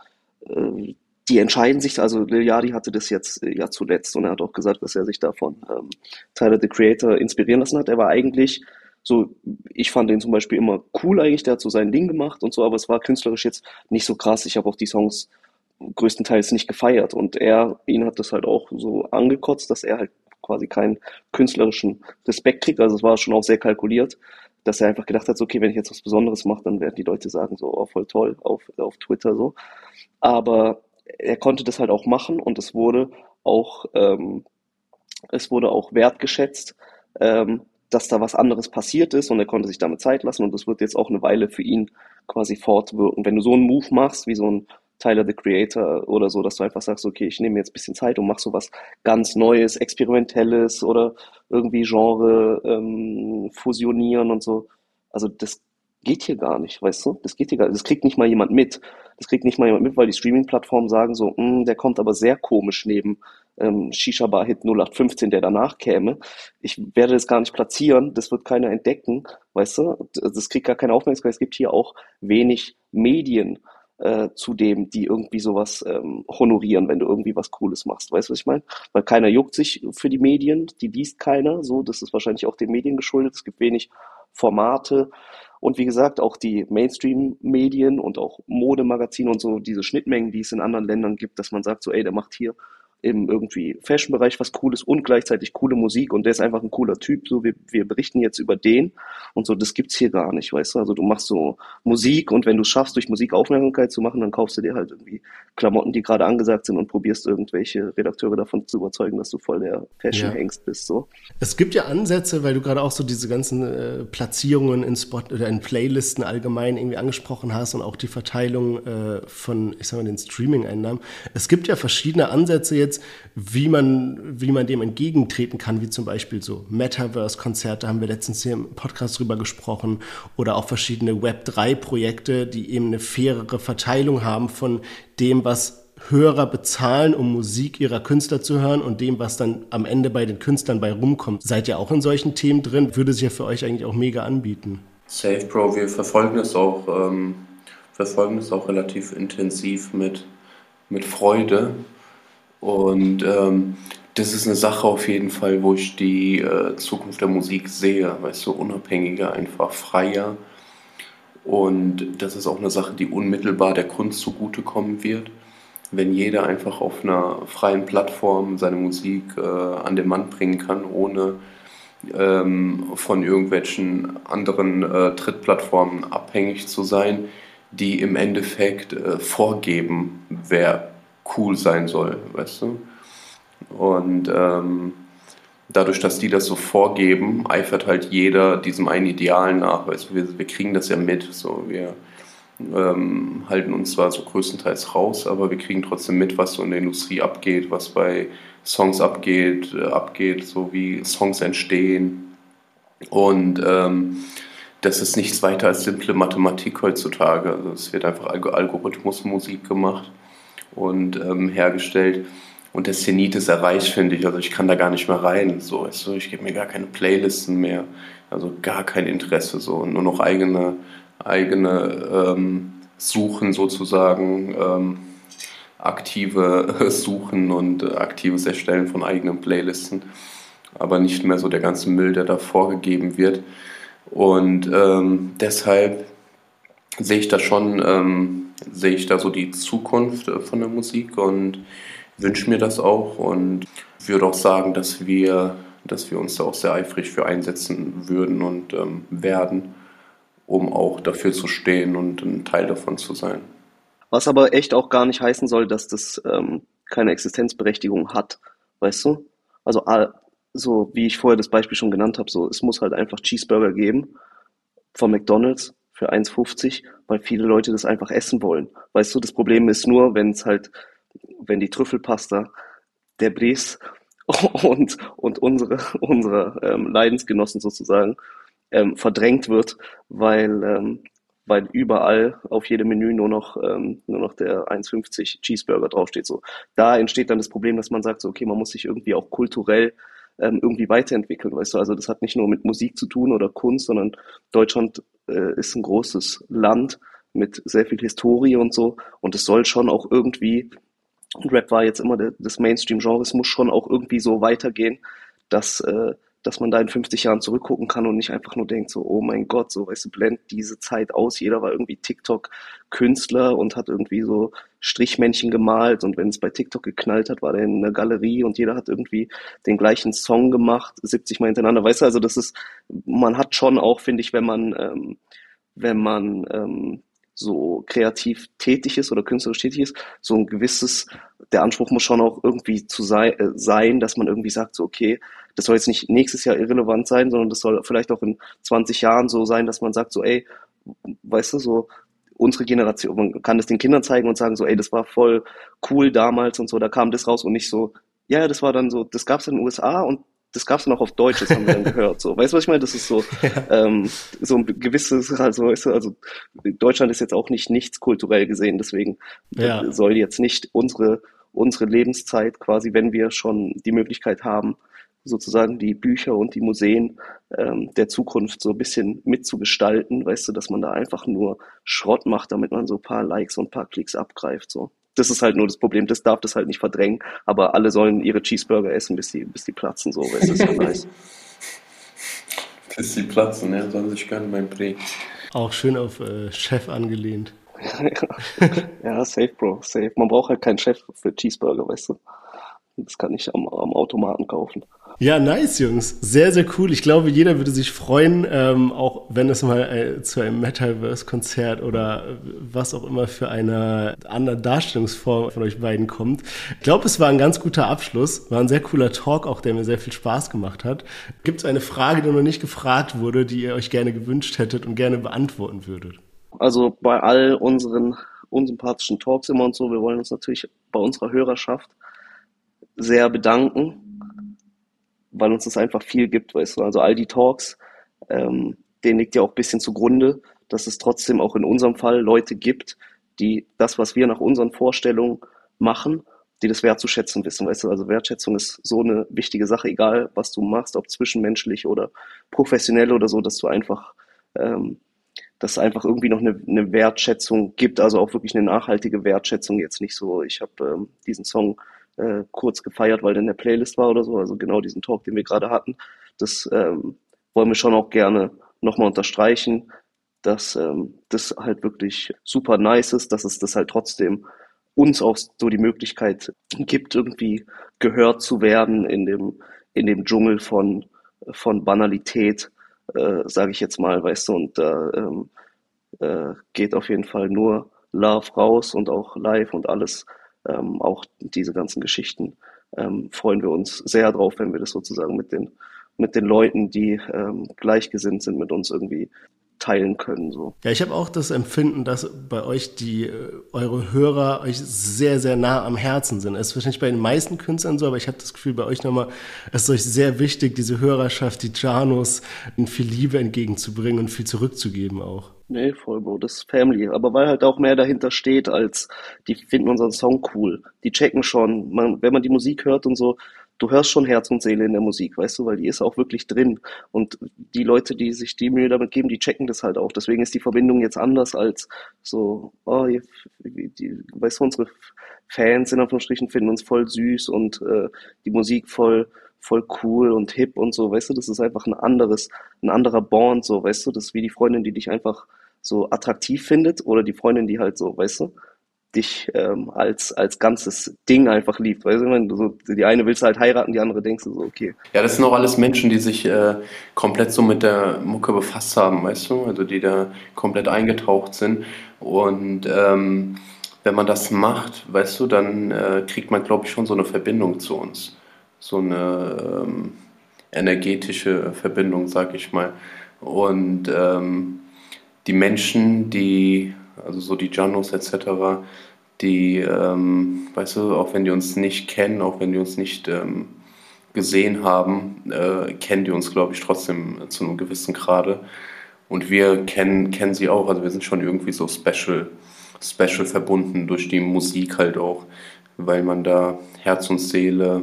äh, die entscheiden sich, also Lil Yadi hatte das jetzt äh, ja zuletzt und er hat auch gesagt, dass er sich davon ähm, Tyler the Creator inspirieren lassen hat. Er war eigentlich so, ich fand den zum Beispiel immer cool eigentlich, der hat so sein Ding gemacht und so, aber es war künstlerisch jetzt nicht so krass. Ich habe auch die Songs größtenteils nicht gefeiert und er, ihn hat das halt auch so angekotzt, dass er halt quasi keinen künstlerischen Respekt kriegt. Also es war schon auch sehr kalkuliert, dass er einfach gedacht hat, so, okay, wenn ich jetzt was Besonderes mache, dann werden die Leute sagen so, oh, voll toll auf, auf Twitter so. Aber er konnte das halt auch machen und es wurde auch, ähm, es wurde auch wertgeschätzt, ähm, dass da was anderes passiert ist und er konnte sich damit Zeit lassen und das wird jetzt auch eine Weile für ihn quasi fortwirken. Wenn du so einen Move machst, wie so ein Tyler the Creator oder so, dass du einfach sagst, okay, ich nehme jetzt ein bisschen Zeit und mach so was ganz Neues, Experimentelles oder irgendwie Genre ähm, fusionieren und so. Also das geht hier gar nicht, weißt du? Das geht hier gar nicht. Das kriegt nicht mal jemand mit. Das kriegt nicht mal jemand mit, weil die Streaming-Plattformen sagen so, mm, der kommt aber sehr komisch neben ähm, Shisha Bar Hit 0815, der danach käme. Ich werde das gar nicht platzieren, das wird keiner entdecken, weißt du? Das kriegt gar keine Aufmerksamkeit. Es gibt hier auch wenig Medien äh, zu dem, die irgendwie sowas ähm, honorieren, wenn du irgendwie was Cooles machst. Weißt du, was ich meine? Weil keiner juckt sich für die Medien, die liest keiner, so, das ist wahrscheinlich auch den Medien geschuldet. Es gibt wenig Formate. Und wie gesagt, auch die Mainstream-Medien und auch Modemagazine und so, diese Schnittmengen, die es in anderen Ländern gibt, dass man sagt so, ey, der macht hier im irgendwie Fashion-Bereich was Cooles und gleichzeitig coole Musik und der ist einfach ein cooler Typ. So, wir, wir berichten jetzt über den und so, das gibt's hier gar nicht, weißt du? Also du machst so Musik und wenn du schaffst, durch Musik Aufmerksamkeit zu machen, dann kaufst du dir halt irgendwie Klamotten, die gerade angesagt sind und probierst irgendwelche Redakteure davon zu überzeugen, dass du voll der Fashion-Hengst bist. So. Es gibt ja Ansätze, weil du gerade auch so diese ganzen äh, Platzierungen in Spot oder in Playlisten allgemein irgendwie angesprochen hast und auch die Verteilung äh, von, ich sag mal, den Streaming-Einnahmen. Es gibt ja verschiedene Ansätze jetzt jetzt, wie man, wie man dem entgegentreten kann, wie zum Beispiel so Metaverse-Konzerte, haben wir letztens hier im Podcast drüber gesprochen, oder auch verschiedene Web3-Projekte, die eben eine fairere Verteilung haben von dem, was Hörer bezahlen, um Musik ihrer Künstler zu hören und dem, was dann am Ende bei den Künstlern bei rumkommt. Seid ihr auch in solchen Themen drin? Würde sich ja für euch eigentlich auch mega anbieten. Safe, Bro, wir verfolgen das auch, ähm, verfolgen das auch relativ intensiv mit, mit Freude. Und ähm, das ist eine Sache auf jeden Fall, wo ich die äh, Zukunft der Musik sehe, weißt du, unabhängiger, einfach freier. Und das ist auch eine Sache, die unmittelbar der Kunst zugutekommen wird. Wenn jeder einfach auf einer freien Plattform seine Musik äh, an den Mann bringen kann, ohne ähm, von irgendwelchen anderen äh, Trittplattformen abhängig zu sein, die im Endeffekt äh, vorgeben, wer cool sein soll, weißt du? Und ähm, dadurch, dass die das so vorgeben, eifert halt jeder diesem einen Ideal nach. Weißt du, wir, wir kriegen das ja mit. So, wir ähm, halten uns zwar so größtenteils raus, aber wir kriegen trotzdem mit, was so in der Industrie abgeht, was bei Songs abgeht, äh, abgeht, so wie Songs entstehen. Und ähm, das ist nichts weiter als simple Mathematik heutzutage. Also es wird einfach Algorithmusmusik gemacht und ähm, hergestellt. Und der Zenit ist erreicht, finde ich. Also ich kann da gar nicht mehr rein. So, du, ich gebe mir gar keine Playlisten mehr. Also gar kein Interesse. So, nur noch eigene, eigene ähm, Suchen sozusagen, ähm, aktive Suchen und äh, aktives Erstellen von eigenen Playlisten. Aber nicht mehr so der ganze Müll, der da vorgegeben wird. Und ähm, deshalb sehe ich da schon, ähm, sehe ich da so die Zukunft äh, von der Musik und wünsche mir das auch und würde auch sagen, dass wir, dass wir uns da auch sehr eifrig für einsetzen würden und ähm, werden, um auch dafür zu stehen und ein Teil davon zu sein. Was aber echt auch gar nicht heißen soll, dass das ähm, keine Existenzberechtigung hat, weißt du? Also so wie ich vorher das Beispiel schon genannt habe, so es muss halt einfach Cheeseburger geben von McDonald's für 1,50, weil viele Leute das einfach essen wollen. Weißt du, das Problem ist nur, wenn es halt wenn die Trüffelpasta der Bries und, und unsere, unsere ähm, Leidensgenossen sozusagen ähm, verdrängt wird, weil, ähm, weil überall auf jedem Menü nur noch, ähm, nur noch der 1,50 Cheeseburger draufsteht. So. Da entsteht dann das Problem, dass man sagt, so, okay, man muss sich irgendwie auch kulturell ähm, irgendwie weiterentwickeln, weißt du. Also das hat nicht nur mit Musik zu tun oder Kunst, sondern Deutschland äh, ist ein großes Land mit sehr viel Historie und so. Und es soll schon auch irgendwie Rap war jetzt immer der, das Mainstream-Genre. Es muss schon auch irgendwie so weitergehen, dass, äh, dass man da in 50 Jahren zurückgucken kann und nicht einfach nur denkt, so, oh mein Gott, so, weißt du, blend diese Zeit aus. Jeder war irgendwie TikTok-Künstler und hat irgendwie so Strichmännchen gemalt und wenn es bei TikTok geknallt hat, war der in einer Galerie und jeder hat irgendwie den gleichen Song gemacht, 70 Mal hintereinander. Weißt du, also das ist, man hat schon auch, finde ich, wenn man, ähm, wenn man ähm, so kreativ tätig ist oder künstlerisch tätig ist, so ein gewisses, der Anspruch muss schon auch irgendwie zu sei, äh, sein, dass man irgendwie sagt, so okay, das soll jetzt nicht nächstes Jahr irrelevant sein, sondern das soll vielleicht auch in 20 Jahren so sein, dass man sagt, so ey, weißt du, so unsere Generation, man kann das den Kindern zeigen und sagen so, ey, das war voll cool damals und so, da kam das raus und nicht so, ja, das war dann so, das gab es in den USA und das gab es noch auf Deutsch, das haben wir dann gehört. So, weißt du, was ich meine? Das ist so, ja. ähm, so ein gewisses, also, weißt du, also Deutschland ist jetzt auch nicht nichts kulturell gesehen, deswegen ja. soll jetzt nicht unsere, unsere Lebenszeit quasi, wenn wir schon die Möglichkeit haben, sozusagen die Bücher und die Museen ähm, der Zukunft so ein bisschen mitzugestalten, weißt du, dass man da einfach nur Schrott macht, damit man so ein paar Likes und ein paar Klicks abgreift. So das ist halt nur das Problem, das darf das halt nicht verdrängen, aber alle sollen ihre Cheeseburger essen, bis die, bis die platzen, so, das ist ja nice. bis die platzen, ja, sollen sich gönnen beim Dreh. Auch schön auf äh, Chef angelehnt. ja, safe, Bro, safe. Man braucht halt keinen Chef für Cheeseburger, weißt du. Das kann ich am, am Automaten kaufen. Ja, nice, Jungs. Sehr, sehr cool. Ich glaube, jeder würde sich freuen, ähm, auch wenn es mal äh, zu einem Metaverse-Konzert oder was auch immer für eine andere Darstellungsform von euch beiden kommt. Ich glaube, es war ein ganz guter Abschluss. War ein sehr cooler Talk, auch der mir sehr viel Spaß gemacht hat. Gibt es eine Frage, die noch nicht gefragt wurde, die ihr euch gerne gewünscht hättet und gerne beantworten würdet? Also bei all unseren unsympathischen Talks immer und so, wir wollen uns natürlich bei unserer Hörerschaft sehr bedanken weil uns das einfach viel gibt, weißt du. Also all die Talks, ähm, denen liegt ja auch ein bisschen zugrunde, dass es trotzdem auch in unserem Fall Leute gibt, die das, was wir nach unseren Vorstellungen machen, die das wertzuschätzen wissen, weißt du, also Wertschätzung ist so eine wichtige Sache, egal was du machst, ob zwischenmenschlich oder professionell oder so, dass du einfach, ähm, dass einfach irgendwie noch eine, eine Wertschätzung gibt, also auch wirklich eine nachhaltige Wertschätzung, jetzt nicht so, ich habe ähm, diesen Song äh, kurz gefeiert, weil der in der Playlist war oder so, also genau diesen Talk, den wir gerade hatten, das ähm, wollen wir schon auch gerne nochmal unterstreichen, dass ähm, das halt wirklich super nice ist, dass es das halt trotzdem uns auch so die Möglichkeit gibt, irgendwie gehört zu werden in dem, in dem Dschungel von, von Banalität, äh, sage ich jetzt mal, weißt du, und da ähm, äh, geht auf jeden Fall nur Love raus und auch live und alles, ähm, auch diese ganzen Geschichten, ähm, freuen wir uns sehr drauf, wenn wir das sozusagen mit den, mit den Leuten, die ähm, gleichgesinnt sind, mit uns irgendwie teilen können. So. Ja, ich habe auch das Empfinden, dass bei euch die äh, eure Hörer euch sehr, sehr nah am Herzen sind. Es ist wahrscheinlich bei den meisten Künstlern so, aber ich habe das Gefühl, bei euch nochmal, es ist euch sehr wichtig, diese Hörerschaft, die Janos, in viel Liebe entgegenzubringen und viel zurückzugeben auch. Nee, voll, Bro, das ist Family. Aber weil halt auch mehr dahinter steht, als die finden unseren Song cool. Die checken schon, man, wenn man die Musik hört und so, du hörst schon Herz und Seele in der Musik, weißt du, weil die ist auch wirklich drin. Und die Leute, die sich die Mühe damit geben, die checken das halt auch. Deswegen ist die Verbindung jetzt anders als so, oh, die, die, weißt du, unsere Fans in Anführungsstrichen finden uns voll süß und äh, die Musik voll voll cool und hip und so, weißt du, das ist einfach ein anderes, ein anderer Bond, so, weißt du, das ist wie die Freundin, die dich einfach so attraktiv findet oder die Freundin, die halt so, weißt du, dich ähm, als, als ganzes Ding einfach liebt. Weißt du, so, die eine willst du halt heiraten, die andere denkst du so, okay. Ja, das sind auch alles Menschen, die sich äh, komplett so mit der Mucke befasst haben, weißt du, also die da komplett eingetaucht sind. Und ähm, wenn man das macht, weißt du, dann äh, kriegt man, glaube ich, schon so eine Verbindung zu uns. So eine ähm, energetische Verbindung, sag ich mal. Und ähm, die Menschen, die also so die Janos etc., die, ähm, weißt du, auch wenn die uns nicht kennen, auch wenn die uns nicht ähm, gesehen haben, äh, kennen die uns, glaube ich, trotzdem zu einem gewissen Grade. Und wir kennen, kennen sie auch, also wir sind schon irgendwie so special, special verbunden durch die Musik halt auch, weil man da Herz und Seele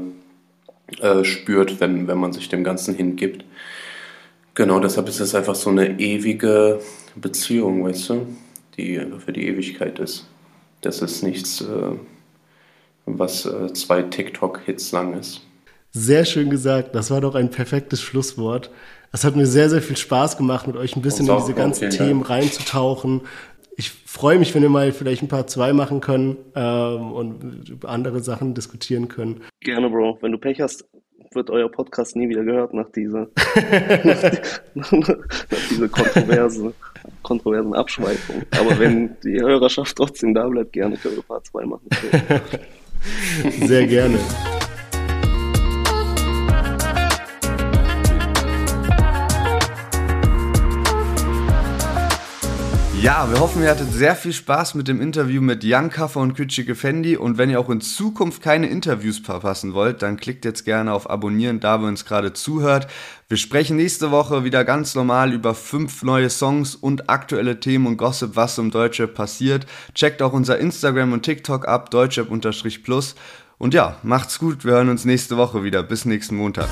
äh, spürt, wenn, wenn man sich dem Ganzen hingibt. Genau, deshalb ist es einfach so eine ewige Beziehung, weißt du? die für die Ewigkeit ist. Das ist nichts, äh, was äh, zwei TikTok-Hits lang ist. Sehr schön gesagt. Das war doch ein perfektes Schlusswort. Es hat mir sehr, sehr viel Spaß gemacht, mit euch ein bisschen in diese ganzen Themen Dank. reinzutauchen. Ich freue mich, wenn wir mal vielleicht ein paar zwei machen können ähm, und über andere Sachen diskutieren können. Gerne, Bro. Wenn du Pech hast, wird euer Podcast nie wieder gehört nach dieser, nach, nach dieser Kontroverse kontroversen Abschweifung. Aber wenn die Hörerschaft trotzdem da bleibt, gerne können wir Part 2 machen. Sehr gerne. Ja, wir hoffen, ihr hattet sehr viel Spaß mit dem Interview mit Jan Kaffer und Kütschige Fendi. Und wenn ihr auch in Zukunft keine Interviews verpassen wollt, dann klickt jetzt gerne auf Abonnieren, da wir uns gerade zuhört. Wir sprechen nächste Woche wieder ganz normal über fünf neue Songs und aktuelle Themen und Gossip, was im Deutschrap passiert. Checkt auch unser Instagram und TikTok ab, deutschrap-plus. Und ja, macht's gut, wir hören uns nächste Woche wieder. Bis nächsten Montag.